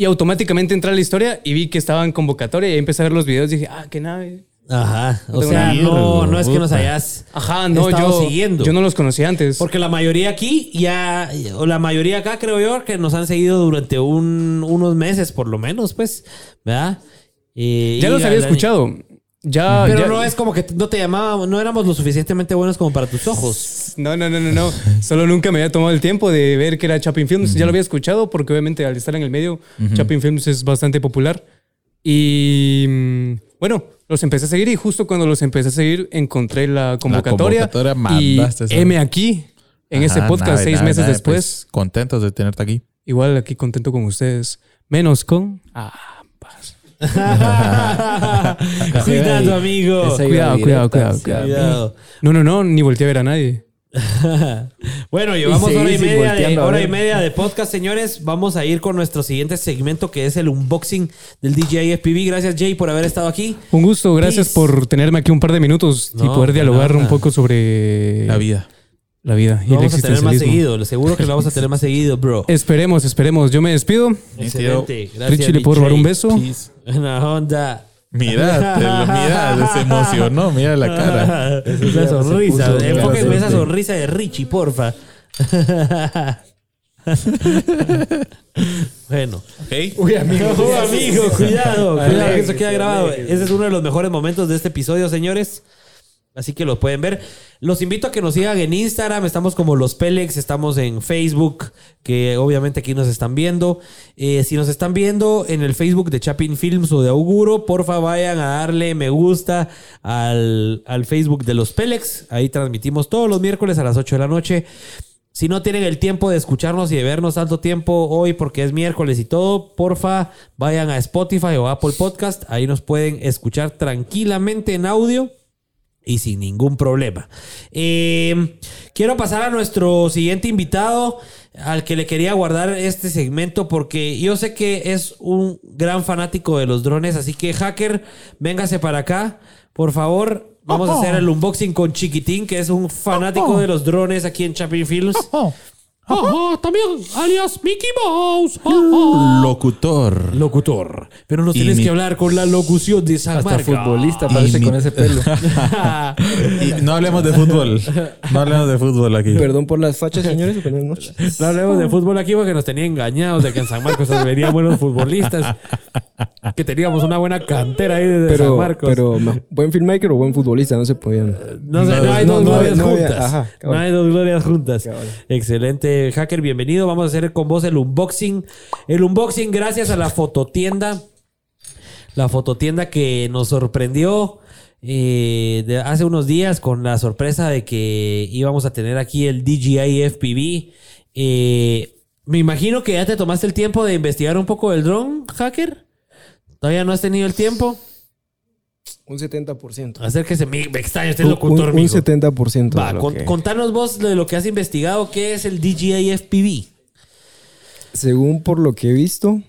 Speaker 9: Y automáticamente entré a la historia y vi que estaba en convocatoria y ahí empecé a ver los videos y dije, ah, qué nave.
Speaker 3: Ajá. O
Speaker 9: tengo
Speaker 3: sea, no, no es que nos hayas
Speaker 9: Ajá, no,
Speaker 3: estado
Speaker 9: yo,
Speaker 3: siguiendo.
Speaker 9: yo no los conocía antes.
Speaker 3: Porque la mayoría aquí ya, o la mayoría acá creo yo que nos han seguido durante un- unos meses por lo menos, pues, ¿verdad?
Speaker 9: Ya
Speaker 3: y
Speaker 9: los había escuchado. Ya,
Speaker 3: Pero
Speaker 9: ya-
Speaker 3: no es como que no te llamábamos, no éramos lo suficientemente buenos como para tus ojos.
Speaker 9: No, no, no, no, no. Solo nunca me había tomado el tiempo de ver que era Chapin Films. Ya lo había escuchado porque obviamente al estar en el medio, Chapin Films es bastante popular. Y mm, bueno, los empecé a seguir y justo cuando los empecé a seguir encontré la convocatoria.
Speaker 1: convocatoria
Speaker 9: y
Speaker 1: mandaste eso.
Speaker 9: M aquí, en ese
Speaker 1: Ajá,
Speaker 9: podcast
Speaker 1: nave,
Speaker 9: seis
Speaker 1: nave,
Speaker 9: meses
Speaker 1: nave,
Speaker 9: después.
Speaker 1: pues, contentos de tenerte aquí.
Speaker 9: Igual aquí contento con ustedes. Menos con... Ah, paz.
Speaker 3: Cuidado, amigo.
Speaker 9: Cuidado, cuidado, cuidado,
Speaker 3: Cuidado.
Speaker 9: No, no, no, ni volteé a ver a nadie.
Speaker 3: bueno, llevamos
Speaker 2: Y
Speaker 3: hora y media de,
Speaker 2: volteando a
Speaker 3: hora y
Speaker 2: ver.
Speaker 3: media de podcast, señores. Vamos a ir con nuestro siguiente segmento que es el unboxing del DJI FPV. Gracias, Jay, por haber estado aquí.
Speaker 9: Un gusto, gracias
Speaker 3: Peace.
Speaker 9: por tenerme aquí un par de minutos y poder
Speaker 3: de
Speaker 9: dialogar
Speaker 3: nada.
Speaker 9: un poco sobre
Speaker 1: La vida.
Speaker 9: la vida y
Speaker 3: Lo
Speaker 9: el
Speaker 3: vamos a tener más seguido. Seguro que lo vamos a tener más seguido, bro.
Speaker 9: Esperemos, esperemos. Yo me despido.
Speaker 3: Excelente. Gracias,
Speaker 9: Richie, ¿le puedo robar un
Speaker 3: DJ.
Speaker 9: beso?
Speaker 1: Peace.
Speaker 3: Una onda.
Speaker 1: Mira, te lo- mira, se emocionó, mira la cara.
Speaker 3: Esa sonrisa.
Speaker 2: puso
Speaker 3: Enfóquenme esa sonrisa de Richie, porfa. bueno.
Speaker 1: Uy,
Speaker 3: amigo, amigo, cuidado, cuidado, que eso queda grabado. Ese es uno de los mejores momentos de este episodio, señores. Así que los pueden ver. Los invito a que nos sigan en Instagram. Estamos como los Pelex. Estamos en Facebook, que obviamente aquí nos están viendo. Eh, si nos están viendo en el Facebook de Chapin Films o de Auguro, porfa vayan a darle me gusta al, al Facebook de los Pelex. Ahí transmitimos todos los miércoles a las 8 de la noche. Si no tienen el tiempo de escucharnos y de vernos tanto tiempo hoy porque es miércoles y todo, porfa, vayan a Spotify o Apple Podcast. Ahí nos pueden escuchar tranquilamente en audio y sin ningún problema. Eh, quiero pasar a nuestro siguiente invitado, al que le quería guardar este segmento, porque yo sé que es un gran fanático de los drones, así que hacker, véngase para acá, por favor. Vamos a hacer el unboxing con Chiquitín, que es un fanático de los drones aquí en Chapin Films. También alias Mickey Mouse.
Speaker 1: Locutor.
Speaker 3: Locutor. Pero nos
Speaker 1: Y
Speaker 3: tienes
Speaker 1: mi-
Speaker 3: que hablar con la locución de San
Speaker 2: Hasta
Speaker 3: Marca.
Speaker 2: futbolista parece
Speaker 1: mi-
Speaker 2: con ese pelo.
Speaker 1: Y no hablemos de fútbol. No hablemos de fútbol aquí.
Speaker 10: Perdón por las fachas, señores. Buenas noches.
Speaker 3: No hablemos de fútbol aquí porque nos tenía engañados de que en San Marcos venían buenos futbolistas. Que teníamos una buena cantera ahí de San Marcos.
Speaker 10: pero buen filmmaker o buen futbolista, no se podían.
Speaker 3: no, sé, no hay
Speaker 10: no,
Speaker 3: dos
Speaker 10: no
Speaker 3: glorias
Speaker 10: no
Speaker 3: juntas.
Speaker 10: ajá,
Speaker 3: no hay dos glorias juntas.
Speaker 10: Cabal.
Speaker 3: Hacker, bienvenido. Vamos a hacer con vos el unboxing. El unboxing gracias a la fototienda. La fototienda que nos sorprendió eh, hace unos días con la sorpresa de que íbamos a tener aquí el DJI FPV. Eh, me imagino que ya te tomaste el tiempo de investigar un poco del dron, hacker. ¿Todavía no has tenido el tiempo?
Speaker 10: Un 70%.
Speaker 3: Acérquese, me, me extraña este
Speaker 10: Un,
Speaker 3: locutor,
Speaker 10: un- un
Speaker 3: mijo.
Speaker 10: 70%. de
Speaker 3: Va,
Speaker 10: lo
Speaker 3: con-
Speaker 10: que-
Speaker 3: contanos vos de lo que has investigado, ¿qué es el DJI FPV?
Speaker 10: Según por lo que he visto,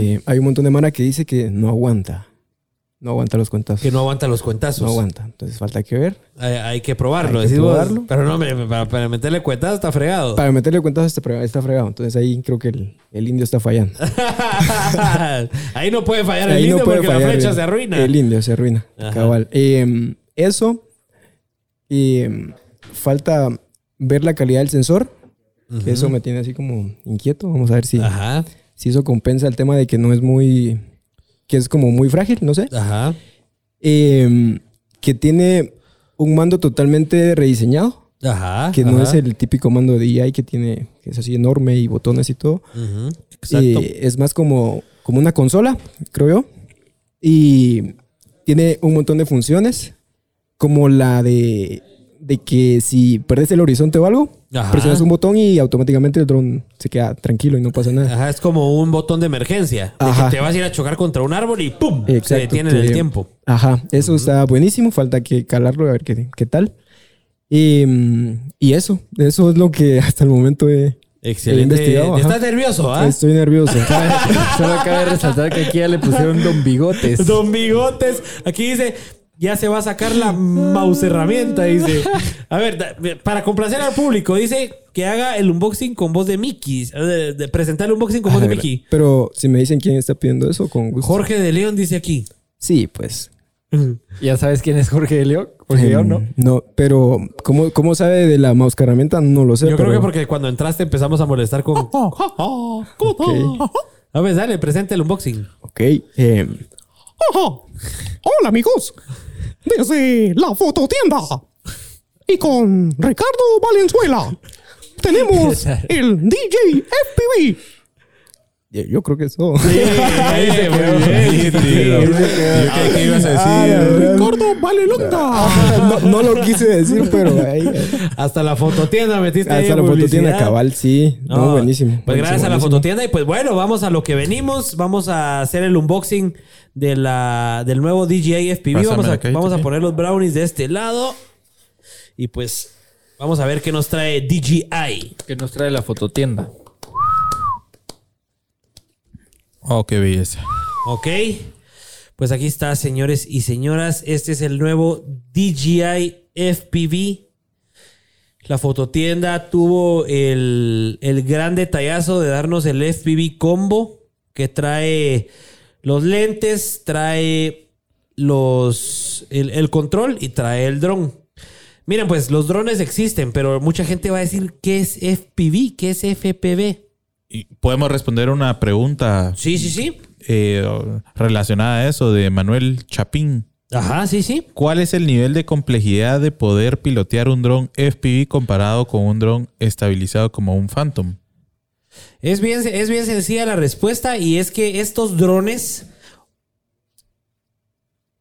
Speaker 10: eh, hay un montón de mana que dice que no aguanta. No aguanta los cuentazos.
Speaker 3: Que no aguanta los cuentazos.
Speaker 10: No aguanta. Entonces falta que ver.
Speaker 3: Hay, hay que probarlo.
Speaker 10: Hay que
Speaker 3: vos.
Speaker 10: probarlo.
Speaker 3: Pero no, para, para meterle cuentazos está fregado.
Speaker 10: Para meterle cuentazos está, fre- está fregado. Entonces ahí creo que el, el indio está fallando.
Speaker 3: Ahí no puede fallar el indio
Speaker 10: no puede
Speaker 3: porque la flecha
Speaker 10: el-
Speaker 3: se arruina.
Speaker 10: El indio se arruina.
Speaker 3: Ajá.
Speaker 10: Cabal. Eh, eso. Y falta ver la calidad del sensor. eso me tiene así como inquieto. Vamos a ver si,
Speaker 3: Ajá,
Speaker 10: si eso compensa el tema de que no es muy. Que es como muy frágil, no sé.
Speaker 3: ajá.
Speaker 10: Eh, que tiene un mando totalmente rediseñado.
Speaker 3: Ajá.
Speaker 10: Que no
Speaker 3: ajá.
Speaker 10: es el típico mando de DJI que tiene. que es así enorme y botones y todo.
Speaker 3: Ujú.
Speaker 10: Eh, es más como, como una consola, creo yo. Y tiene un montón de funciones, como la de, de que si perdes el horizonte o algo,
Speaker 3: Ajá.
Speaker 10: presionas un botón y automáticamente el dron se queda tranquilo y no pasa nada.
Speaker 3: Ajá, es como un botón de emergencia. De
Speaker 10: Ajá.
Speaker 3: que te vas a ir a chocar contra un árbol y ¡pum! se
Speaker 10: Exacto,
Speaker 3: detiene en el tiempo.
Speaker 10: Ajá, eso está buenísimo, falta que calarlo a ver qué, qué tal. Y, y eso, eso es lo que hasta el momento he, he
Speaker 3: Excelente.
Speaker 10: investigado. ajá.
Speaker 3: ¿Estás nervioso, ah?
Speaker 10: Estoy nervioso.
Speaker 2: Solo cabe resaltar que aquí ya le pusieron Don Bigotes.
Speaker 3: Don Bigotes. Aquí dice, ya se va a sacar la mouse herramienta, dice. A ver, para complacer al público, dice que haga el unboxing con voz de Mickey. De, de presentar el unboxing con voz de Mickey.
Speaker 10: Pero si me dicen quién está pidiendo eso, con gusto.
Speaker 3: Jorge de León dice aquí.
Speaker 10: Sí, pues.
Speaker 2: ¿Ya sabes quién es Jorge de León? Jorge de León, ¿no?
Speaker 10: Em, No, pero ¿cómo, ¿cómo sabe de la mouse herramienta? No lo sé.
Speaker 3: Yo creo que porque cuando entraste empezamos a molestar con... A ver, dale, presenta el unboxing.
Speaker 10: Ok. eh,
Speaker 11: Hola amigos, desde la fototienda y con Ricardo Valenzuela tenemos el DJ FPV.
Speaker 10: Yo, yo creo que eso.
Speaker 1: Ahí se fue. Nítido. Yo creí que ibas a decir.
Speaker 11: Ricardo Valenzuela.
Speaker 10: no, no lo quise decir, pero ahí.
Speaker 3: Hasta la fototienda metiste ahí
Speaker 10: Hasta la
Speaker 3: publicidad.
Speaker 10: fototienda cabal, sí. No, buenísimo.
Speaker 3: Pues gracias
Speaker 10: buenísimo,
Speaker 3: a la fototienda. Y pues bueno, vamos a lo que venimos. Vamos a hacer el unboxing de la, del nuevo DJI FPV.
Speaker 1: Pásame
Speaker 3: Vamos a, vamos a
Speaker 1: sí.
Speaker 3: poner los brownies de este lado. Y pues vamos a ver qué nos trae DJI.
Speaker 2: Que nos trae la fototienda.
Speaker 1: Oh, qué belleza.
Speaker 3: Ok. Pues aquí está, señores y señoras. Este es el nuevo DJI FPV. La fototienda tuvo el, el gran detallazo de darnos el FPV combo que trae los lentes, trae los, el, el control y trae el dron. Miren, pues los drones existen, pero mucha gente va a decir qué es FPV, qué es FPV.
Speaker 1: Y podemos responder una pregunta
Speaker 3: Sí, sí, sí.
Speaker 1: eh, relacionada a eso de Manuel Chapín.
Speaker 3: Ajá, sí, sí.
Speaker 1: ¿Cuál es el nivel de complejidad de poder pilotear un dron FPV comparado con un dron estabilizado como un Phantom?
Speaker 3: Es bien, es bien sencilla la respuesta y es que estos drones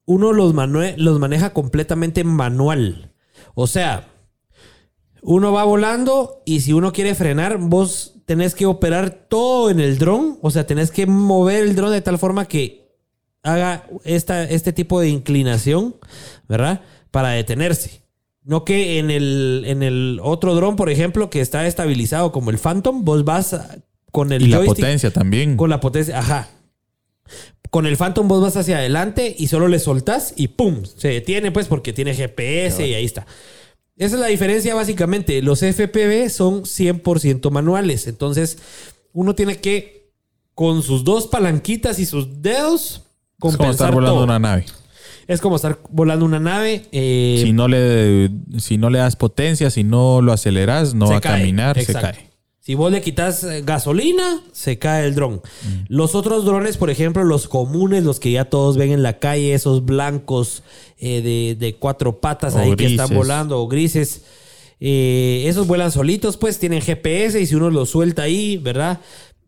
Speaker 3: uno los, los maneja completamente manual. O sea, uno va volando y si uno quiere frenar, vos tenés que operar todo en el dron. O sea, tenés que mover el dron de tal forma que haga esta, este tipo de inclinación, ¿verdad? Para detenerse. No que en el, en el otro dron, por ejemplo, que está estabilizado como el Phantom, vos vas con el
Speaker 1: Y la
Speaker 3: joystick-
Speaker 1: potencia también.
Speaker 3: Con la potencia, ajá. Con el Phantom vos vas hacia adelante y solo le soltás y ¡pum! Se detiene pues porque tiene GPS y ahí está. Esa es la diferencia básicamente. Los FPV son 100% manuales. Entonces uno tiene que con sus dos palanquitas y sus dedos
Speaker 1: Es como
Speaker 3: compensar
Speaker 1: estar volando
Speaker 3: todo.
Speaker 1: una nave.
Speaker 3: Es como estar volando una nave. eh,
Speaker 1: Si no, le, si no le das potencia, si no lo aceleras, no va a caminar,
Speaker 3: Exacto.
Speaker 1: se cae.
Speaker 3: Si vos le quitas eh, gasolina, se cae el dron. Los otros drones, por ejemplo, los comunes, los que ya todos ven en la calle, esos blancos eh, de, de cuatro patas
Speaker 1: O
Speaker 3: ahí que están volando, o grises, eh, esos vuelan solitos, pues tienen GPS y si uno los suelta ahí, ¿verdad?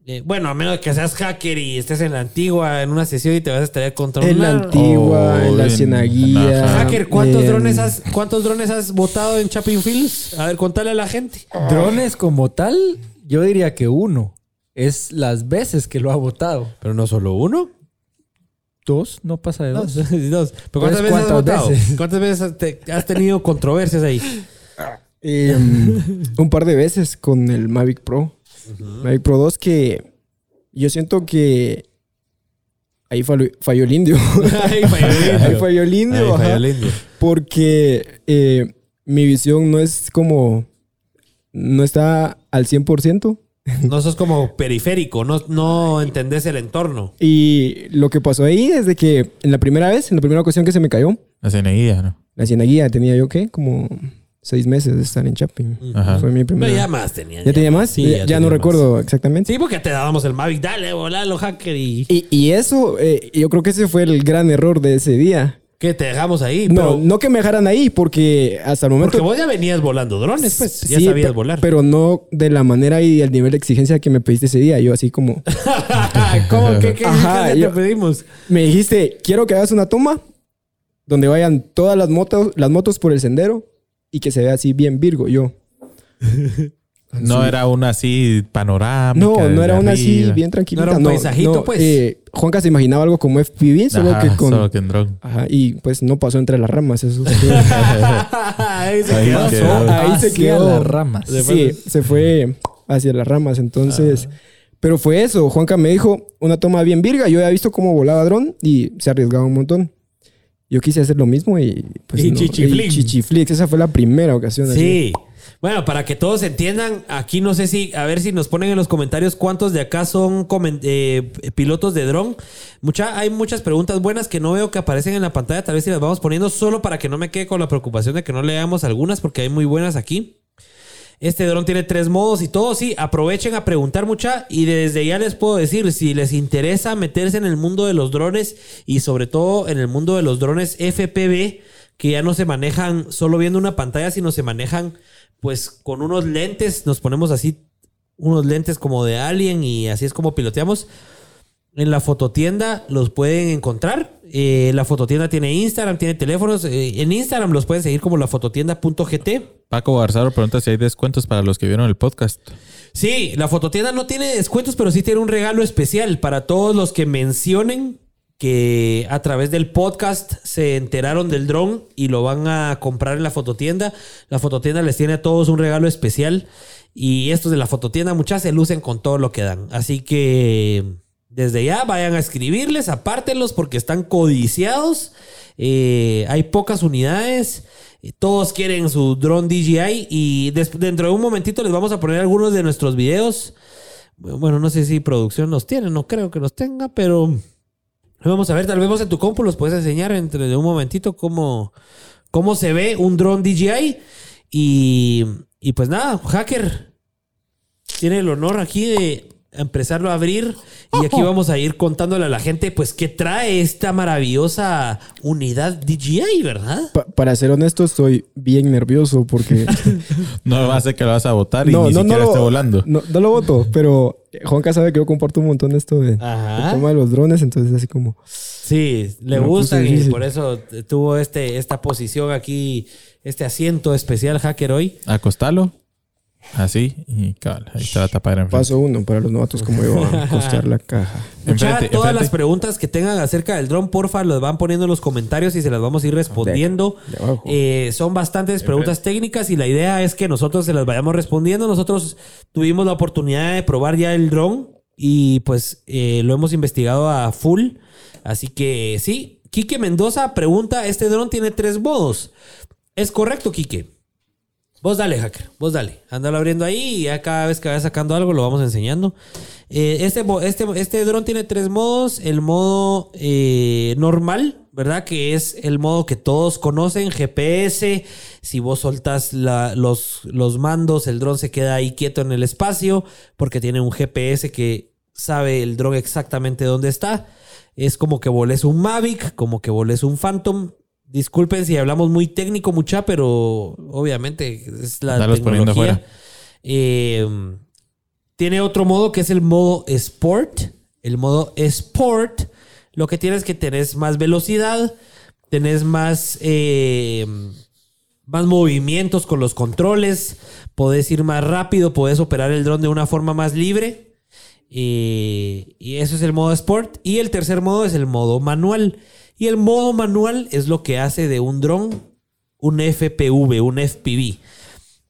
Speaker 3: Eh, bueno, a menos que seas hacker y estés en la antigua en una sesión y te vas a estar contra
Speaker 10: En la antigua,
Speaker 1: Oh,
Speaker 10: en la
Speaker 1: en-
Speaker 10: cienaguilla.
Speaker 1: ajá.
Speaker 3: Hacker, ¿cuántos
Speaker 10: en-
Speaker 3: drones has cuántos drones has botado en Chapin Fields? A ver, contale a la gente.
Speaker 2: Drones como tal, yo diría que uno. Es las veces que lo ha votado.
Speaker 3: Pero no solo uno.
Speaker 2: Dos, no pasa de dos.
Speaker 3: Dos. Dos. ¿Pero cuántas veces has
Speaker 2: ¿cuántas
Speaker 3: votado?
Speaker 2: veces?
Speaker 3: ¿Cuántas veces has, te- has tenido controversias ahí?
Speaker 10: Eh, un par de veces con el Mavic Pro. Mavic Pro 2 que yo siento que ahí falló, falló el indio.
Speaker 3: Ahí falló el indio.
Speaker 10: Ahí falló el indio,
Speaker 3: Ahí falló
Speaker 10: ajá.
Speaker 3: el indio.
Speaker 10: Porque eh, mi visión no es como... No está al 100%.
Speaker 3: No sos como periférico, no, no entendés el entorno.
Speaker 10: Y lo que pasó ahí es de que en la primera vez, en la primera ocasión que se me cayó,
Speaker 1: La ceneguía, ¿no?
Speaker 10: la cienaguía tenía yo, ¿qué? Como seis meses de estar en Chapin.
Speaker 1: Ajá.
Speaker 10: Fue mi primera...
Speaker 3: Pero ya más tenía.
Speaker 10: ¿Ya tenía más?
Speaker 3: Sí,
Speaker 10: ya ya
Speaker 3: tenía
Speaker 10: no
Speaker 3: más.
Speaker 10: recuerdo exactamente.
Speaker 3: Sí, porque te dábamos el Mavic. Dale, volalo, hacker. Y
Speaker 10: Y, y eso, eh, yo creo que ese fue el gran error de ese día.
Speaker 3: que te dejamos ahí.
Speaker 10: No,
Speaker 3: pero-
Speaker 10: no que me dejaran ahí, porque hasta el momento.
Speaker 3: Porque vos ya venías volando drones, pues. Ya
Speaker 10: Sí,
Speaker 3: sabías
Speaker 10: pe-
Speaker 3: volar.
Speaker 10: Pero no de la manera y el nivel de exigencia que me pediste ese día. Yo así como.
Speaker 3: ¿Cómo? ¿Qué, qué
Speaker 10: Ajá, yo-
Speaker 3: te pedimos?
Speaker 10: Me dijiste, quiero que hagas una toma donde vayan todas las motos, las motos por el sendero y que se vea así bien Virgo. Yo.
Speaker 1: No era una así panorámica.
Speaker 10: No, no era una así bien tranquilita.
Speaker 3: No era un paisajito, pues.
Speaker 10: eh, Juanca se imaginaba algo como FPV, solo
Speaker 1: Ajá,
Speaker 10: que con.
Speaker 1: Solo que en dron.
Speaker 10: Ajá, y pues no pasó entre las ramas. Eso
Speaker 3: ahí se
Speaker 1: Ahí
Speaker 3: quedó.
Speaker 1: quedó.
Speaker 10: Ahí se
Speaker 2: Hacia
Speaker 10: quedó.
Speaker 2: las ramas.
Speaker 10: Sí, se fue hacia las ramas. Entonces, pero fue eso. Juanca me dijo una toma bien virga. Yo había visto cómo volaba dron y se arriesgaba un montón. Yo quise hacer lo mismo y pues
Speaker 3: Y
Speaker 10: no.
Speaker 3: Chichiflix.
Speaker 10: Y Chichiflix, esa fue la primera ocasión. así.
Speaker 3: Sí. Bueno, para que todos entiendan, aquí no sé si, a ver si nos ponen en los comentarios cuántos de acá son eh, pilotos de dron. Mucha, hay muchas preguntas buenas que no veo que aparecen en la pantalla, tal vez si las vamos poniendo solo para que no me quede con la preocupación de que no leamos algunas, porque hay muy buenas aquí. Este dron tiene tres modos y todo, sí, aprovechen a preguntar mucha y desde ya les puedo decir, si les interesa meterse en el mundo de los drones y sobre todo en el mundo de los drones FPV, que ya no se manejan solo viendo una pantalla, sino se manejan pues con unos lentes, nos ponemos así unos lentes como de alien y así es como piloteamos. En la fototienda los pueden encontrar. Eh, la fototienda tiene Instagram, tiene teléfonos. Eh, en Instagram los pueden seguir como la fototienda.gt.
Speaker 1: Paco Garzaro pregunta si hay descuentos para los que vieron el podcast.
Speaker 3: Sí, la fototienda no tiene descuentos, pero sí tiene un regalo especial para todos los que mencionen que a través del podcast se enteraron del dron y lo van a comprar en la fototienda. La fototienda les tiene a todos un regalo especial y estos de la fototienda muchas se lucen con todo lo que dan. Así que desde ya vayan a escribirles, apártenlos porque están codiciados. Eh, hay pocas unidades. Eh, Todos quieren su drone DJI y dentro de un momentito les vamos a poner algunos de nuestros videos. Bueno, no sé si producción los tiene, no creo que los tenga, pero vamos a ver, tal vez vos en tu compu los puedes enseñar entre de un momentito cómo, cómo se ve un drone DJI. Y, y pues nada, hacker tiene el honor aquí de empezarlo a abrir y aquí vamos a ir contándole a la gente pues qué trae esta maravillosa unidad DJI, ¿verdad?
Speaker 10: Pa- para ser honesto, estoy bien nervioso porque
Speaker 1: No va a ser que lo vas a votar y ni siquiera esté volando.
Speaker 10: No, no lo voto, pero Juanca sabe que yo comparto un montón esto de,
Speaker 3: Ajá.
Speaker 10: de tema de los drones, entonces así como...
Speaker 3: Sí, le gusta y por eso tuvo este, esta posición aquí, este asiento especial hacker hoy.
Speaker 1: Acostalo. Así. Y cabal, ahí te va a tapar enfrente.
Speaker 10: Paso uno para los novatos como yo a costear la caja.
Speaker 1: Enfrente,
Speaker 3: todas
Speaker 1: enfrente.
Speaker 3: las preguntas que tengan acerca del dron, porfa, las van poniendo en los comentarios y se las vamos a ir respondiendo.
Speaker 10: De.
Speaker 3: Eh, son bastantes preguntas técnicas y la idea es que nosotros se las vayamos respondiendo. Nosotros tuvimos la oportunidad de probar ya el dron y pues eh, lo hemos investigado a full. Así que sí, Quique Mendoza pregunta, este dron tiene tres modos. ¿Es correcto, Quique? Vos dale, hacker. Vos dale. Ándalo abriendo ahí y ya cada vez que vaya sacando algo lo vamos enseñando. Eh, este, este, este dron tiene tres modos. El modo eh, normal, ¿verdad? Que es el modo que todos conocen, GPS. Si vos soltas la- los, los mandos, el dron se queda ahí quieto en el espacio porque tiene un GPS que sabe el dron exactamente dónde está. Es como que volés un Mavic, como que volés un Phantom. Disculpen si hablamos muy técnico, mucha, pero obviamente es la tecnología.
Speaker 1: afuera.
Speaker 3: Eh, tiene otro modo que es el modo Sport. El modo Sport, lo que tienes es que tenés más velocidad, tenés más, eh, más movimientos con los controles, podés ir más rápido, podés operar el dron de una forma más libre. Eh, y eso es el modo Sport. Y el tercer modo es el modo manual. Y el modo manual es lo que hace de un dron un FPV, un FPV.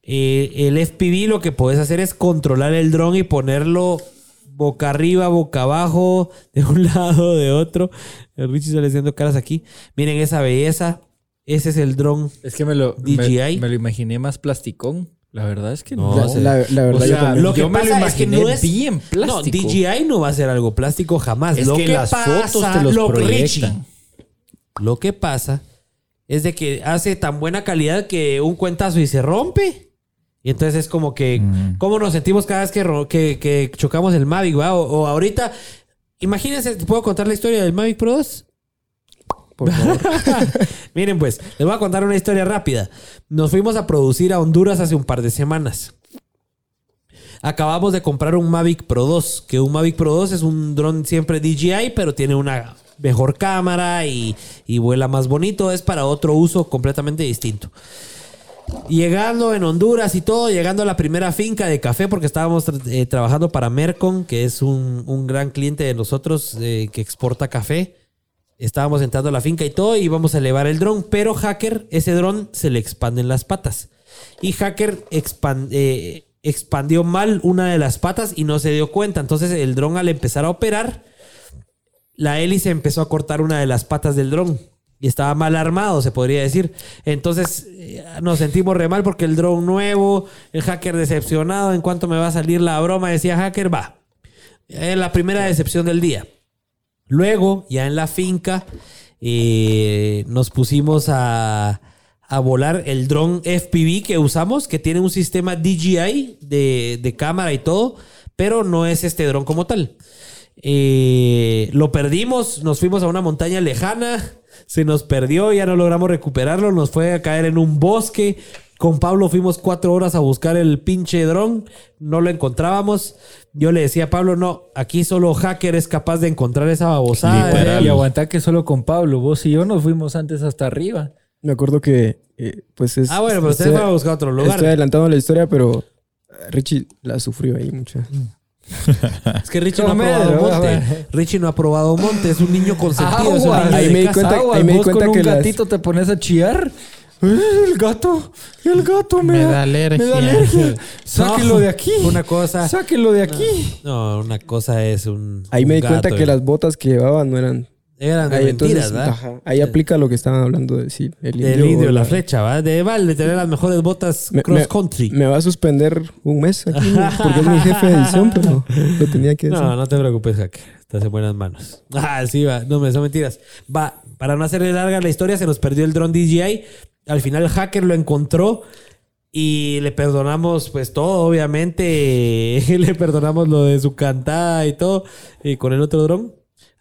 Speaker 3: Eh, el FPV lo que puedes hacer es controlar el dron y ponerlo boca arriba, boca abajo, de un lado, de otro. El Richie sale haciendo caras aquí. Miren esa belleza. Ese es el dron.
Speaker 2: Es que me lo, me-
Speaker 3: DJI.
Speaker 2: Me, lo imaginé más plasticón. La verdad es que no.
Speaker 3: No,
Speaker 10: la, la verdad,
Speaker 2: O
Speaker 10: yo
Speaker 2: sea,
Speaker 10: también.
Speaker 3: Lo que
Speaker 2: yo me lo
Speaker 3: pasa es que no es
Speaker 2: bien
Speaker 3: No,
Speaker 2: plástico.
Speaker 3: DJI no va a ser algo plástico jamás.
Speaker 2: Es
Speaker 3: lo
Speaker 2: que
Speaker 3: que
Speaker 2: las
Speaker 3: pasa,
Speaker 2: fotos te los
Speaker 3: lo,
Speaker 2: proyectan.
Speaker 3: Richie, lo que pasa es de que hace tan buena calidad que un cuentazo y se rompe. Y entonces es como que, ¿cómo nos sentimos cada vez que, que, que chocamos el Mavic? va? O, o ahorita, imagínense, ¿te puedo contar la historia del Mavic Pro 2?
Speaker 10: Por favor.
Speaker 3: Miren, pues, les voy a contar una historia rápida. Nos fuimos a producir a Honduras hace un par de semanas. Acabamos de comprar un Mavic Pro 2, que un Mavic Pro 2 es un dron siempre DJI, pero tiene una mejor cámara y, y vuela más bonito. Es para otro uso completamente distinto. Llegando en Honduras y todo, llegando a la primera finca de café, porque estábamos eh, trabajando para Mercon, que es un, un gran cliente de nosotros eh, que exporta café. Estábamos entrando a la finca y todo, y íbamos a elevar el dron, pero Hacker, ese dron se le expanden las patas. Y Hacker eh, expandió mal una de las patas y no se dio cuenta. Entonces el dron al empezar a operar, la hélice empezó a cortar una de las patas del dron. y estaba mal armado, se podría decir. Entonces eh, nos sentimos re mal porque el drone nuevo, el hacker decepcionado, en cuanto me va a salir la broma, decía hacker, va. Es la primera decepción del día. Luego, ya en la finca, eh, nos pusimos a, a volar el dron FPV que usamos, que tiene un sistema DJI de, de cámara y todo, pero no es este dron como tal. Eh, lo perdimos, nos fuimos a una montaña lejana, se nos perdió, ya no logramos recuperarlo, nos fue a caer en un bosque. Con Pablo fuimos cuatro horas a buscar el pinche dron, no lo encontrábamos. Yo le decía a Pablo, no, aquí solo hacker es capaz de encontrar esa babosada.
Speaker 1: Literal.
Speaker 2: Y aguantar que solo con Pablo, vos y yo nos fuimos antes hasta arriba.
Speaker 10: Me acuerdo que, eh, pues es.
Speaker 3: Ah, bueno, pero ustedes van a buscar otro lugar.
Speaker 10: Estoy adelantando la historia, pero Richie la sufrió ahí mucho.
Speaker 3: Es que Richie no ha probado
Speaker 2: ¿no?
Speaker 3: monte. Richie no ha probado monte, es un niño consentido, es un niño
Speaker 10: Ahí me di cuenta- ahí me di cuenta
Speaker 2: con
Speaker 10: que
Speaker 2: un
Speaker 10: las-
Speaker 2: gatito te pones a chillar. Eh, El gato, el gato me,
Speaker 1: Me
Speaker 2: da,
Speaker 1: da alergia.
Speaker 2: Me da alergia. Sáquenlo
Speaker 3: No,
Speaker 2: de aquí.
Speaker 3: Una cosa.
Speaker 2: Sáquenlo de aquí.
Speaker 3: No, una cosa es un.
Speaker 10: Ahí me di cuenta que
Speaker 3: eh.
Speaker 10: las botas que llevaban no eran.
Speaker 3: Eran de
Speaker 10: Ahí,
Speaker 3: mentiras,
Speaker 10: entonces,
Speaker 3: ¿verdad?
Speaker 10: ajá, ahí aplica lo que estaban hablando de sí, el
Speaker 3: Del
Speaker 10: indio
Speaker 3: la flecha, ¿va? De Val, de tener las mejores botas
Speaker 10: Me-
Speaker 3: cross country.
Speaker 10: Me va a suspender un mes aquí porque es mi jefe de edición, pero lo tenía que decir.
Speaker 3: No, no te preocupes, hacker. Estás en buenas manos. Ah, sí, va. No, me son mentiras. Va, para no hacerle larga la historia, se nos perdió el dron DJI. Al final el hacker lo encontró y le perdonamos pues todo, obviamente. le perdonamos lo de su cantada y todo y con el otro dron.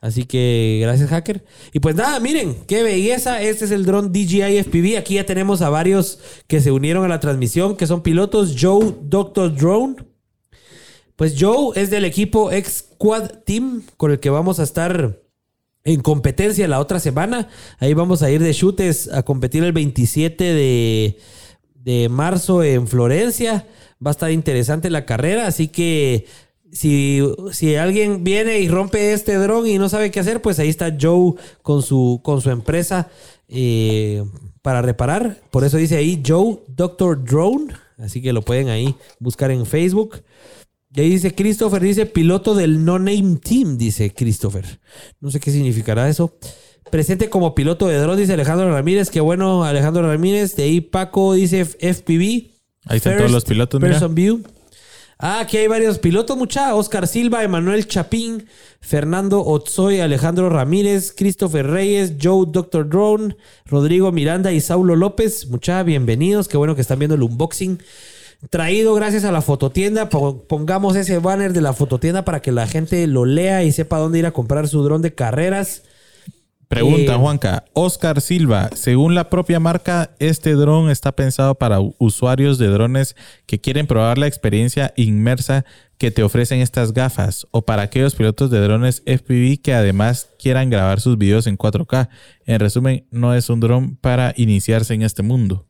Speaker 3: Así que gracias, hacker. Y pues nada, miren, qué belleza. Este es el dron DJI FPV. Aquí ya tenemos a varios que se unieron a la transmisión, que son pilotos. Joe Doctor Drone. Pues Joe es del equipo X Squad Team con el que vamos a estar en competencia la otra semana. Ahí vamos a ir de chutes a competir el 27 de, de marzo en Florencia. Va a estar interesante la carrera, así que si, si alguien viene y rompe este dron y no sabe qué hacer, pues ahí está Joe con su, con su empresa eh, para reparar. Por eso dice ahí Joe Doctor Drone. Así que lo pueden ahí buscar en Facebook. Y ahí dice Christopher, dice piloto del No Name Team, dice Christopher. No sé qué significará eso. Presente como piloto de dron, dice Alejandro Ramírez. Qué bueno, Alejandro Ramírez. De ahí Paco dice FPV.
Speaker 1: Ahí están todos los pilotos, mira.
Speaker 3: Person View. Ah, aquí hay varios pilotos, mucha. Oscar Silva, Emanuel Chapín, Fernando Otzoy, Alejandro Ramírez, Christopher Reyes, Joe Doctor Drone, Rodrigo Miranda y Saulo López. Mucha, bienvenidos. Qué bueno que están viendo el unboxing. Traído gracias a la fototienda. Po- Pongamos ese banner de la fototienda para que la gente lo lea y sepa dónde ir a comprar su dron de carreras.
Speaker 1: Pregunta,
Speaker 3: Eh,
Speaker 1: Juanca. Oscar Silva, según la propia marca, este dron está pensado para usuarios de drones que quieren probar la experiencia inmersa que te ofrecen estas gafas o para aquellos pilotos de drones FPV que además quieran grabar sus videos en 4K. En resumen, no es un dron para iniciarse en este mundo.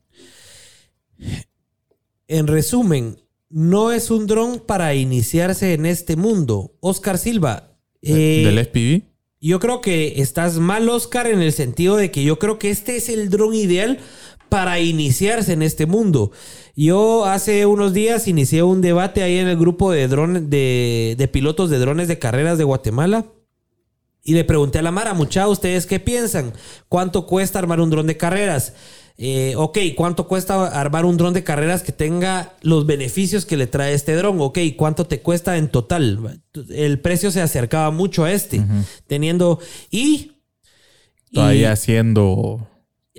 Speaker 3: En resumen, no es un dron para iniciarse en este mundo. Oscar Silva. eh,
Speaker 1: ¿Del FPV?
Speaker 3: Yo creo que estás mal, Oscar, en el sentido de que yo creo que este es el dron ideal para iniciarse en este mundo. Yo hace unos días inicié un debate ahí en el grupo de drones de, de pilotos de drones de carreras de Guatemala. Y le pregunté a la Mara, mucha, ¿ustedes qué piensan? ¿Cuánto cuesta armar un dron de carreras? Eh, ok, ¿cuánto cuesta armar un dron de carreras que tenga los beneficios que le trae este dron? Ok, ¿cuánto te cuesta en total? El precio se acercaba mucho a este, teniendo... Y... y-
Speaker 1: Todavía siendo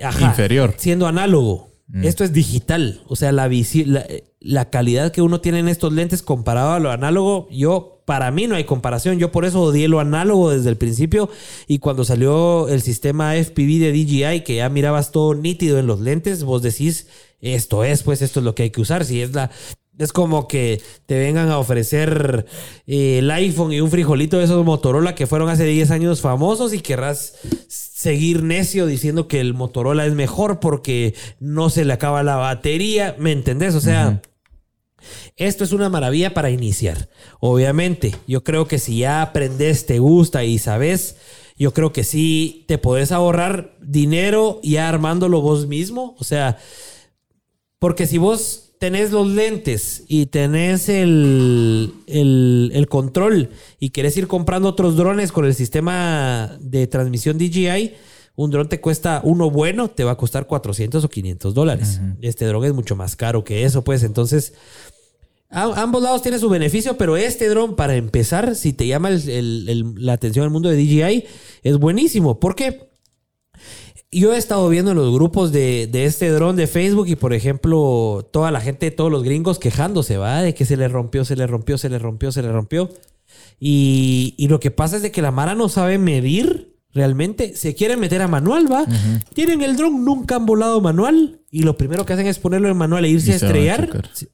Speaker 3: Ajá,
Speaker 1: inferior.
Speaker 3: Siendo análogo.
Speaker 1: Mm.
Speaker 3: Esto es digital. O sea, la, la, la calidad que uno tiene en estos lentes comparado a lo análogo, yo, para mí no hay comparación. Yo por eso odié lo análogo desde el principio. Y cuando salió el sistema FPV de DJI, que ya mirabas todo nítido en los lentes, vos decís, esto es, pues esto es lo que hay que usar. Si es la... Es como que te vengan a ofrecer eh, el iPhone y un frijolito de esos Motorola que fueron hace 10 años famosos y querrás seguir necio diciendo que el Motorola es mejor porque no se le acaba la batería. ¿Me entendés? O sea, esto es una maravilla para iniciar. Obviamente, yo creo que si ya aprendes, te gusta y sabes, yo creo que sí te podés ahorrar dinero ya armándolo vos mismo. O sea, porque si vos tenés los lentes y tenés el, el, el control y querés ir comprando otros drones con el sistema de transmisión DJI, Un dron te cuesta uno bueno, te va a costar 400 o 500 dólares. Este dron es mucho más caro que eso, pues. Entonces, a- ambos lados tiene su beneficio, pero este dron, para empezar, si te llama el- el- el- la atención al mundo de DJI, es buenísimo. ¿Por qué? Yo he estado viendo en los grupos de, de este dron de Facebook y, por ejemplo, toda la gente, todos los gringos quejándose, ¿va? De que se le rompió, se le rompió, se le rompió, se le rompió. Y, y lo que pasa es de que la Mara no sabe medir realmente. Se quieren meter a manual, ¿va? Tienen el dron, nunca han volado manual. Y lo primero que hacen es ponerlo en manual e irse
Speaker 1: Y
Speaker 3: a estrellar. Se-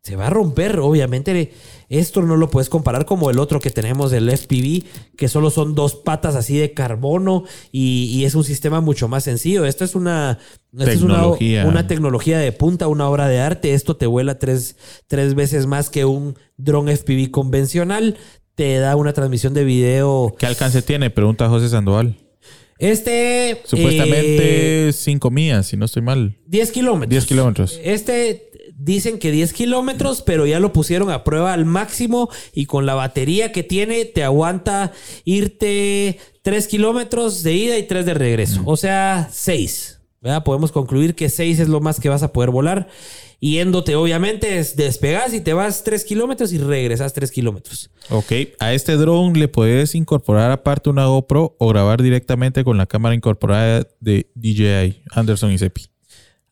Speaker 3: se va a romper, obviamente. Esto no lo puedes comparar como el otro que tenemos, el FPV, que solo son dos patas así de carbono y, y es un sistema mucho más sencillo. Esto es una, esto es una,
Speaker 1: Tecnología.
Speaker 3: una tecnología de punta, una obra de arte. Esto te vuela tres, tres veces más que un dron FPV convencional. Te da una transmisión de video.
Speaker 1: ¿Qué alcance tiene? Pregunta José Sandoval.
Speaker 3: Este. eh,
Speaker 1: Supuestamente 5 millas, si no estoy mal.
Speaker 3: 10 kilómetros.
Speaker 1: 10 kilómetros.
Speaker 3: Este dicen que 10 kilómetros, pero ya lo pusieron a prueba al máximo y con la batería que tiene te aguanta irte 3 kilómetros de ida y 3 de regreso. O sea, 6. ¿Verdad? Podemos concluir que 6 es lo más que vas a poder volar. Yéndote, obviamente, es despegas y te vas 3 kilómetros y regresas 3 kilómetros.
Speaker 1: Ok. A este drone le puedes incorporar aparte una GoPro o grabar directamente con la cámara incorporada de DJI, Anderson y Seppi.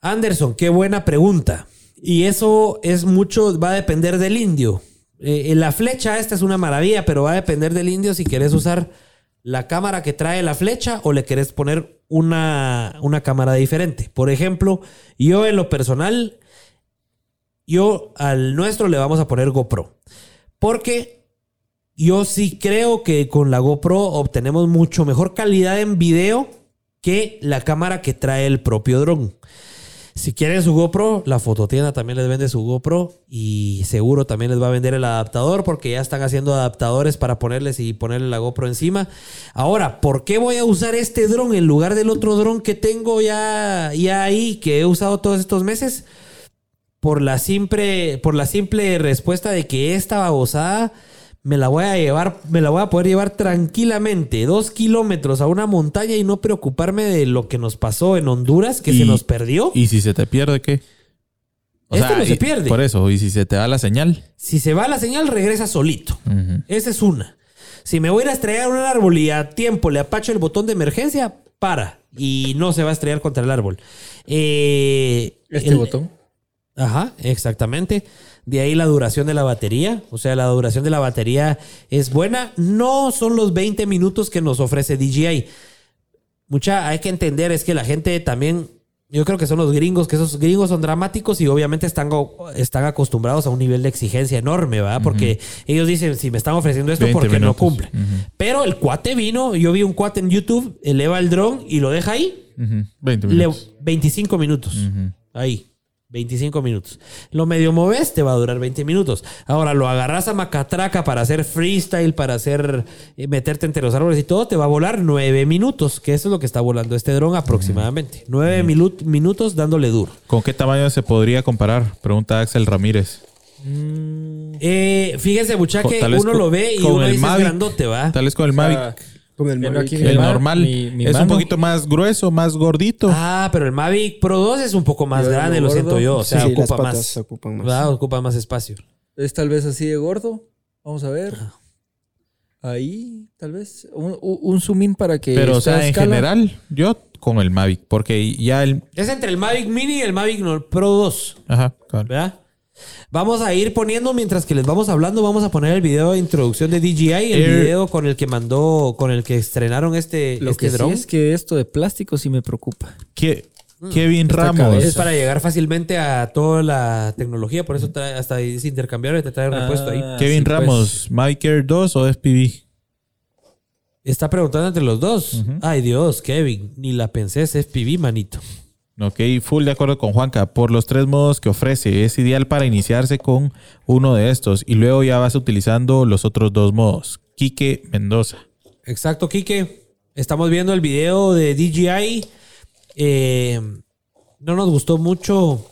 Speaker 3: Anderson, qué buena pregunta. Y eso es mucho, va a depender del indio. Eh, la flecha esta es una maravilla, pero va a depender del indio si querés usar la cámara que trae la flecha o le querés poner una, una cámara diferente. Por ejemplo, yo en lo personal, yo al nuestro le vamos a poner GoPro. Porque yo sí creo que con la GoPro obtenemos mucho mejor calidad en video que la cámara que trae el propio dron. Si quieren su GoPro, la fototienda también les vende su GoPro y seguro también les va a vender el adaptador porque ya están haciendo adaptadores para ponerles y ponerle la GoPro encima. Ahora, ¿por qué voy a usar este dron en lugar del otro dron que tengo ya, ya ahí, que he usado todos estos meses? Por la simple, por la simple respuesta de que esta babosada me la voy a llevar, me la voy a poder llevar tranquilamente dos kilómetros a una montaña y no preocuparme de lo que nos pasó en Honduras, que
Speaker 1: Y-
Speaker 3: se nos perdió.
Speaker 1: ¿Y si se te pierde qué?
Speaker 3: Este no se
Speaker 1: y-
Speaker 3: pierde.
Speaker 1: Por eso, ¿y si se te da la señal?
Speaker 3: Si se va la señal, regresa solito. Esa es una. Si me voy a ir a estrellar un árbol y a tiempo le apacho el botón de emergencia, para. Y no se va a estrellar contra el árbol. Eh,
Speaker 2: Este
Speaker 3: el-
Speaker 2: botón.
Speaker 3: Ajá, exactamente. De ahí la duración de la batería. O sea, la duración de la batería es buena. No son los 20 minutos que nos ofrece DJI. Mucha, hay que entender, es que la gente también, yo creo que son los gringos, que esos gringos son dramáticos y obviamente están, están acostumbrados a un nivel de exigencia enorme, ¿verdad? Porque ellos dicen, si me están ofreciendo esto,
Speaker 1: 20
Speaker 3: porque no cumple. Pero el cuate vino, yo vi un cuate en YouTube, eleva el dron y lo deja ahí.
Speaker 1: Ujú. 20
Speaker 3: Le-
Speaker 1: minutos.
Speaker 3: 25 minutos. Ahí. 25 minutos. Lo medio moves, te va a durar 20 minutos. Ahora lo agarras a macatraca para hacer freestyle, para hacer eh, meterte entre los árboles y todo, te va a volar 9 minutos, que eso es lo que está volando este dron aproximadamente. 9 milu- minutos dándole duro.
Speaker 1: ¿Con qué tamaño se podría comparar? Pregunta Axel Ramírez.
Speaker 3: Eh, fíjense, mucha
Speaker 1: Co-
Speaker 3: que uno
Speaker 1: con-
Speaker 3: lo ve y uno dice
Speaker 1: Mavic.
Speaker 3: grandote, va.
Speaker 1: Tal vez con el
Speaker 2: O sea,
Speaker 1: Mavic.
Speaker 10: Con el Mavic.
Speaker 2: aquí
Speaker 1: El
Speaker 2: ma-
Speaker 1: normal.
Speaker 2: mi- mi
Speaker 1: es un poquito más grueso, más gordito.
Speaker 3: Ah, pero el Mavic Pro 2 es un poco más
Speaker 2: Yo
Speaker 3: grande,
Speaker 2: lo
Speaker 3: lo siento yo. O sea,
Speaker 10: Sí,
Speaker 3: ocupa más.
Speaker 10: ocupan más.
Speaker 3: ¿verdad? Ocupa más espacio.
Speaker 2: Es tal vez así de gordo. Vamos a ver. Ahí, tal vez. Un, un- zoom in para que.
Speaker 1: Pero, o sea, en
Speaker 2: escala-
Speaker 1: general, yo con el Mavic. Porque ya el.
Speaker 3: Es entre el Mavic Mini y el Mavic Pro 2.
Speaker 1: Ajá, claro.
Speaker 3: ¿Verdad? Vamos a ir poniendo, mientras que les vamos hablando, vamos a poner el video de introducción de DJI, el
Speaker 1: Air-
Speaker 3: video con el que mandó, con el que estrenaron este,
Speaker 2: Lo
Speaker 3: este
Speaker 2: que sí es que esto de plástico sí me preocupa.
Speaker 1: Ke- Kevin
Speaker 2: Esta
Speaker 1: Ramos.
Speaker 2: cabeza.
Speaker 3: Es para llegar fácilmente a toda la tecnología, por eso trae, hasta es intercambiable, te trae repuesto ahí.
Speaker 2: Ah,
Speaker 1: Kevin
Speaker 2: sí, pues.
Speaker 1: Ramos, Mavic Air 2 o FPV.
Speaker 3: Está preguntando entre los dos. Ay Dios, Kevin, ni la pensé, es FPV, manito.
Speaker 1: Ok, full de acuerdo con Juanca. Por los tres modos que ofrece, es ideal para iniciarse con uno de estos y luego ya vas utilizando los otros dos modos. Quique Mendoza.
Speaker 3: Exacto, Quique. Estamos viendo el video de DJI. Eh, no nos gustó mucho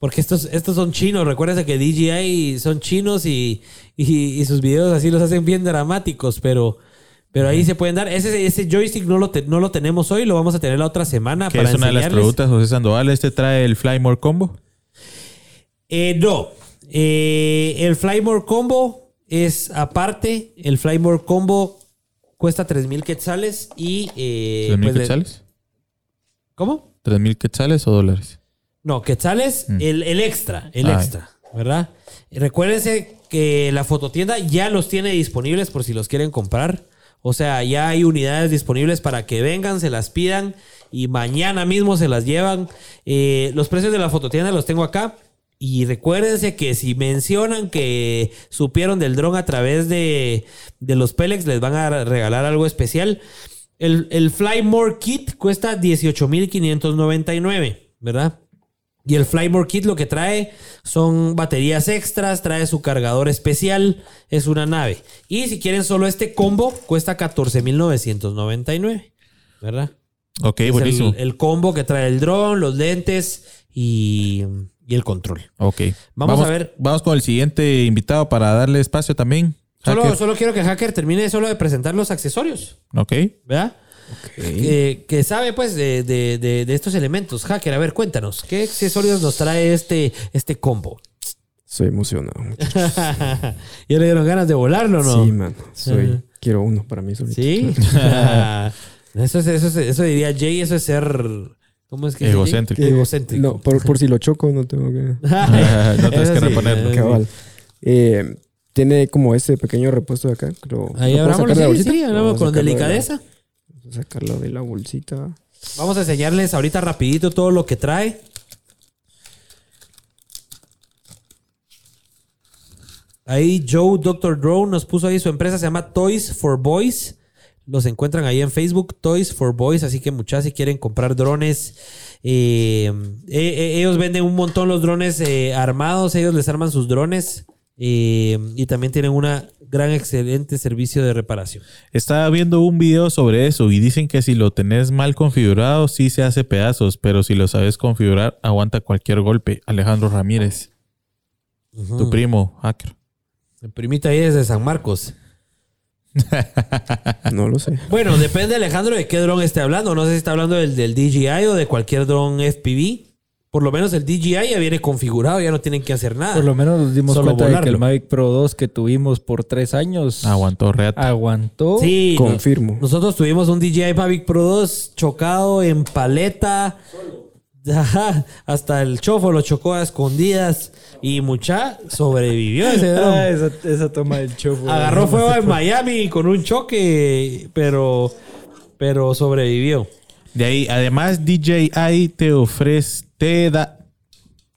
Speaker 3: porque estos, estos son chinos. Recuerden que DJI son chinos y- y sus videos así los hacen bien dramáticos, pero, Pero ahí se pueden dar. Ese, ese joystick no lo, te- no lo tenemos hoy, lo vamos a tener la otra semana
Speaker 1: Que es una de las preguntas, José Sandoval. ¿Este trae el Flymore Combo?
Speaker 3: Eh, no. Eh, el Flymore Combo es aparte. El Flymore Combo cuesta 3000 quetzales y. eh,
Speaker 1: ¿3.000
Speaker 3: pues le-
Speaker 1: quetzales?
Speaker 3: ¿Cómo?
Speaker 1: ¿3.000 quetzales o dólares?
Speaker 3: No, quetzales,
Speaker 1: Mm.
Speaker 3: el, el extra, el
Speaker 1: Ah.
Speaker 3: extra, ¿verdad? Y recuérdense que la fototienda ya los tiene disponibles por si los quieren comprar. O sea, ya hay unidades disponibles para que vengan, se las pidan y mañana mismo se las llevan. Eh, los precios de la fototienda los tengo acá. Y recuérdense que si mencionan que supieron del dron a través de, de los Pelex, les van a regalar algo especial. El, el Flymore Kit cuesta 18,599, ¿verdad? Y el Flymore Kit lo que trae son baterías extras, trae su cargador especial, es una nave. Y si quieren solo este combo, cuesta 14,999, ¿verdad?
Speaker 1: Ok,
Speaker 3: Es
Speaker 1: buenísimo.
Speaker 3: El, el combo que trae el dron, los lentes y, y el control.
Speaker 1: ok.
Speaker 3: Vamos a ver.
Speaker 1: Vamos con el siguiente invitado para darle espacio también.
Speaker 3: Solo, solo quiero que Hacker termine solo de presentar los accesorios,
Speaker 1: Ok.
Speaker 3: ¿verdad? Que, que sabe pues de, de- de- de estos elementos. Hacker, a ver, cuéntanos, ¿qué accesorios nos trae este, este combo?
Speaker 10: Soy emocionado.
Speaker 3: ¿Ya le dieron ganas de volarlo o no?
Speaker 10: Sí, man. Soy, quiero uno para mí solito.
Speaker 3: ¿Sí? eso, es- eso, es- eso diría Jay, eso es ser... ¿Cómo es que?
Speaker 1: Egocéntrico.
Speaker 3: Egocéntrico.
Speaker 10: No, por, por si lo choco, no tengo que.
Speaker 1: no tienes que
Speaker 3: sí,
Speaker 1: reponerlo.
Speaker 3: sí.
Speaker 10: Cabal. Eh, tiene como este pequeño repuesto de acá. Lo,
Speaker 3: Ahí hablamos con
Speaker 10: sacarlo de sacarlo de la bolsita.
Speaker 3: Vamos a enseñarles ahorita rapidito todo lo que trae. Ahí Joe Dr. Drone nos puso ahí su empresa, se llama Toys for Boys. Los encuentran ahí en Facebook, Toys for Boys. Así que muchas si quieren comprar drones. eh, eh, eh, ellos venden un montón los drones armados. Ellos les arman sus drones. y también tienen una gran, excelente servicio de reparación.
Speaker 1: Estaba viendo un video sobre eso y dicen que si lo tenés mal configurado, sí se hace pedazos, pero si lo sabes configurar, aguanta cualquier golpe. Alejandro Ramírez, tu primo, hacker.
Speaker 3: El primita ahí es de San Marcos.
Speaker 10: No lo sé.
Speaker 3: Bueno, depende Alejandro de qué dron esté hablando. No sé si está hablando del, del DJI o de cualquier dron FPV. Por lo menos el DJI ya viene configurado, ya no tienen que hacer nada.
Speaker 2: Por lo menos nos dimos
Speaker 3: Solo
Speaker 2: cuenta de que el Mavic Pro 2 que tuvimos por tres años
Speaker 1: Aguantó reata.
Speaker 2: aguantó.
Speaker 3: Sí,
Speaker 10: Confirmo.
Speaker 3: nosotros tuvimos un DJI Mavic Pro 2 chocado en paleta. Ajá, Hasta el chofo lo chocó a escondidas y mucha sobrevivió ese.
Speaker 2: Ah, esa, esa toma del chopo.
Speaker 3: Agarró fuego en Miami con un choque, pero, pero sobrevivió.
Speaker 1: De ahí, además, DJI te ofrece, te da,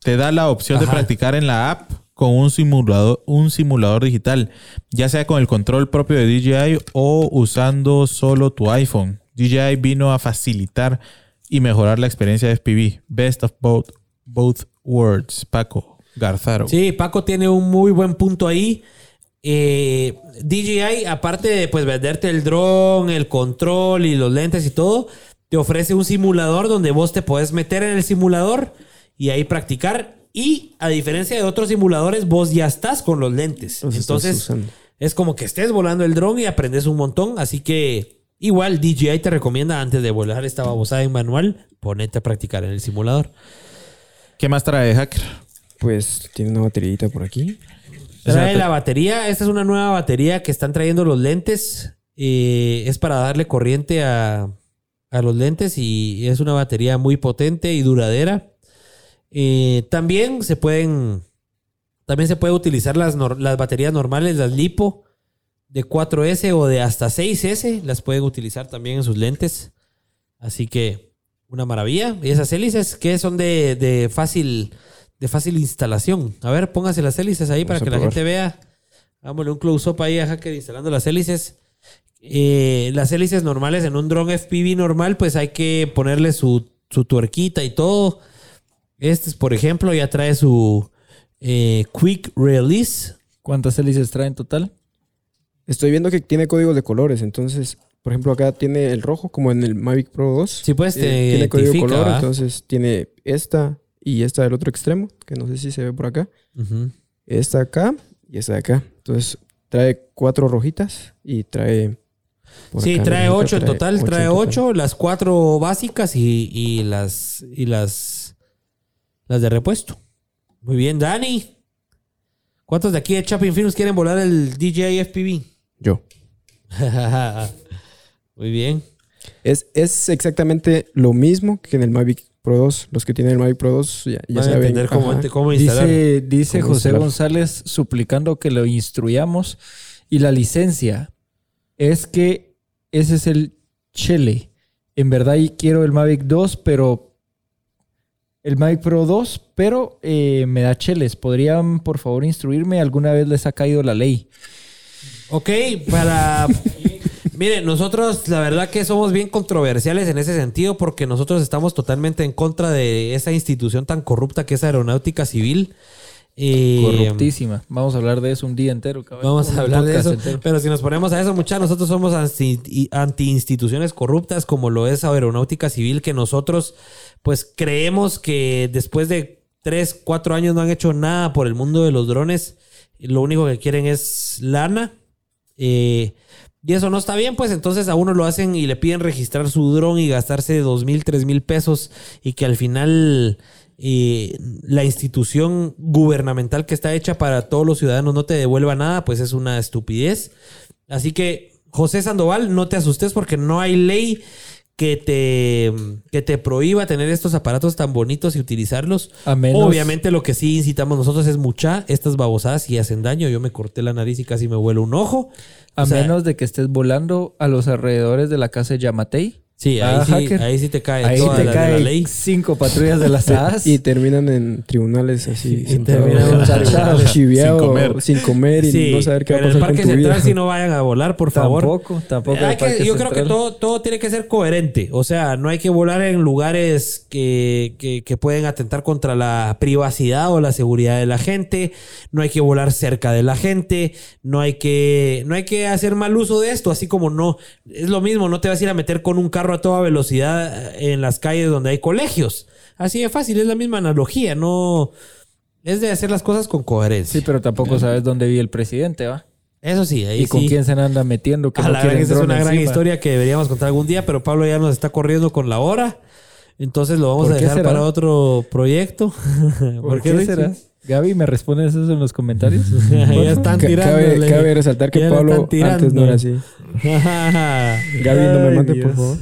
Speaker 1: te da la opción de practicar en la app con un simulador, un simulador digital, ya sea con el control propio de DJI o usando solo tu iPhone. DJI vino a facilitar y mejorar la experiencia de FPV. Best of both, both worlds. Paco Garzaro.
Speaker 3: Sí, Paco tiene un muy buen punto ahí. Eh, DJI, aparte de pues venderte el dron, el control y los lentes y todo, te ofrece un simulador donde vos te puedes meter en el simulador y ahí practicar. Y a diferencia de otros simuladores, vos ya estás con los lentes. Entonces, es como que estés volando el dron y aprendes un montón. Así que igual DJI te recomienda antes de volar esta babosada en manual, ponete a practicar en el simulador.
Speaker 1: ¿Qué más trae Hacker?
Speaker 10: Pues tiene una baterita por aquí.
Speaker 3: Trae la batería. Esta es una nueva batería que están trayendo los lentes. Eh, es para darle corriente a, a los lentes y es una batería muy potente y duradera. Eh, también se pueden. También se puede utilizar las, las baterías normales, las lipo de 4S o de hasta 6S. Las pueden utilizar también en sus lentes. Así que una maravilla. Y esas hélices que son de, de fácil de fácil instalación. A ver, póngase las hélices ahí para
Speaker 10: Vamos
Speaker 3: que la gente vea. Dámosle un close-up ahí a Hacker instalando las hélices. Eh, las hélices normales en un drone FPV normal, pues hay que ponerle su, su tuerquita y todo. Este, por ejemplo, ya trae su eh, Quick Release.
Speaker 2: ¿Cuántas hélices trae en total?
Speaker 10: Estoy viendo que tiene códigos de colores. Entonces, por ejemplo, acá tiene el rojo, como en el Mavic Pro 2.
Speaker 3: Sí, pues te
Speaker 10: Eh, tiene código de color. Entonces, tiene esta y esta del otro extremo, que no sé si se ve por acá. Esta acá y esta de acá. Entonces, trae cuatro rojitas y trae Por
Speaker 3: Sí, trae ocho en total,
Speaker 10: ocho
Speaker 3: trae
Speaker 10: total.
Speaker 3: ocho, las cuatro básicas y, y las y las las de repuesto. Muy bien, Dani. ¿Cuántos de aquí de Chapin Films quieren volar el DJI FPV?
Speaker 10: Yo.
Speaker 3: Muy bien.
Speaker 10: Es, es exactamente lo mismo que en el Mavic Pro 2. Los que tienen el Mavic Pro 2 ya, ya
Speaker 3: Van a
Speaker 10: saben.
Speaker 3: entender cómo, cómo instalar.
Speaker 2: Dice, dice
Speaker 10: ¿Cómo
Speaker 2: José
Speaker 10: instalar?
Speaker 2: González suplicando que lo instruyamos. Y la licencia es que ese es el Chele. En verdad quiero el Mavic 2, pero el Mavic Pro 2, pero eh, me da cheles. ¿Podrían, por favor, instruirme? ¿Alguna vez les ha caído la ley?
Speaker 3: Ok, para... Miren, nosotros la verdad que somos bien controversiales en ese sentido porque nosotros estamos totalmente en contra de esa institución tan corrupta que es Aeronáutica Civil. Eh,
Speaker 2: Corruptísima. Vamos a hablar de eso un día entero. cabrón.
Speaker 3: Vamos a hablar de eso.
Speaker 2: entero.
Speaker 3: Pero si nos ponemos a eso, muchachos, nosotros somos anti, anti-instituciones corruptas, como lo es Aeronáutica Civil, que nosotros, pues, creemos que después de tres, cuatro años no han hecho nada por el mundo de los drones. Lo único que quieren es lana. Eh, y eso no está bien, pues entonces a uno lo hacen y le piden registrar su dron y gastarse dos mil, tres mil pesos y que al final eh, la institución gubernamental que está hecha para todos los ciudadanos no te devuelva nada, pues es una estupidez. Así que, José Sandoval, no te asustes porque no hay ley que te, que te prohíba tener estos aparatos tan bonitos y utilizarlos.
Speaker 2: A menos-
Speaker 3: Obviamente lo que sí incitamos nosotros es mucha estas babosadas y hacen daño. Yo me corté la nariz y casi me vuelo un ojo.
Speaker 2: A
Speaker 3: O sea,
Speaker 2: menos de que estés volando a los alrededores de la casa de Yamatei.
Speaker 3: Sí, ahí,
Speaker 2: Ah,
Speaker 3: sí,
Speaker 2: hacker.
Speaker 3: ahí sí te cae
Speaker 2: Ahí
Speaker 3: toda
Speaker 2: te
Speaker 3: la de la
Speaker 2: cae
Speaker 3: ley.
Speaker 2: cinco patrullas de las SAS.
Speaker 10: Y terminan en tribunales así.
Speaker 3: terminan en
Speaker 10: chachado,
Speaker 3: tribunales.
Speaker 10: chiviado,
Speaker 1: Sin comer.
Speaker 10: sin comer y
Speaker 3: Sí,
Speaker 10: no saber qué va a
Speaker 3: pero en el
Speaker 10: pasar
Speaker 3: Parque
Speaker 10: con tu
Speaker 3: Central
Speaker 10: vida.
Speaker 3: sí no vayan a volar, por favor.
Speaker 2: Tampoco, tampoco.
Speaker 3: Hay que- yo creo que todo, todo tiene que ser coherente. O sea, no hay que volar en lugares que, que- que pueden atentar contra la privacidad o la seguridad de la gente. No hay que volar cerca de la gente. No hay que, no hay que hacer mal uso de esto. Así como no, es lo mismo, no te vas a ir a meter con un carro a toda velocidad en las calles donde hay colegios. Así de fácil, es la misma analogía. No, es de hacer las cosas con coherencia.
Speaker 2: Sí, pero tampoco sabes dónde vive el presidente, ¿va?
Speaker 3: Eso sí, ahí
Speaker 2: y con quién se anda metiendo. Que
Speaker 3: A
Speaker 2: no
Speaker 3: la esa es una gran
Speaker 2: encima.
Speaker 3: historia que deberíamos contar algún día, pero Pablo ya nos está corriendo con la hora. Entonces lo vamos
Speaker 2: ¿Por
Speaker 3: a
Speaker 2: qué
Speaker 3: dejar
Speaker 2: será?
Speaker 3: para otro proyecto.
Speaker 2: ¿Por qué
Speaker 3: Richie?
Speaker 2: será? Gaby, ¿me respondes eso en los comentarios?
Speaker 3: ya están tirando.
Speaker 10: cabe, cabe resaltar que Pablo antes no era así. Gaby, no me mate, por favor.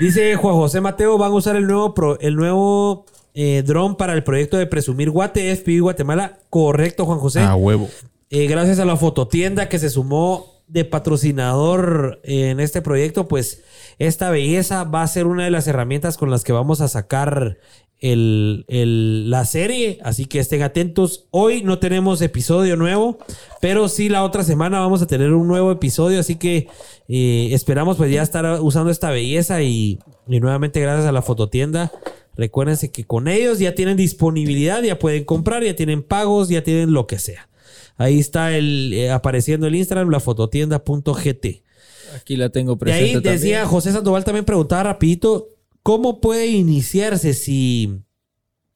Speaker 3: Dice Juan José Mateo, van a usar el nuevo pro- el nuevo eh, dron para el proyecto de Presumir Guate, Guatemala. Correcto, Juan José.
Speaker 1: A huevo.
Speaker 3: Eh, gracias a la fototienda que se sumó de patrocinador en este proyecto, pues esta belleza va a ser una de las herramientas con las que vamos a sacar el- el- la serie. Así que estén atentos. Hoy no tenemos episodio nuevo, pero sí la otra semana vamos a tener un nuevo episodio. Así que eh, esperamos pues ya estar usando esta belleza y, y nuevamente gracias a la fototienda. Recuérdense que con ellos ya tienen disponibilidad, ya pueden comprar, ya tienen pagos, ya tienen lo que sea. Ahí está el eh, apareciendo el Instagram, la fototienda.gt.
Speaker 2: Aquí la tengo
Speaker 3: De
Speaker 2: presente
Speaker 3: ahí decía
Speaker 2: también.
Speaker 3: José Sandoval también preguntaba rapidito, ¿cómo puede iniciarse si,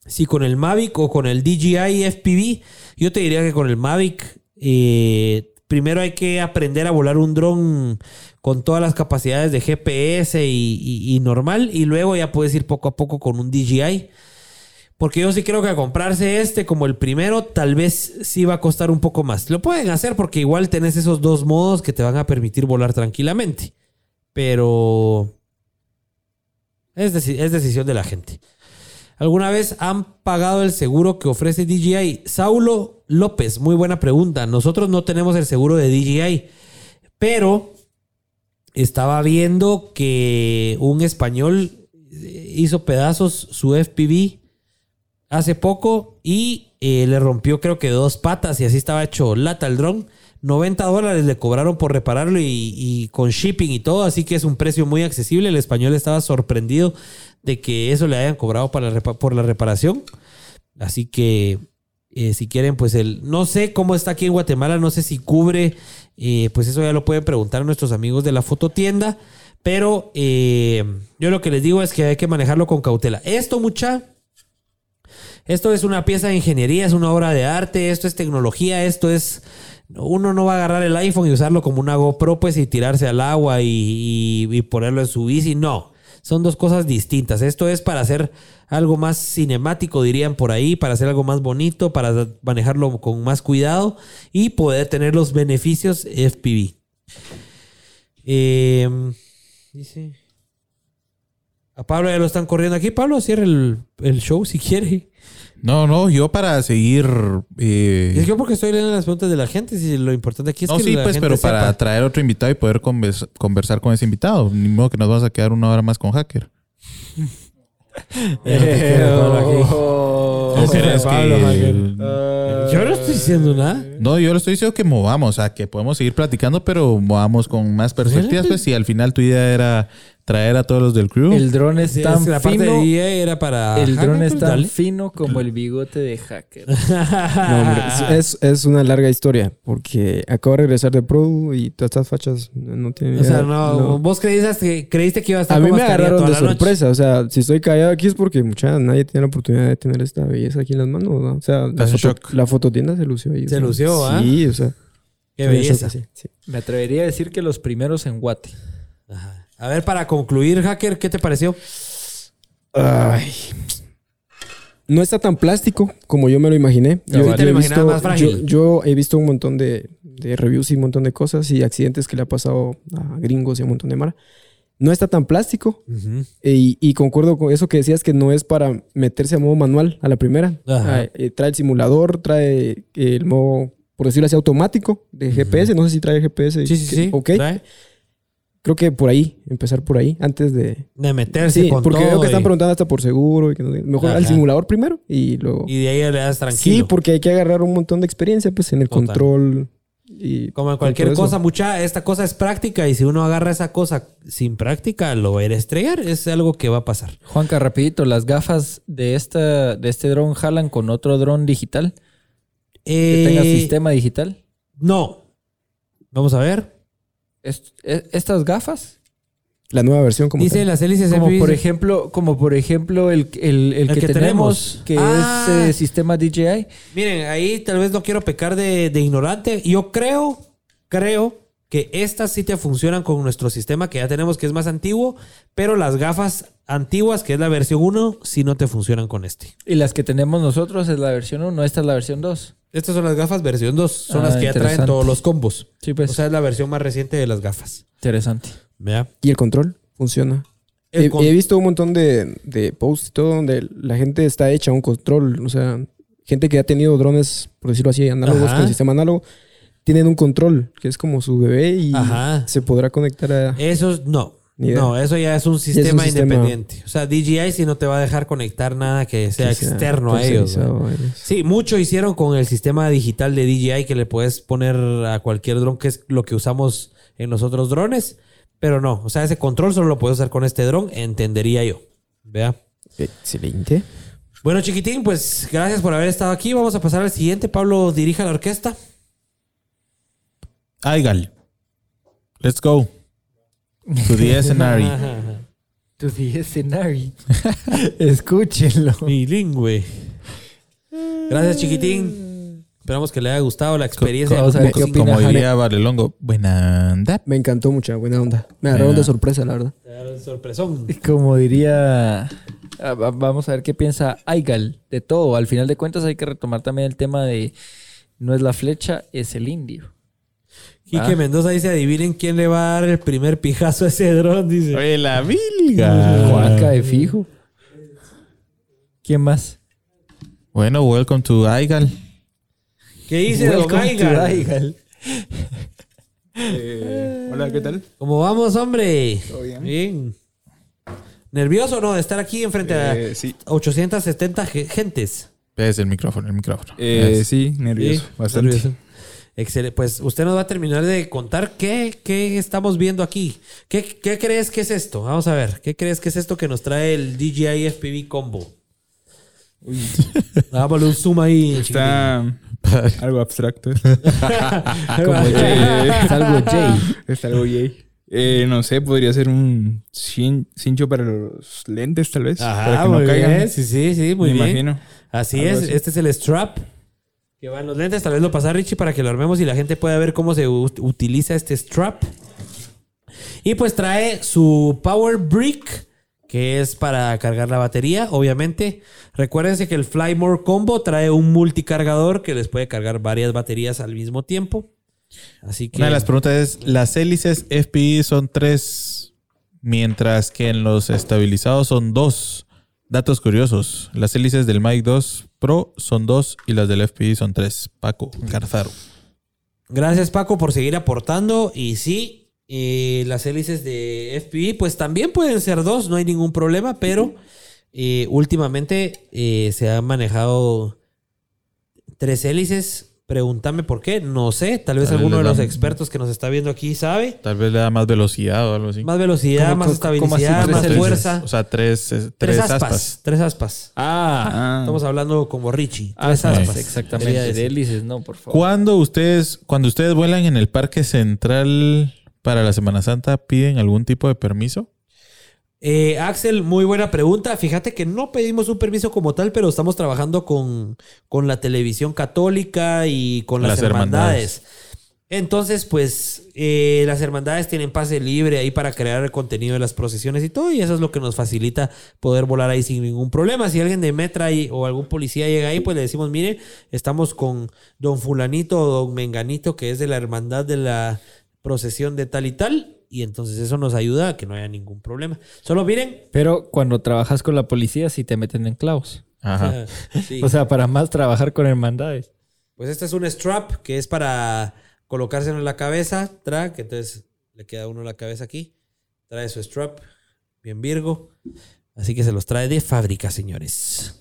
Speaker 3: si con el Mavic o con el DJI FPV? Yo te diría que con el Mavic eh, primero hay que aprender a volar un dron con todas las capacidades de GPS y, y- normal y luego ya puedes ir poco a poco con un DJI. Porque yo sí creo que comprarse este como el primero tal vez sí va a costar un poco más. Lo pueden hacer porque igual tenés esos dos modos que te van a permitir volar tranquilamente. Pero es, es decisión de la gente. ¿Alguna vez han pagado el seguro que ofrece DJI? Saulo López, muy buena pregunta. Nosotros no tenemos el seguro de DJI, pero estaba viendo que un español eh, hizo pedazos su FPV hace poco y eh, le rompió creo que dos patas y así estaba hecho lata el dron. 90 dólares le cobraron por repararlo y, con shipping y todo, así que es un precio muy accesible. El español estaba sorprendido de que eso le hayan cobrado para por la reparación. Así que eh, si quieren, pues el... No sé cómo está aquí en Guatemala, no sé si cubre, eh, pues eso ya lo pueden preguntar a nuestros amigos de la fototienda. Pero eh, yo lo que les digo es que hay que manejarlo con cautela. Esto, mucha, Esto es una pieza de ingeniería, es una obra de arte, esto es tecnología, esto es... Uno no va a agarrar el iPhone y usarlo como una GoPro pues y tirarse al agua y, ponerlo en su bici. No, son dos cosas distintas. Esto es para hacer algo más cinemático, dirían por ahí, para hacer algo más bonito, para manejarlo con más cuidado y poder tener los beneficios FPV. Dice... A Pablo ya lo están corriendo aquí. Pablo, cierre el, el show si quiere.
Speaker 1: No, no, yo para seguir. eh,
Speaker 3: Es yo porque estoy leyendo las preguntas de la gente. Si lo importante aquí es
Speaker 1: no,
Speaker 3: que
Speaker 1: sí,
Speaker 3: la
Speaker 1: pues,
Speaker 3: gente
Speaker 1: pero para
Speaker 3: sepa.
Speaker 1: traer otro invitado y poder convers- conversar con ese invitado. Ni modo que nos vamos a quedar una hora más con Hacker. ¿O crees que-
Speaker 3: Yo no estoy diciendo nada.
Speaker 1: No, yo le estoy diciendo que movamos, o sea, que podemos seguir platicando, pero movamos con más perspectivas. Pues si al final tu idea era traer a todos los del crew.
Speaker 2: El dron es tan
Speaker 3: es la parte
Speaker 2: fino.
Speaker 3: de DJ era para.
Speaker 2: El dron es tan
Speaker 3: dale.
Speaker 2: fino como el bigote de hacker.
Speaker 10: No, hombre, es, es- una larga historia porque acabo de regresar de Pro y todas estas fachas no tienen
Speaker 3: O sea,
Speaker 10: idea,
Speaker 3: no,
Speaker 10: no.
Speaker 3: vos creíste que, creíste que iba a estar
Speaker 10: A mí me agarraron
Speaker 3: toda
Speaker 10: de
Speaker 3: la noche.
Speaker 10: sorpresa. O sea, si estoy callado aquí es porque mucha, nadie tiene la oportunidad de tener esta belleza aquí en las manos. ¿no? O sea, la, foto- fototienda se lució ahí. o
Speaker 3: Se
Speaker 10: sea,
Speaker 3: lució, ¿ah?
Speaker 10: Sí, o sea.
Speaker 3: Qué belleza.
Speaker 10: sí, sí.
Speaker 2: Me atrevería a decir que los primeros en Guate.
Speaker 3: A ver, para concluir, hacker, ¿qué te pareció?
Speaker 10: Ay. No está tan plástico como yo me lo imaginé.
Speaker 3: Sí, te lo
Speaker 10: visto,
Speaker 3: más frágil.
Speaker 10: yo, yo he visto un montón de, de reviews y un montón de cosas y accidentes que le ha pasado a gringos y a un montón de mara. No está tan plástico y, y concuerdo con eso que decías que no es para meterse a modo manual a la primera.
Speaker 3: Ajá.
Speaker 10: Ah, eh, trae el simulador, trae el modo, por decirlo así, automático de GPS. No sé si trae GPS.
Speaker 3: Sí, sí,
Speaker 10: que-
Speaker 3: sí.
Speaker 10: Ok.
Speaker 3: Trae.
Speaker 10: Creo que por ahí, empezar por ahí, antes de,
Speaker 3: De meterse
Speaker 10: Sí,
Speaker 3: con
Speaker 10: porque
Speaker 3: todo
Speaker 10: veo que están preguntando hasta por seguro y que no. Mejor al simulador primero y luego.
Speaker 3: Y de ahí le das tranquilo.
Speaker 10: Sí, porque hay que agarrar un montón de experiencia pues en el
Speaker 3: Total.
Speaker 10: control y
Speaker 3: Como en cualquier cosa, mucha, esta cosa es práctica y si uno agarra esa cosa sin práctica, lo va a ir a estrellar. Es algo que va a pasar.
Speaker 2: Juanca, rapidito, las gafas de esta de este dron jalan con otro dron digital que tenga
Speaker 3: Eh,
Speaker 2: sistema digital.
Speaker 3: No. Vamos a ver.
Speaker 2: Est- e- estas gafas,
Speaker 10: La nueva versión como
Speaker 3: Dice
Speaker 10: tal.
Speaker 3: las hélices
Speaker 2: como
Speaker 3: FPV,
Speaker 2: por
Speaker 3: dice-
Speaker 2: ejemplo, como por ejemplo el, el, el
Speaker 3: El
Speaker 2: que,
Speaker 3: que
Speaker 2: tenemos,
Speaker 3: tenemos.
Speaker 2: que
Speaker 3: Ah.
Speaker 2: es eh, sistema DJI.
Speaker 3: Miren, ahí tal vez no quiero pecar de, de ignorante. Yo creo, creo que estas sí te funcionan con nuestro sistema que ya tenemos, que es más antiguo, pero las gafas antiguas, que es la versión 1, sí no te funcionan con este.
Speaker 2: Y las que tenemos nosotros es la versión 1, esta es la versión 2.
Speaker 3: Estas son las gafas versión 2, son
Speaker 2: Ah,
Speaker 3: las que ya traen todos los combos.
Speaker 2: Sí, pues.
Speaker 3: O sea, es la versión más reciente de las gafas.
Speaker 2: interesante.
Speaker 3: ¿Vea?
Speaker 10: Y el control funciona.
Speaker 3: El
Speaker 10: He,
Speaker 3: con-
Speaker 10: he visto un montón de, de posts y todo donde la gente está hecha un control. O sea, gente que ha tenido drones, por decirlo así, análogos
Speaker 3: Ajá.
Speaker 10: con sistema análogo, tienen un control que es como su bebé y
Speaker 3: Ajá.
Speaker 10: se podrá conectar a.
Speaker 3: Eso es- no. No, eso ya es un
Speaker 10: es un
Speaker 3: sistema
Speaker 10: sistema-
Speaker 3: independiente. O sea, DJI sí no te va a dejar conectar nada que sea
Speaker 10: que sea
Speaker 3: externo a ellos. Sí, mucho hicieron con el sistema digital de DJI que le puedes poner a cualquier dron, que es lo que usamos en los otros drones. Pero no, o sea, ese control solo lo puedes usar con este dron, entendería yo. Vea.
Speaker 10: Excelente.
Speaker 3: Bueno, chiquitín, pues gracias por haber estado aquí. Vamos a pasar al siguiente. Pablo dirija la orquesta.
Speaker 1: Aigal. Let's go. To the scenario.
Speaker 2: To the scenario. Escúchenlo.
Speaker 3: Bilingüe. Gracias, chiquitín. Esperamos que le haya gustado la experiencia.
Speaker 2: Vamos a ver qué
Speaker 1: Como, diría Valelongo. Buena onda.
Speaker 10: Me encantó mucha buena onda. Me agarraron
Speaker 1: Buena.
Speaker 10: de sorpresa, la verdad.
Speaker 3: Sorpresón.
Speaker 2: Como diría. ah, va- Vamos a ver qué piensa Aigal de todo. Al final de cuentas, hay que retomar también el tema de no es la flecha, es el indio.
Speaker 3: Quique
Speaker 2: Ah.
Speaker 3: Mendoza dice: Adivinen quién le va a dar el primer pijazo a ese dron. Dice:
Speaker 1: Oye, la vilga.
Speaker 2: Juanca de fijo. ¿Quién más?
Speaker 1: Bueno, welcome to Aigal.
Speaker 3: ¿Qué dice Don
Speaker 2: Welcome to
Speaker 3: Aigar?
Speaker 2: Aigal.
Speaker 8: Hola, ¿qué tal?
Speaker 3: ¿Cómo vamos, hombre?
Speaker 8: ¿Todo bien?
Speaker 3: Bien. ¿Nervioso o no de estar aquí enfrente a
Speaker 8: Eh, sí.
Speaker 3: 870 ge- gentes?
Speaker 1: Es el micrófono, el micrófono.
Speaker 8: Eh, sí, nervioso.
Speaker 3: Sí,
Speaker 8: bastante.
Speaker 3: nervioso. Excelente. Pues usted nos va a terminar de contar qué, qué estamos viendo aquí. ¿Qué, ¿Qué crees que es esto? Vamos a ver. ¿Qué crees que es esto que nos trae el DJI FPV Combo? Hagámosle un zoom ahí.
Speaker 8: Está algo abstracto.
Speaker 2: Como Jay. Es algo Jay.
Speaker 8: Es algo gay.
Speaker 12: Eh, no sé, podría ser un cin- cincho para los lentes, tal vez. para
Speaker 3: Ajá,
Speaker 12: que no
Speaker 3: muy
Speaker 12: caigan.
Speaker 3: bien. Sí, sí, sí, muy
Speaker 12: Me
Speaker 3: bien.
Speaker 12: imagino.
Speaker 3: Así
Speaker 12: Algo
Speaker 3: es.
Speaker 12: así.
Speaker 3: Este es el strap que va en los lentes. Tal vez lo pasa Richie para que lo armemos y la gente pueda ver cómo se utiliza este strap. Y pues trae su Power Brick, que es para cargar la batería, obviamente. Recuérdense que el Flymore Combo trae un multicargador que les puede cargar varias baterías al mismo tiempo. Así que
Speaker 1: Una de las preguntas es, las hélices FPI son tres, mientras que en los estabilizados son dos. Datos curiosos. Las hélices del Mic 2 Pro son dos y las del FPI son tres. Paco Garzaro.
Speaker 3: Gracias Paco por seguir aportando. Y sí, eh, las hélices de FPV pues también pueden ser dos, no hay ningún problema, pero eh, últimamente eh, se han manejado tres hélices. Pregúntame por qué, no sé. Tal vez
Speaker 1: Tal vez
Speaker 3: alguno de los
Speaker 1: dan-
Speaker 3: expertos que nos está viendo aquí sabe.
Speaker 1: Tal vez le da más velocidad o algo así.
Speaker 3: Más velocidad,
Speaker 2: ¿Cómo-
Speaker 3: más estabilidad, más fuerza.
Speaker 1: O sea, tres, eh,
Speaker 3: Tres,
Speaker 1: tres,
Speaker 3: aspas,
Speaker 1: aspas.
Speaker 3: Tres aspas.
Speaker 2: Ah,
Speaker 3: Estamos hablando como Richie.
Speaker 2: ah,
Speaker 3: Tres aspas.
Speaker 2: Exactamente. De hélices, no, por favor.
Speaker 1: Cuando ustedes, cuando ustedes vuelan en el Parque Central para la Semana Santa, ¿piden algún tipo de permiso?
Speaker 3: Eh, Axel, muy buena pregunta. Fíjate que no pedimos un permiso como tal, pero estamos trabajando con, con la televisión católica y con las,
Speaker 1: Las
Speaker 3: hermandades.
Speaker 1: hermandades.
Speaker 3: Entonces, pues eh, las hermandades tienen pase libre ahí para crear el contenido de las procesiones y todo, y eso es lo que nos facilita poder volar ahí sin ningún problema. Si alguien de Metra y- o algún policía llega ahí, pues le decimos, mire, estamos con don fulanito o don menganito, que es de la hermandad de la procesión de tal y tal, y entonces eso nos ayuda a que no haya ningún problema. Solo miren,
Speaker 2: Pero cuando trabajas con la policía, sí te meten en clavos.
Speaker 1: Ajá.
Speaker 3: Sí.
Speaker 2: O sea, para más trabajar con hermandades.
Speaker 3: Pues este es un strap que es para colocárselo en la cabeza, track, entonces le queda uno la cabeza aquí, trae su strap, bien virgo, así que se los trae de fábrica, señores.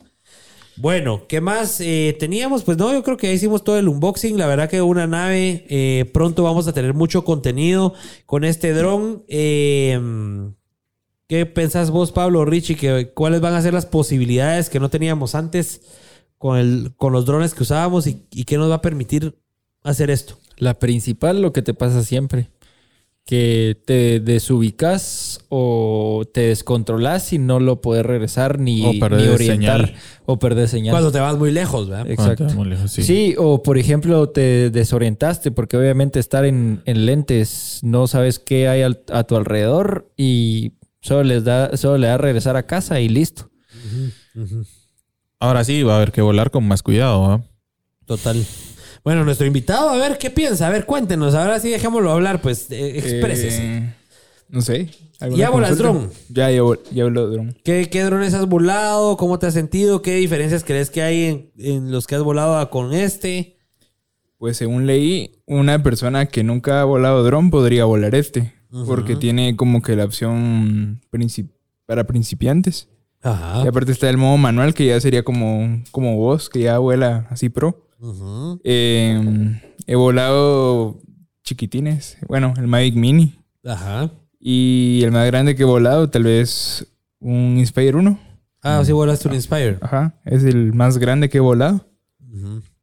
Speaker 3: Bueno, ¿qué más eh, teníamos? Pues no, yo creo que hicimos todo el unboxing. La verdad que una nave, eh, pronto vamos a tener mucho contenido con este dron. Eh, ¿Qué pensás vos, Pablo, Richie? ¿Cuáles van a ser las posibilidades que no teníamos antes con, el, con los drones que usábamos y, y qué nos va a permitir hacer esto?
Speaker 2: La principal, lo que te pasa siempre. Que te desubicas o te descontrolas y no lo puedes regresar ni,
Speaker 1: O
Speaker 2: ni
Speaker 1: perdés
Speaker 2: orientar.
Speaker 1: señal.
Speaker 2: O perder señal.
Speaker 3: Cuando te vas muy lejos, ¿verdad?
Speaker 2: Exacto.
Speaker 1: Está muy lejos, sí.
Speaker 2: Sí. o por ejemplo te desorientaste porque obviamente estar en, en lentes no sabes qué hay al- a tu alrededor y solo les da solo le da regresar a casa y listo.
Speaker 1: Ahora sí, va a haber que volar con más cuidado. ¿ah?
Speaker 3: Total. Bueno, nuestro invitado, a ver qué piensa. A ver, cuéntenos. Ahora sí, dejémoslo hablar, pues. eh, exprésese.
Speaker 12: Eh, no sé. ¿alguna
Speaker 3: ¿Ya volas dron?
Speaker 12: Ya, ya, ya voló dron.
Speaker 3: ¿Qué, ¿Qué drones has volado? ¿Cómo te has sentido? ¿Qué diferencias crees que hay en, en los que has volado con este?
Speaker 12: Pues según leí, una persona que nunca ha volado dron podría volar este. Porque tiene como que la opción princip- para principiantes.
Speaker 3: Ajá.
Speaker 12: Y aparte está el modo manual que ya sería como, como vos, que ya vuela así pro. Eh, he volado chiquitines. Bueno, el Mavic Mini.
Speaker 3: Ajá.
Speaker 12: Y el más grande que he volado, tal vez un Inspire 1.
Speaker 3: Ah, sí volaste un Inspire.
Speaker 12: Ajá, es el más grande que he volado.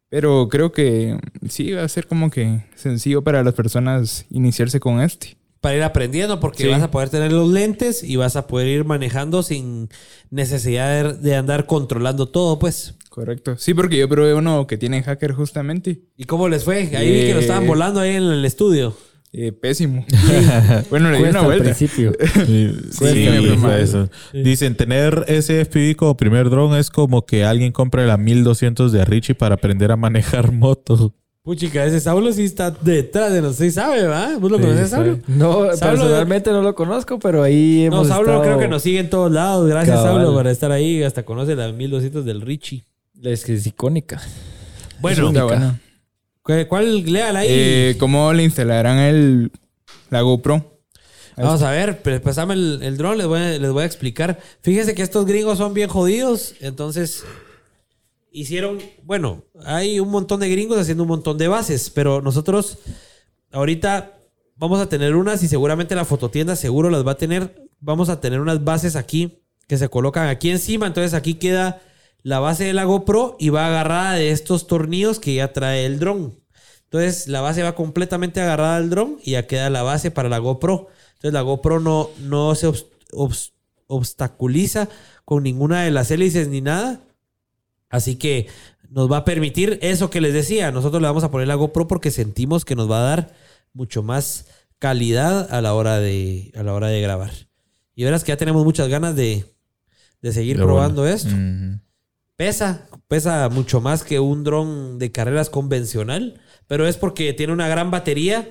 Speaker 12: Pero creo que sí va a ser como que sencillo para las personas iniciarse con este.
Speaker 3: Para ir aprendiendo, porque
Speaker 12: Sí.
Speaker 3: vas a poder tener los lentes y vas a poder ir manejando sin necesidad de, de andar controlando todo, pues.
Speaker 12: Correcto. Sí, porque yo probé uno que tiene hacker justamente.
Speaker 3: ¿Y cómo les fue? Ahí vi que lo estaban
Speaker 12: Eh,
Speaker 3: volando ahí en el estudio.
Speaker 12: Eh, pésimo. bueno, le di una
Speaker 2: al
Speaker 12: vuelta.
Speaker 2: principio.
Speaker 1: Sí,
Speaker 12: Sí,
Speaker 1: eso. Dicen, tener ese FPV como primer dron es como que alguien compre la 1200 de Richie para aprender a manejar moto.
Speaker 3: Puchica, ese Saulo sí está detrás de nosotros. Sí sabe, ¿va? ¿Vos lo conoces, Saulo?
Speaker 2: No,
Speaker 3: Saulo-
Speaker 2: personalmente no lo conozco, pero ahí
Speaker 3: No,
Speaker 2: hemos
Speaker 3: Saulo
Speaker 2: estado-
Speaker 3: creo que nos sigue en todos lados. Gracias,
Speaker 2: Cabal.
Speaker 3: Saulo, por estar ahí. Hasta conoce la 1200 del Richie.
Speaker 2: Es que es icónica.
Speaker 3: Bueno,
Speaker 12: Está bueno.
Speaker 3: ¿cu- ¿cuál? Léala ahí.
Speaker 12: Eh, ¿Cómo le instalarán el, la GoPro?
Speaker 3: Vamos a ver, pasame el, el dron, les voy, a, les voy a explicar. Fíjense que estos gringos son bien jodidos, entonces hicieron, bueno, hay un montón de gringos haciendo un montón de bases, pero nosotros ahorita vamos a tener unas y seguramente la fototienda seguro las va a tener. Vamos a tener unas bases aquí que se colocan aquí encima, entonces aquí queda la base de la GoPro y va agarrada de estos tornillos que ya trae el dron. Entonces la base va completamente agarrada al dron y ya queda la base para la GoPro. Entonces la GoPro no, no se obs- obs- obstaculiza con ninguna de las hélices ni nada. Así que nos va a permitir eso que les decía. Nosotros le vamos a poner la GoPro porque sentimos que nos va a dar mucho más calidad a la hora de, a la hora de grabar. Y verás que ya tenemos muchas ganas de, de seguir
Speaker 1: De
Speaker 3: probando esto. Pesa, pesa mucho más que un dron de carreras convencional, pero es porque tiene una gran batería,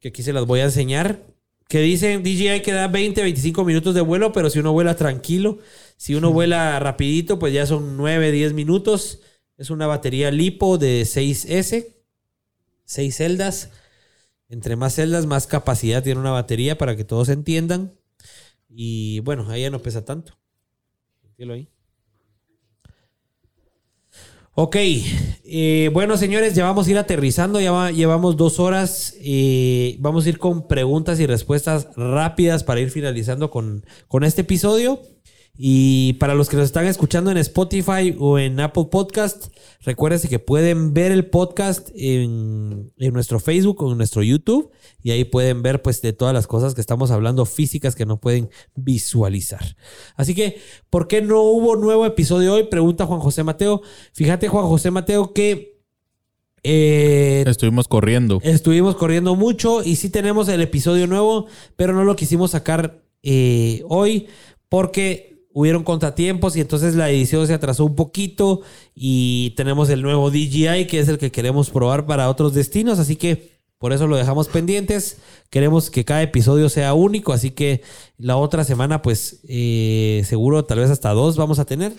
Speaker 3: que aquí se las voy a enseñar, que dicen DJI que da 20, 25 minutos de vuelo, pero si uno vuela tranquilo, si uno vuela rapidito, pues ya son 9, 10 minutos. Es una batería lipo de 6S, 6 celdas. Entre más celdas, más capacidad tiene una batería para que todos entiendan. Y bueno, ahí ya no pesa tanto. Ahí. Ok, eh, bueno señores, ya vamos a ir aterrizando, ya va- llevamos dos horas, eh, vamos a ir con preguntas y respuestas rápidas para ir finalizando con, con este episodio. Y para los que nos están escuchando en Spotify o en Apple Podcast, recuérdense que pueden ver el podcast en, en nuestro Facebook o en nuestro YouTube y ahí pueden ver pues de todas las cosas que estamos hablando físicas que no pueden visualizar. Así que, ¿por qué no hubo nuevo episodio hoy? Pregunta Juan José Mateo. Fíjate Juan José Mateo que eh,
Speaker 1: Estuvimos corriendo.
Speaker 3: Estuvimos corriendo mucho y sí tenemos el episodio nuevo, pero no lo quisimos sacar eh, hoy porque hubieron contratiempos y entonces la edición se atrasó un poquito y tenemos el nuevo DJI que es el que queremos probar para otros destinos, así que por eso lo dejamos pendientes. Queremos que cada episodio sea único, así que la otra semana pues eh, seguro tal vez hasta dos vamos a tener.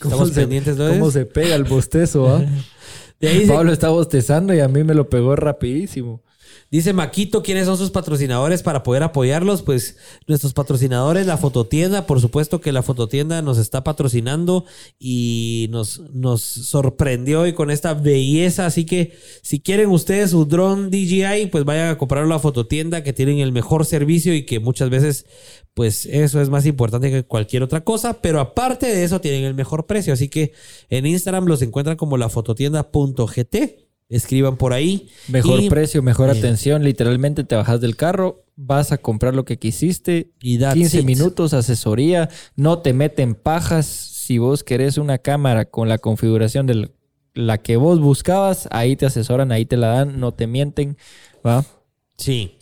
Speaker 3: Estamos
Speaker 2: se,
Speaker 3: pendientes de
Speaker 2: ¿Cómo se pega el bostezo, ah?
Speaker 3: De ahí se-
Speaker 2: Pablo está bostezando y a mí me lo pegó rapidísimo.
Speaker 3: Dice Maquito, ¿quiénes son sus patrocinadores para poder apoyarlos? Pues nuestros patrocinadores, la fototienda, por supuesto que la fototienda nos está patrocinando y nos, nos sorprendió hoy con esta belleza. Así que si quieren ustedes su dron DJI, pues vayan a comprarlo a la fototienda que tienen el mejor servicio y que muchas veces, pues eso es más importante que cualquier otra cosa. Pero aparte de eso, tienen el mejor precio. Así que en Instagram los encuentran como la fototienda.gt. Escriban por ahí.
Speaker 2: Mejor
Speaker 3: Y-
Speaker 2: precio, mejor
Speaker 3: eh,
Speaker 2: atención. Literalmente te bajas del carro, vas a comprar lo que quisiste.
Speaker 3: Y that's
Speaker 2: 15
Speaker 3: it.
Speaker 2: minutos, asesoría. No te meten pajas. Si vos querés una cámara con la configuración de la que vos buscabas, ahí te asesoran, ahí te la dan, no te mienten. ¿va?
Speaker 3: Sí.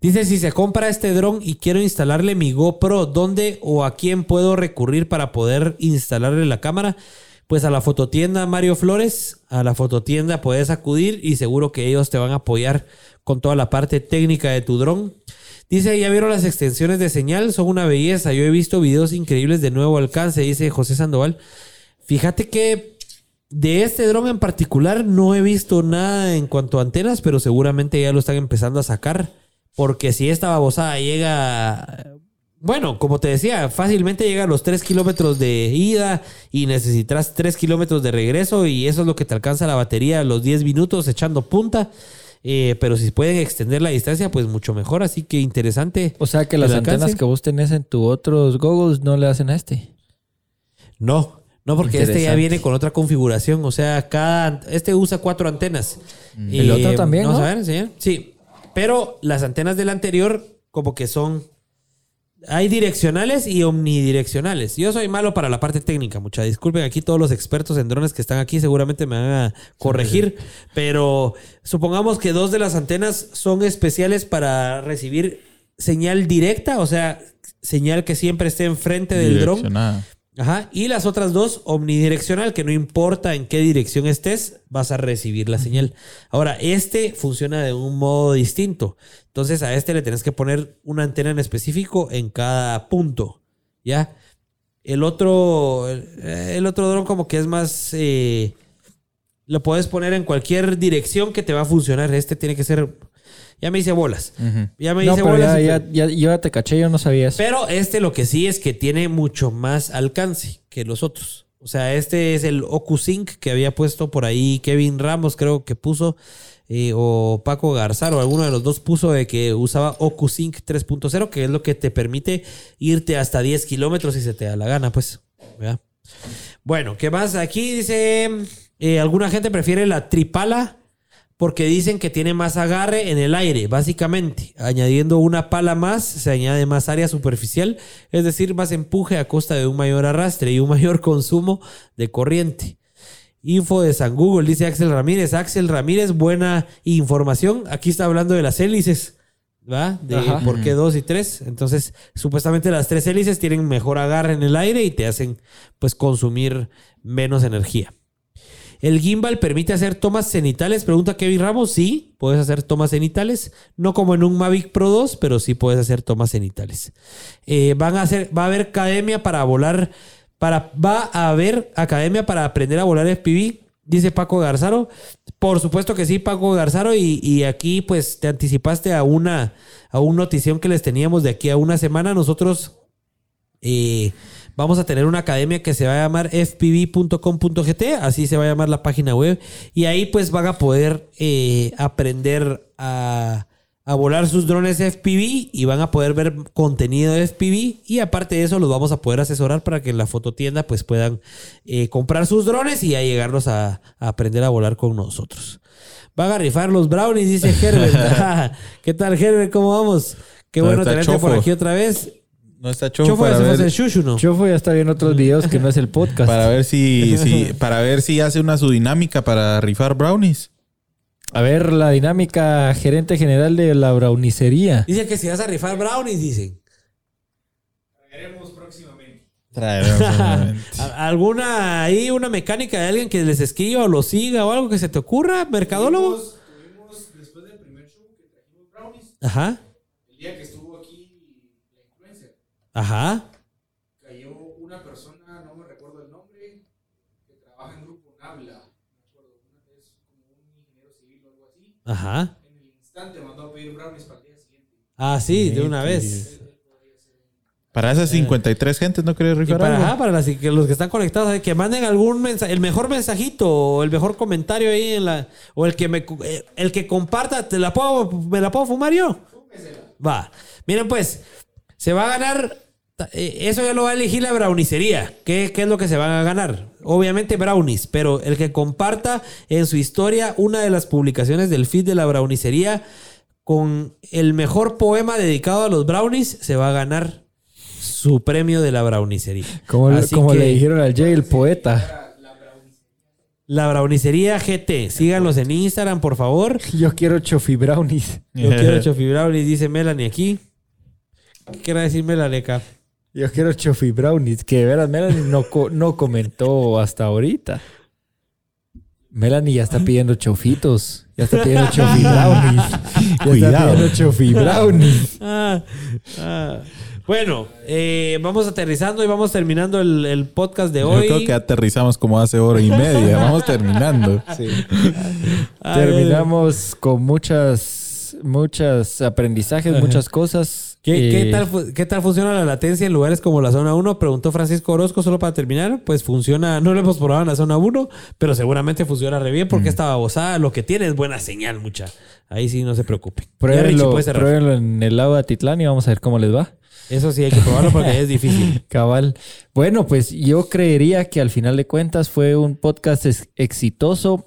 Speaker 3: Dice, si se compra este dron y quiero instalarle mi GoPro, ¿dónde o a quién puedo recurrir para poder instalarle la cámara? Pues a la fototienda Mario Flores, a la fototienda puedes acudir y seguro que ellos te van a apoyar con toda la parte técnica de tu dron. Dice, ya vieron las extensiones de señal, son una belleza. Yo he visto videos increíbles de nuevo alcance, dice José Sandoval. Fíjate que de este dron en particular no he visto nada en cuanto a antenas, pero seguramente ya lo están empezando a sacar. Porque si esta babosada llega, bueno, como te decía, fácilmente llega a los 3 kilómetros de ida y necesitas 3 kilómetros de regreso y eso es lo que te alcanza la batería a los 10 minutos echando punta. Eh, pero si pueden extender la distancia, pues mucho mejor. Así que interesante.
Speaker 2: O sea que las
Speaker 3: alcance.
Speaker 2: antenas que vos tenés en tus otros goggles no le hacen a este.
Speaker 3: No, no, porque este ya viene con otra configuración. O sea, cada este usa cuatro antenas.
Speaker 2: El otro también,
Speaker 3: Vamos
Speaker 2: ¿no?
Speaker 3: a ver, señor. Sí. Pero las antenas del anterior, como que son. Hay direccionales y omnidireccionales. Yo soy malo para la parte técnica, mucha. Disculpen aquí todos los expertos en drones que están aquí, seguramente me van a corregir. pero supongamos que dos de las antenas son especiales para recibir señal directa, o sea, señal que siempre esté enfrente del dron. Ajá. Y las otras dos, omnidireccional, que no importa en qué dirección estés, vas a recibir la señal. Ahora, este funciona de un modo distinto. Entonces, a este le tenés que poner una antena en específico en cada punto. ¿Ya? El otro, el otro dron como que es más... eh, lo puedes poner en cualquier dirección que te va a funcionar. Este tiene que ser... Ya me hice bolas. Ya me
Speaker 2: No,
Speaker 3: hice
Speaker 2: pero
Speaker 3: bolas.
Speaker 2: ya,
Speaker 3: y-
Speaker 2: ya, ya, yo ya te caché, yo no sabía eso.
Speaker 3: pero este lo que sí es que tiene mucho más alcance que los otros. O sea, este es el OcuSync que había puesto por ahí Kevin Ramos, creo que puso, eh, o Paco Garzar, o alguno de los dos puso de que usaba OcuSync 3.0, que es lo que te permite irte hasta 10 kilómetros si se te da la gana, pues. ¿verdad? Bueno, ¿qué más? Aquí dice, eh, alguna gente prefiere la tripala porque dicen que tiene más agarre en el aire, básicamente. Añadiendo una pala más, se añade más área superficial, es decir, más empuje a costa de un mayor arrastre y un mayor consumo de corriente. Info de San Google, dice Axel Ramírez. Axel Ramírez, buena información. Aquí está hablando de las hélices, ¿va? De
Speaker 2: Ajá.
Speaker 3: por qué dos y tres. Entonces, supuestamente las tres hélices tienen mejor agarre en el aire y te hacen, pues, consumir menos energía. El gimbal permite hacer tomas cenitales, pregunta Kevin Ramos. Sí, puedes hacer tomas cenitales. No como en un Mavic Pro 2, pero sí puedes hacer tomas cenitales. Eh, van a hacer, va a haber academia para volar. Para, va a haber academia para aprender a volar FPV, dice Paco Garzaro. Por supuesto que sí, Paco Garzaro. Y, aquí, pues, te anticipaste a una, a una notición que les teníamos de aquí a una semana. Nosotros eh, vamos a tener una academia que se va a llamar fpv.com.gt, así se va a llamar la página web, y ahí pues van a poder eh, aprender a, a volar sus drones FPV y van a poder ver contenido de FPV y aparte de eso los vamos a poder asesorar para que en la fototienda pues puedan eh, comprar sus drones y a llegarlos a, a aprender a volar con nosotros. Van a rifar los brownies, dice Herbert. ¿Qué tal Herbert? ¿Cómo vamos? Qué
Speaker 1: ¿Dónde
Speaker 3: bueno tenerte por aquí otra vez.
Speaker 1: No está Chofo
Speaker 3: Chofo
Speaker 1: para ver,
Speaker 3: hacer shushu, ¿no?
Speaker 2: Chofo ya está viendo otros videos que no es el podcast.
Speaker 1: para ver si, si- para ver si hace una su dinámica para rifar brownies.
Speaker 2: A ver, la dinámica gerente general de la brownicería.
Speaker 3: Dice que si vas a rifar brownies, dicen.
Speaker 1: Traeremos obviamente.
Speaker 3: ¿A- ¿Alguna ahí, una mecánica de alguien que les escriba o lo siga o algo que se te ocurra? ¿Mercadólogo? Ajá.
Speaker 8: El día que estuvo aquí la influencer,
Speaker 3: Ajá.
Speaker 8: cayó una persona, no me recuerdo el nombre, que trabaja en Grupo Nabla. Me acuerdo, una vez como un ingeniero civil o algo así.
Speaker 3: Ajá.
Speaker 8: En el instante mandó a pedir brownies para el día siguiente.
Speaker 3: Ah, sí, de una vez.
Speaker 1: Para esas 53 gentes no querés
Speaker 3: Y
Speaker 1: rifar
Speaker 3: para,
Speaker 1: algo.
Speaker 3: ajá, para las, que los que están conectados, eh, que manden algún mensaje, el mejor mensajito o el mejor comentario ahí en la. O el que me eh, el que comparta, ¿te la puedo, ¿me la puedo fumar yo? Va. Miren, pues, se va a ganar. eh, Eso ya lo va a elegir la brownicería. ¿Qué, ¿Qué es lo que se van a ganar? Obviamente brownies, pero el que comparta en su historia una de las publicaciones del feed de la brownicería con el mejor poema dedicado a los brownies se va a ganar su premio de la brownicería.
Speaker 2: Como,
Speaker 3: Así
Speaker 2: como
Speaker 3: que
Speaker 2: le dijeron al Jay, el poeta.
Speaker 3: La brownicería GT, síganlos en Instagram, por favor.
Speaker 2: Yo quiero chofi brownies.
Speaker 3: Yo quiero Chofi Brownies, dice Melanie aquí. ¿Qué quiere decir Melanie acá?
Speaker 2: Yo quiero chofi brownies. Que de veras, Melanie no, co- no comentó hasta ahorita. Melanie ya está pidiendo chofitos. Ya está pidiendo chofi brownies. Ya
Speaker 1: Cuidado.
Speaker 2: está pidiendo chofi brownies.
Speaker 3: Ah, ah. Bueno, eh, vamos aterrizando y vamos terminando el, el podcast de
Speaker 1: Yo
Speaker 3: hoy.
Speaker 1: creo que aterrizamos como hace hora y media. Vamos terminando.
Speaker 2: Terminamos con muchas, muchos aprendizajes, muchas cosas.
Speaker 3: ¿Qué, qué
Speaker 2: Eh,
Speaker 3: tal, ¿Qué tal funciona la latencia en lugares como la zona 1? Preguntó Francisco Orozco solo para terminar. Pues funciona, no lo hemos probado en la zona 1, pero seguramente funciona re bien porque esta babosada lo que tiene es buena señal, mucha. Ahí sí no se Richie,
Speaker 2: Pruébenlo, en el lago de Atitlán y vamos a ver cómo les va.
Speaker 3: Eso sí hay que probarlo porque es difícil.
Speaker 2: Cabal. Bueno, pues yo creería que al final de cuentas fue un podcast ex- exitoso.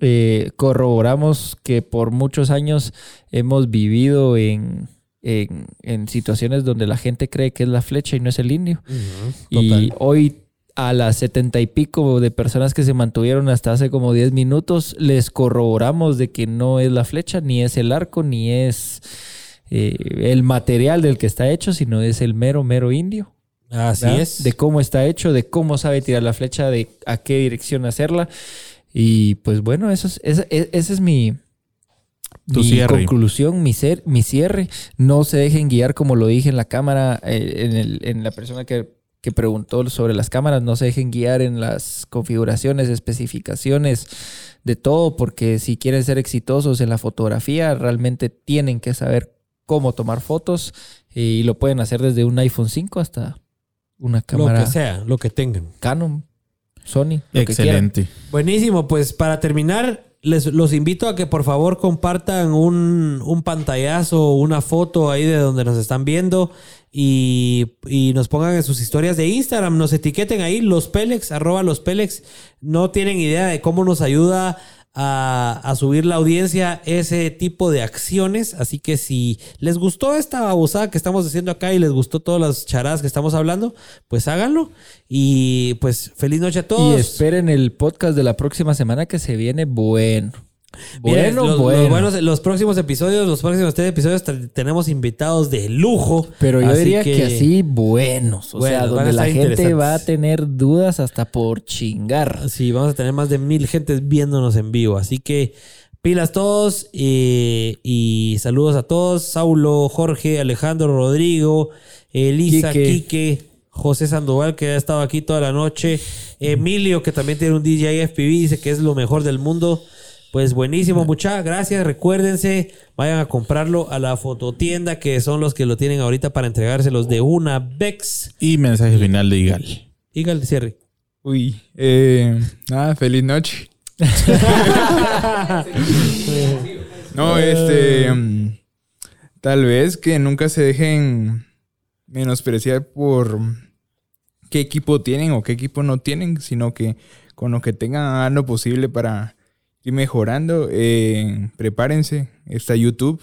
Speaker 2: Eh, corroboramos que por muchos años hemos vivido en, en, en situaciones donde la gente cree que es la flecha y no es el indio. Y hoy a las setenta y pico de personas que se mantuvieron hasta hace como 10 minutos, les corroboramos de que no es la flecha, ni es el arco, ni es eh, el material del que está hecho, sino es el mero, mero indio.
Speaker 3: Así
Speaker 2: ¿verdad?
Speaker 3: es.
Speaker 2: De cómo está hecho, de cómo sabe tirar la flecha, de a qué dirección hacerla. Y pues bueno, eso es, esa, e- esa es mi,
Speaker 1: Tu
Speaker 2: mi
Speaker 1: cierre.
Speaker 2: conclusión, mi, ser, mi cierre. No se dejen guiar, como lo dije en la cámara, eh, en, el- en la persona que, que preguntó sobre las cámaras, no se dejen guiar en las configuraciones, especificaciones de todo, porque si quieren ser exitosos en la fotografía, realmente tienen que saber cómo tomar fotos y lo pueden hacer desde un iPhone 5 hasta una
Speaker 3: Lo
Speaker 2: cámara
Speaker 3: que sea, lo que tengan.
Speaker 2: Canon, Sony, lo que.
Speaker 1: Excelente.
Speaker 3: Buenísimo, pues para terminar, les los invito a que por favor compartan un, un pantallazo, una foto ahí de donde nos están viendo y, y nos pongan en sus historias de Instagram, nos etiqueten ahí los Pelex, arroba los Pelex. No tienen idea de cómo nos ayuda a, a subir la audiencia ese tipo de acciones. Así que si les gustó esta babosada que estamos haciendo acá y les gustó todas las charadas que estamos hablando, pues háganlo. Y pues feliz noche a
Speaker 2: Y
Speaker 3: todos.
Speaker 2: esperen el podcast de la próxima semana que se viene bueno.
Speaker 3: Miren,
Speaker 2: Bueno,
Speaker 3: los,
Speaker 2: bueno.
Speaker 3: los buenos- los próximos episodios, los próximos tres episodios te- tenemos invitados de lujo.
Speaker 2: Pero yo diría que, así buenos. O
Speaker 3: Bueno,
Speaker 2: sea, donde la gente va a tener dudas hasta por chingar.
Speaker 3: Sí, vamos a tener más de mil gentes viéndonos en vivo. Así que pilas todos eh, y saludos a todos. Saulo, Jorge, Alejandro, Rodrigo, Elisa,
Speaker 2: Quique.
Speaker 3: Quique, José Sandoval, que ha estado aquí toda la noche. Emilio, que también tiene un DJ FPV, dice que es lo mejor del mundo. Pues buenísimo, muchas gracias. Recuérdense, vayan a comprarlo a la fototienda, que son los que lo tienen ahorita para entregárselos de una Vex.
Speaker 1: Y mensaje final de Igal.
Speaker 3: Igal de cierre.
Speaker 12: Uy, eh, nada, feliz noche. no, este, mm, tal vez que nunca se dejen menospreciar por qué equipo tienen o qué equipo no tienen, sino que con lo que tengan hagan lo posible para ir mejorando. Eh, prepárense, está YouTube.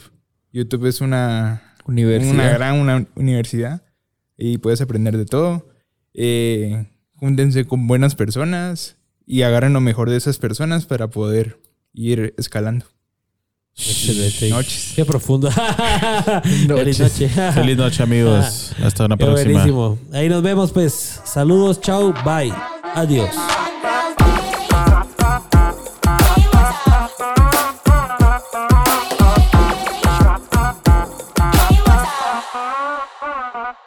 Speaker 12: YouTube es una
Speaker 2: Universidad.
Speaker 12: una gran una universidad y puedes aprender de todo. Eh, júntense con buenas personas y agarren lo mejor de esas personas para poder ir escalando.
Speaker 3: Excelente.
Speaker 12: Noches.
Speaker 3: Qué profundo. Feliz noche.
Speaker 1: Feliz noche, amigos. Hasta una
Speaker 3: Qué
Speaker 1: próxima.
Speaker 3: buenísimo. Ahí nos vemos, pues. Saludos, chao, bye. Adiós.